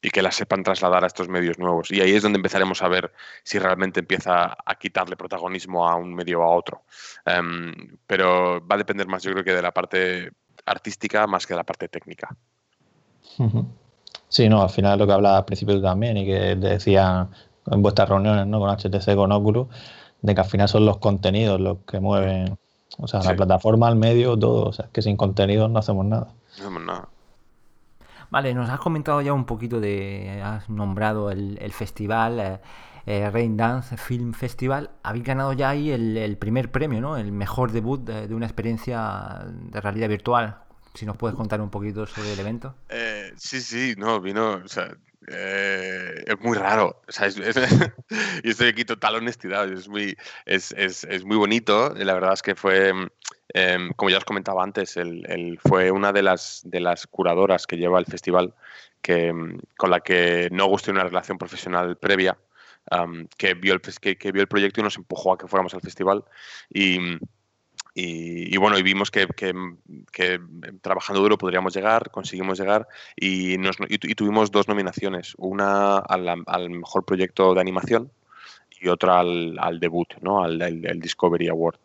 y, que las sepan trasladar a estos medios nuevos. Y ahí es donde empezaremos a ver si realmente empieza a quitarle protagonismo a un medio o a otro. Em, pero va a depender más, yo creo que de la parte artística más que de la parte técnica. Sí, no, al final lo que hablaba al principio también y que decía en vuestras reuniones ¿no? con HTC, con Oculus, de que al final son los contenidos los que mueven, o sea, la plataforma, el medio, todo. O sea, que sin contenidos no hacemos nada. No hacemos nada. Vale, nos has comentado ya un poquito de, has nombrado el, festival. Eh, eh, Rain Dance Film Festival, habéis ganado ya ahí el, primer premio, ¿no? El mejor debut de, una experiencia de realidad virtual. Si nos puedes contar un poquito sobre el evento. Eh, sí, sí, no, vino, o sea, eh, es muy raro. O sea, y estoy aquí total honestidad. Es muy, es, es, es, muy bonito. La verdad es que fue, em, como ya os comentaba antes, el, fue una de las, de las curadoras que lleva el festival que, con la que no gusté una relación profesional previa que, vio el, que, vio el proyecto y nos empujó a que fuéramos al festival. Y, y, bueno, y vimos que, que, trabajando duro podríamos llegar, conseguimos llegar y, nos, y, tuvimos dos nominaciones, una al, al, mejor proyecto de animación y otra al, al debut, ¿no? al, Discovery Award.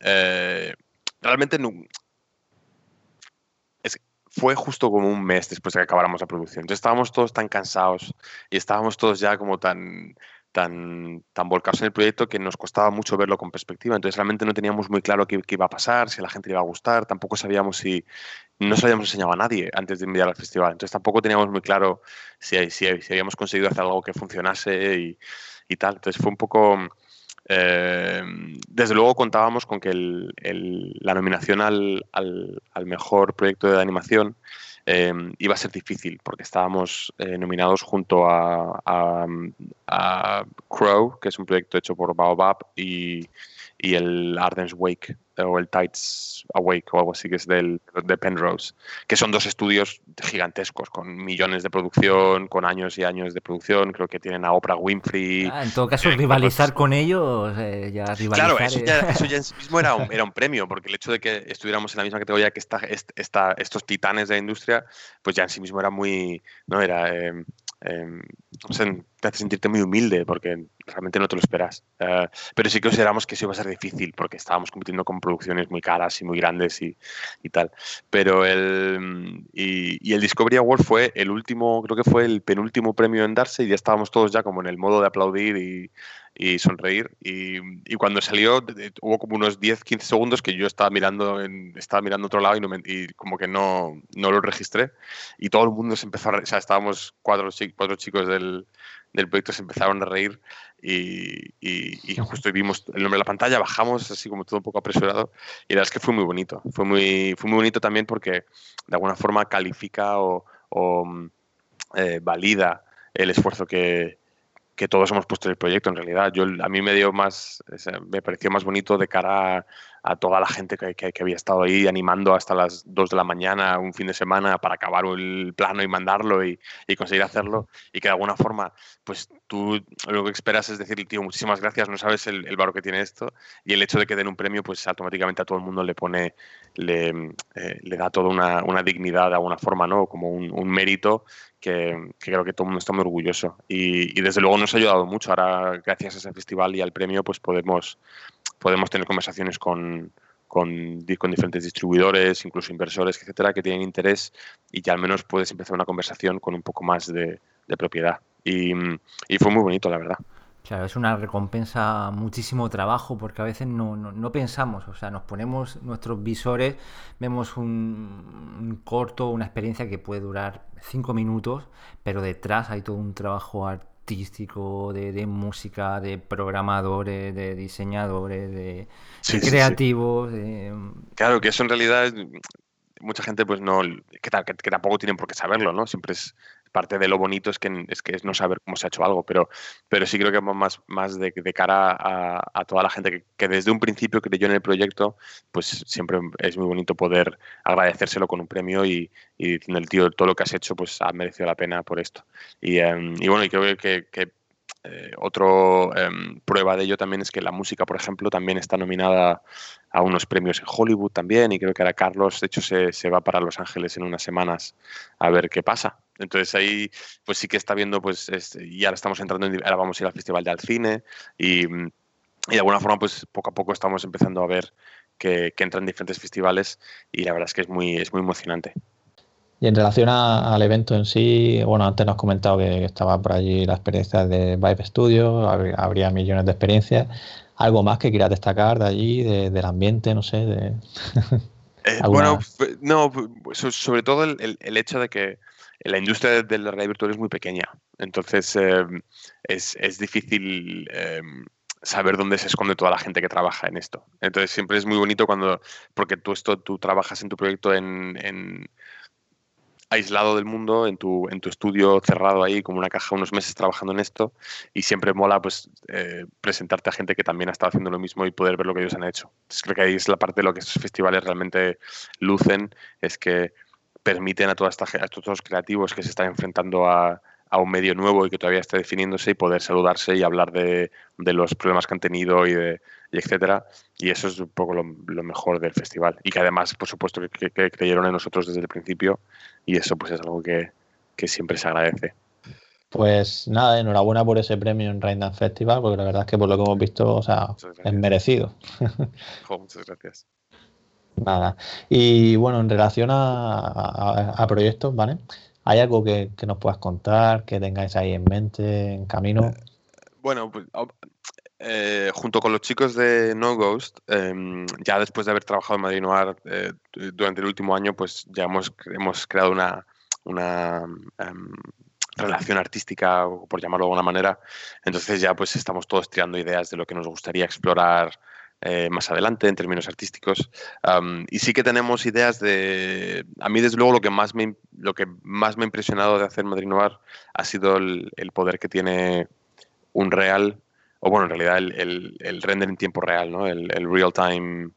Eh, realmente fue justo como un mes después de que acabáramos la producción. Entonces estábamos todos tan cansados y estábamos todos ya como tan, tan, tan volcados en el proyecto que nos costaba mucho verlo con perspectiva. Entonces realmente no teníamos muy claro qué, iba a pasar, si a la gente le iba a gustar, tampoco sabíamos si no se habíamos enseñado a nadie antes de enviar al festival. Entonces tampoco teníamos muy claro si, si, habíamos conseguido hacer algo que funcionase y, y tal. Entonces fue un poco eh, desde luego contábamos con que la nominación al, mejor proyecto de animación eh, iba a ser difícil porque estábamos eh, nominados junto a, Crow, que es un proyecto hecho por Baobab, y, el Arden's Wake, o el Tides Awake o algo así, que es del, de Penrose, que son dos estudios gigantescos, con millones de producción, con años y años de producción. Creo que tienen a Oprah Winfrey. Ah, en todo caso, rivalizar con ellos, eh, ya rivalizar. Claro, eso ya, en sí mismo era un, era un premio, porque el hecho de que estuviéramos en la misma categoría que esta, esta, estos titanes de la industria, pues ya en sí mismo era muy. ¿no? Era. Eh, Em, te hace sentirte muy humilde porque realmente no te lo esperas. Eh, pero sí que consideramos que eso iba a ser difícil porque estábamos compitiendo con producciones muy caras y muy grandes y, y tal. Pero el, y, y, el Discovery Award fue el último, creo que fue el penúltimo premio en darse y ya estábamos todos ya como en el modo de aplaudir y, y sonreír. Y, y, cuando salió, hubo como unos 10, 15 segundos que yo estaba mirando en, estaba mirando otro lado y, no y como que no, no, lo registré. Y todo el mundo se empezó a reír. O sea, estábamos cuatro, cuatro chicos del, del proyecto, se empezaron a reír. Y, y, justo vimos el nombre de la pantalla, bajamos así como todo un poco apresurado. Y la verdad es que fue muy bonito. Fue muy, fue muy bonito también porque de alguna forma califica o, o eh, valida el esfuerzo que, que todos hemos puesto en el proyecto en realidad. Yo, a mí me dio más, me pareció más bonito de cara toda la gente que, que, había estado ahí animando hasta las 2 de la mañana, un fin de semana, para acabar el plano y mandarlo y, y conseguir hacerlo. Y que de alguna forma, pues tú lo que esperas es decir, tío, muchísimas gracias, no sabes el, el valor que tiene esto. Y el hecho de que den un premio, pues automáticamente a todo el mundo le pone, le, eh, le da toda una, una, dignidad de alguna forma, ¿no? Como un, un mérito que, creo que todo el mundo está muy orgulloso. Y, desde luego nos ha ayudado mucho. Ahora, gracias a ese festival y al premio, pues podemos, podemos tener conversaciones con, con, diferentes distribuidores, incluso inversores, etcétera, que tienen interés y ya al menos puedes empezar una conversación con un poco más de, propiedad. Y, fue muy bonito, la verdad. Claro, es una recompensa muchísimo trabajo porque a veces no, no, pensamos, o sea, nos ponemos nuestros visores, vemos un, un, corto, una experiencia que puede durar cinco minutos, pero detrás hay todo un trabajo de, de música, de programadores, de diseñadores, de, sí, de creativos. Sí. De... Claro, que eso en realidad mucha gente pues no, que, que, que, tampoco tienen por qué saberlo, ¿no? Siempre es, parte de lo bonito es que es, que es no saber cómo se ha hecho algo, pero, pero sí creo que más, más de, cara a, a, toda la gente que, desde un principio creyó en el proyecto, pues siempre es muy bonito poder agradecérselo con un premio y, diciendo el tío, todo lo que has hecho pues ha merecido la pena por esto. Y, um, y bueno, y creo que, que eh, eh, prueba de ello también es que la música, por ejemplo, también está nominada a unos premios en Hollywood también y creo que ahora Carlos, de hecho, se, se, va para Los Ángeles en unas semanas a ver qué pasa. Entonces ahí pues sí que está viendo, pues, es, y ahora estamos entrando, en, ahora vamos a ir al Festival de Cine y, y, de alguna forma pues poco a poco estamos empezando a ver que, que entran diferentes festivales y la verdad es que es muy, es muy emocionante. Y en relación a, al evento en sí, bueno, antes nos has comentado que estaba por allí la experiencia de Vibe Studio, habría, millones de experiencias. ¿Algo más que quieras destacar de allí, de, del ambiente, no sé? De... eh, bueno, no, sobre todo el, el, hecho de que la industria de la virtual es muy pequeña. Entonces eh, es, es, difícil eh, saber dónde se esconde toda la gente que trabaja en esto. Entonces siempre es muy bonito cuando, porque tú esto, tú trabajas en tu proyecto en, aislado del mundo, en tu, en tu estudio cerrado ahí, como una caja, unos meses trabajando en esto, y siempre mola pues eh, presentarte a gente que también ha estado haciendo lo mismo y poder ver lo que ellos han hecho. Creo que ahí es la parte de lo que estos festivales realmente lucen, es que permiten a, toda esta, a todos los creativos que se están enfrentando a, a un medio nuevo y que todavía está definiéndose y poder saludarse y hablar de, de los problemas que han tenido y, de, y etcétera. Y eso es un poco lo, lo, mejor del festival. Y que además, por supuesto, que, que, creyeron en nosotros desde el principio y eso pues es algo que, que siempre se agradece. Pues nada, enhorabuena por ese premio en Raindan Festival, porque la verdad es que por lo que hemos visto, o sea, es merecido. Oh, muchas gracias. Nada. Y bueno, en relación a, proyectos, ¿vale? ¿Hay algo que, que, nos puedas contar, que tengáis ahí en mente, en camino? Eh, bueno, pues eh, junto con los chicos de No Ghost, eh, ya después de haber trabajado en Madrid Noir eh, durante el último año, pues ya hemos, hemos creado una, una em, relación artística, por llamarlo de alguna manera. Entonces ya pues estamos todos tirando ideas de lo que nos gustaría explorar eh, más adelante en términos artísticos. Y sí que tenemos ideas de... A mí, desde luego, lo que más me, lo que más me ha impresionado de hacer Madrid Noir ha sido el, poder que tiene un real, o bueno, en realidad el, el, el, render en tiempo real, ¿no? el, real-time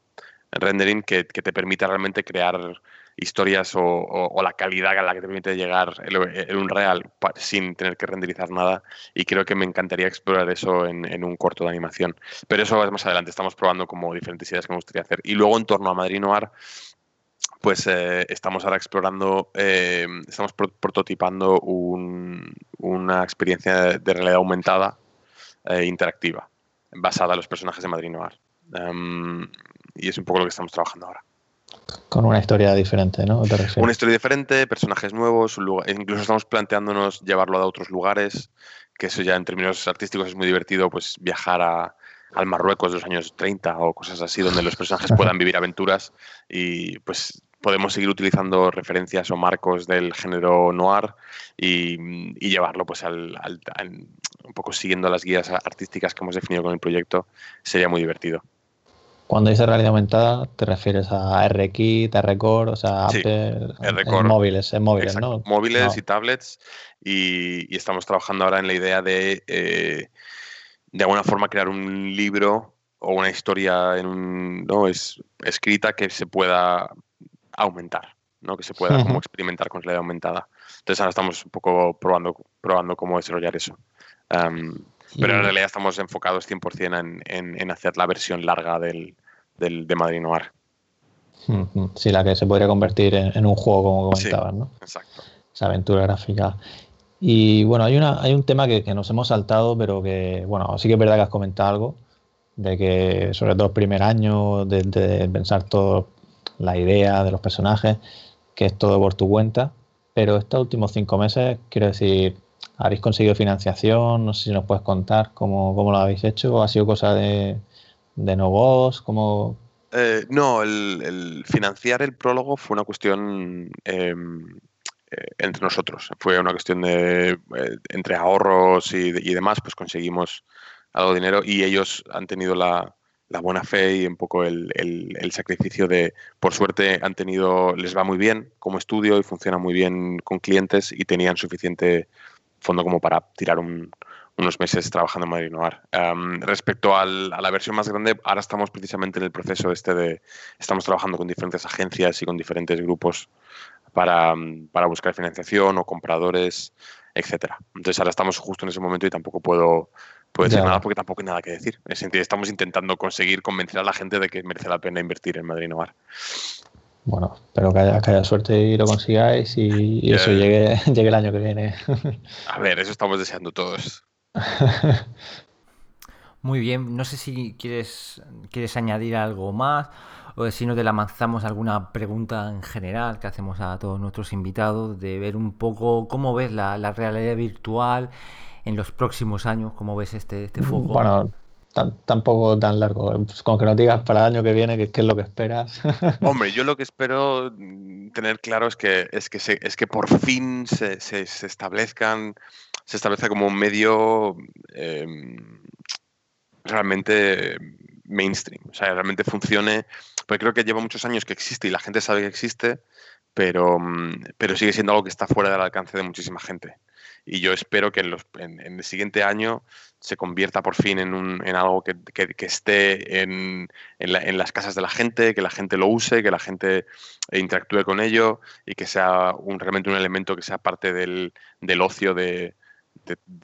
rendering que, te permita realmente crear historias o, la calidad a la que te permite llegar en un real sin tener que renderizar nada. Y creo que me encantaría explorar eso en, un corto de animación. Pero eso es más adelante. Estamos probando como diferentes ideas que me gustaría hacer. Y luego en torno a Madrid Noir, pues eh, estamos ahora explorando, eh, estamos prototipando una experiencia de realidad aumentada eh, interactiva, basada en los personajes de Madrid Noir. Em, y es un poco lo que estamos trabajando ahora. Con una historia diferente, ¿no? una historia diferente, personajes nuevos, incluso estamos planteándonos llevarlo a otros lugares, que eso ya en términos artísticos es muy divertido, pues viajar a, al Marruecos de los años 30 o cosas así, donde los personajes puedan vivir aventuras y pues podemos seguir utilizando referencias o marcos del género noir y, llevarlo pues al, un poco siguiendo las guías artísticas que hemos definido con el proyecto, sería muy divertido. Cuando dices realidad aumentada, te refieres a RKit, R-Core, o sea, Apple, móviles, en móviles, ¿no? Móviles y tablets. Y, estamos trabajando ahora en la idea de, eh, de alguna forma, crear un libro o una historia en un, ¿no? es, escrita que se pueda aumentar, ¿no? que se pueda como experimentar con realidad aumentada. Entonces ahora estamos un poco probando, probando cómo desarrollar eso. Pero en realidad estamos enfocados 100% en, en, en, hacer la versión larga del, del, de Madrid Noir. Sí, la que se podría convertir en, un juego, como comentabas, ¿no? Exacto. Esa aventura gráfica. Y bueno, hay, una, hay un tema que, que, nos hemos saltado, pero que, bueno, sí que es verdad que has comentado algo, de que sobre todo el primer año, de, de pensar todo la idea de los personajes, que es todo por tu cuenta. Pero estos últimos cinco meses, quiero decir, ¿habéis conseguido financiación? No sé si nos puedes contar cómo, cómo lo habéis hecho. ¿O ha sido cosa de, de no ¿Cómo... Eh, no, el, financiar el prólogo fue una cuestión em, eh, entre nosotros. Fue una cuestión de eh, entre ahorros y, y, demás, pues conseguimos algo de dinero y ellos han tenido la, la buena fe y un poco el, sacrificio de, por suerte, han tenido, les va muy bien como estudio y funciona muy bien con clientes y tenían suficiente fondo como para tirar unos meses trabajando en Madrid Noir. respecto a la versión más grande, ahora estamos precisamente en el proceso este de, estamos trabajando con diferentes agencias y con diferentes grupos para, para buscar financiación o compradores, etcétera. Entonces ahora estamos justo en ese momento y tampoco puedo puedo decir nada porque tampoco hay nada que decir. En sentido, estamos intentando conseguir convencer a la gente de que merece la pena invertir en Madrid Noir. Bueno, espero que haya, suerte y lo consigáis y, eso llegue, llegue el año que viene. a ver, eso estamos deseando todos. Muy bien, no sé si quieres, quieres añadir algo más o si no te lanzamos alguna pregunta en general que hacemos a todos nuestros invitados de ver un poco cómo ves la, la realidad virtual en los próximos años? ¿Cómo ves este, este foco? Bueno, tampoco tan largo. Pues con que nos digas para el año que viene qué, es lo que esperas. Hombre, yo lo que espero tener claro es que, es que, es que por fin se, se, establezcan, se establezca como un medio em, realmente mainstream, o sea, realmente funcione, porque creo que lleva muchos años que existe y la gente sabe que existe, pero, pero sigue siendo algo que está fuera del alcance de muchísima gente y yo espero que en, el siguiente año se convierta por fin en, un, en algo que, esté en, las casas de la gente, que la gente lo use, que la gente interactúe con ello y que sea un, realmente un elemento que sea parte del, ocio de,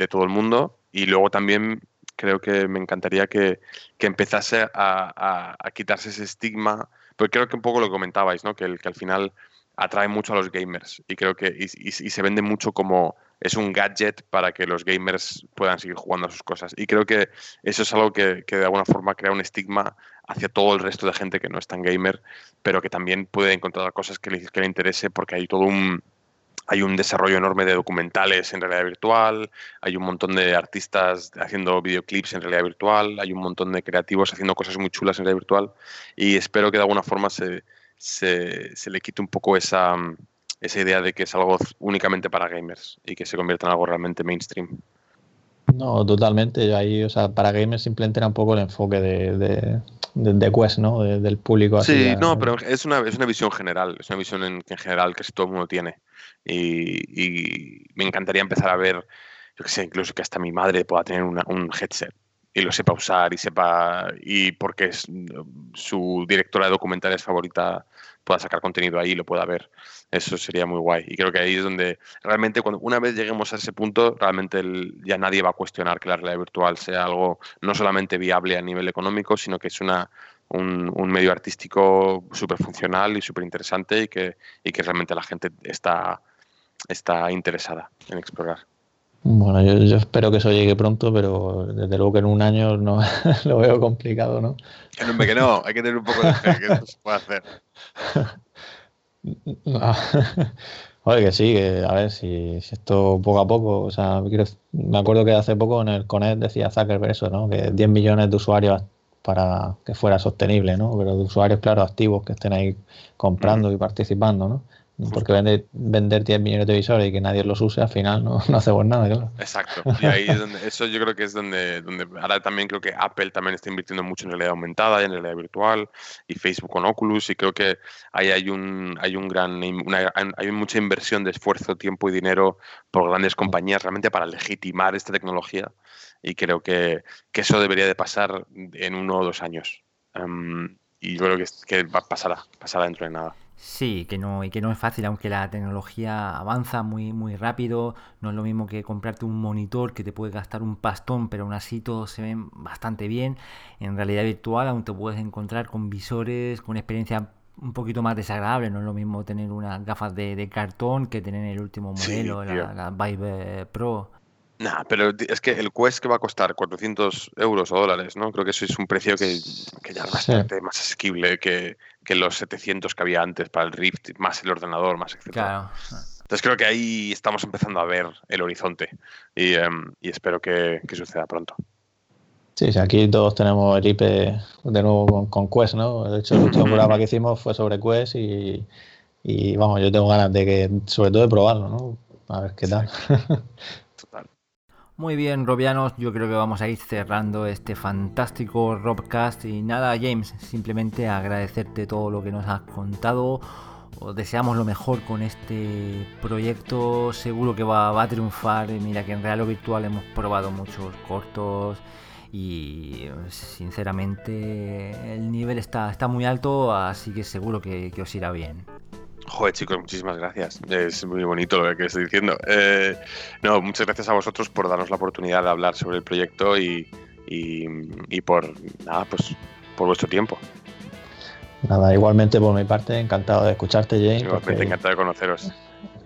todo el mundo. Y luego también creo que me encantaría que, empezase a, quitarse ese estigma, porque creo que un poco lo comentabais, ¿no? que, que al final atrae mucho a los gamers y creo que y, se vende mucho como es un gadget para que los gamers puedan seguir jugando a sus cosas. Y creo que eso es algo que, de alguna forma crea un estigma hacia todo el resto de gente que no es tan gamer, pero que también puede encontrar cosas que le, que le interese porque hay todo un, hay un desarrollo enorme de documentales en realidad virtual, hay un montón de artistas haciendo videoclips en realidad virtual, hay un montón de creativos haciendo cosas muy chulas en realidad virtual y espero que de alguna forma se, se, se le quite un poco esa, esa idea de que es algo únicamente para gamers y que se convierta en algo realmente mainstream. No, totalmente. Ahí, o sea, para gamers simplemente era un poco el enfoque de, de, Quest, ¿no? del público. sí, no, pero es una, es una visión general, es una visión en, en general que todo el mundo tiene. Y, y, me encantaría empezar a ver, yo qué sé, incluso que hasta mi madre pueda tener un headset y lo sepa usar y sepa y porque es su directora de documentales favorita pueda sacar contenido ahí y lo pueda ver. Eso sería muy guay. Y creo que ahí es donde realmente cuando una vez lleguemos a ese punto, realmente ya nadie va a cuestionar que la realidad virtual sea algo no solamente viable a nivel económico, sino que es una, un, un medio artístico súper funcional y súper interesante y que, y que realmente la gente está, está interesada en explorar. Bueno, yo, espero que eso llegue pronto, pero desde luego que en un año no lo veo complicado, ¿no? Que no, hay que tener un poco de fe, que eso se puede hacer. Oye, que sí, que a ver si, esto poco a poco, o sea, me acuerdo que hace poco en el CONET decía Zuckerberg eso, ¿no? Que 10 millones de usuarios para que fuera sostenible, ¿no? Pero de usuarios, claro, activos que estén ahí comprando y participando, ¿no? Porque vender, vender 10 millones de visores y que nadie los use, al final no, no hacemos nada, claro. Exacto. Y ahí es donde, eso yo creo que es donde, donde ahora también creo que Apple también está invirtiendo mucho en realidad aumentada y en realidad virtual y Facebook con Oculus y creo que ahí hay un, hay un gran, hay mucha inversión de esfuerzo, tiempo y dinero por grandes compañías realmente para legitimar esta tecnología y creo que, que eso debería de pasar en uno o dos años. Em, y yo creo que, que pasará, pasará dentro de nada. Sí, que no, y que no es fácil, aunque la tecnología avanza muy, muy rápido. No es lo mismo que comprarte un monitor que te puede gastar un pastón, pero aún así todo se ve bastante bien. En realidad virtual aún te puedes encontrar con visores, con experiencia un poquito más desagradable. No es lo mismo tener unas gafas de, cartón que tener el último modelo, la, la, Vive Pro. Nah, pero es que el Quest que va a costar 400 euros o dólares, ¿no? Creo que eso es un precio que, ya es bastante más asequible que, los 700 que había antes para el Rift, más el ordenador, más etc. Claro. Entonces creo que ahí estamos empezando a ver el horizonte y, em, espero que, suceda pronto. Sí, sí, aquí todos tenemos el IP de nuevo con, Quest, ¿no? De hecho, el último programa que hicimos fue sobre Quest y, y, vamos, yo tengo ganas de que, sobre todo de probarlo, ¿no? A ver qué tal. Total. Muy bien, Robianos, yo creo que vamos a ir cerrando este fantástico Robcast. Y nada, James, simplemente agradecerte todo lo que nos has contado. Os deseamos lo mejor con este proyecto. Seguro que va, a triunfar. Mira que en Real o Virtual hemos probado muchos cortos y sinceramente el nivel está, está muy alto, así que seguro que os irá bien. Joder, chicos, muchísimas gracias. Es muy bonito lo que estoy diciendo. Eh, no, muchas gracias a vosotros por darnos la oportunidad de hablar sobre el proyecto y, y, por nada, pues por vuestro tiempo. Nada, igualmente por mi parte, encantado de escucharte, James. Igualmente encantado de conoceros.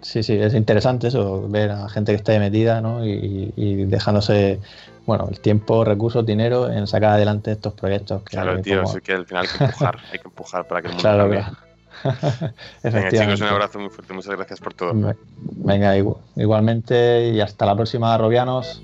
Sí, sí, es interesante eso, ver a gente que está metida ¿no? y, dejándose bueno, el tiempo, recursos, dinero en sacar adelante estos proyectos. claro, tío, es que al final hay que empujar, hay que empujar para que el mundo claro, cambie. Venga, chicos, un abrazo muy fuerte. Muchas gracias por todo. Venga, igualmente y hasta la próxima, Robianos.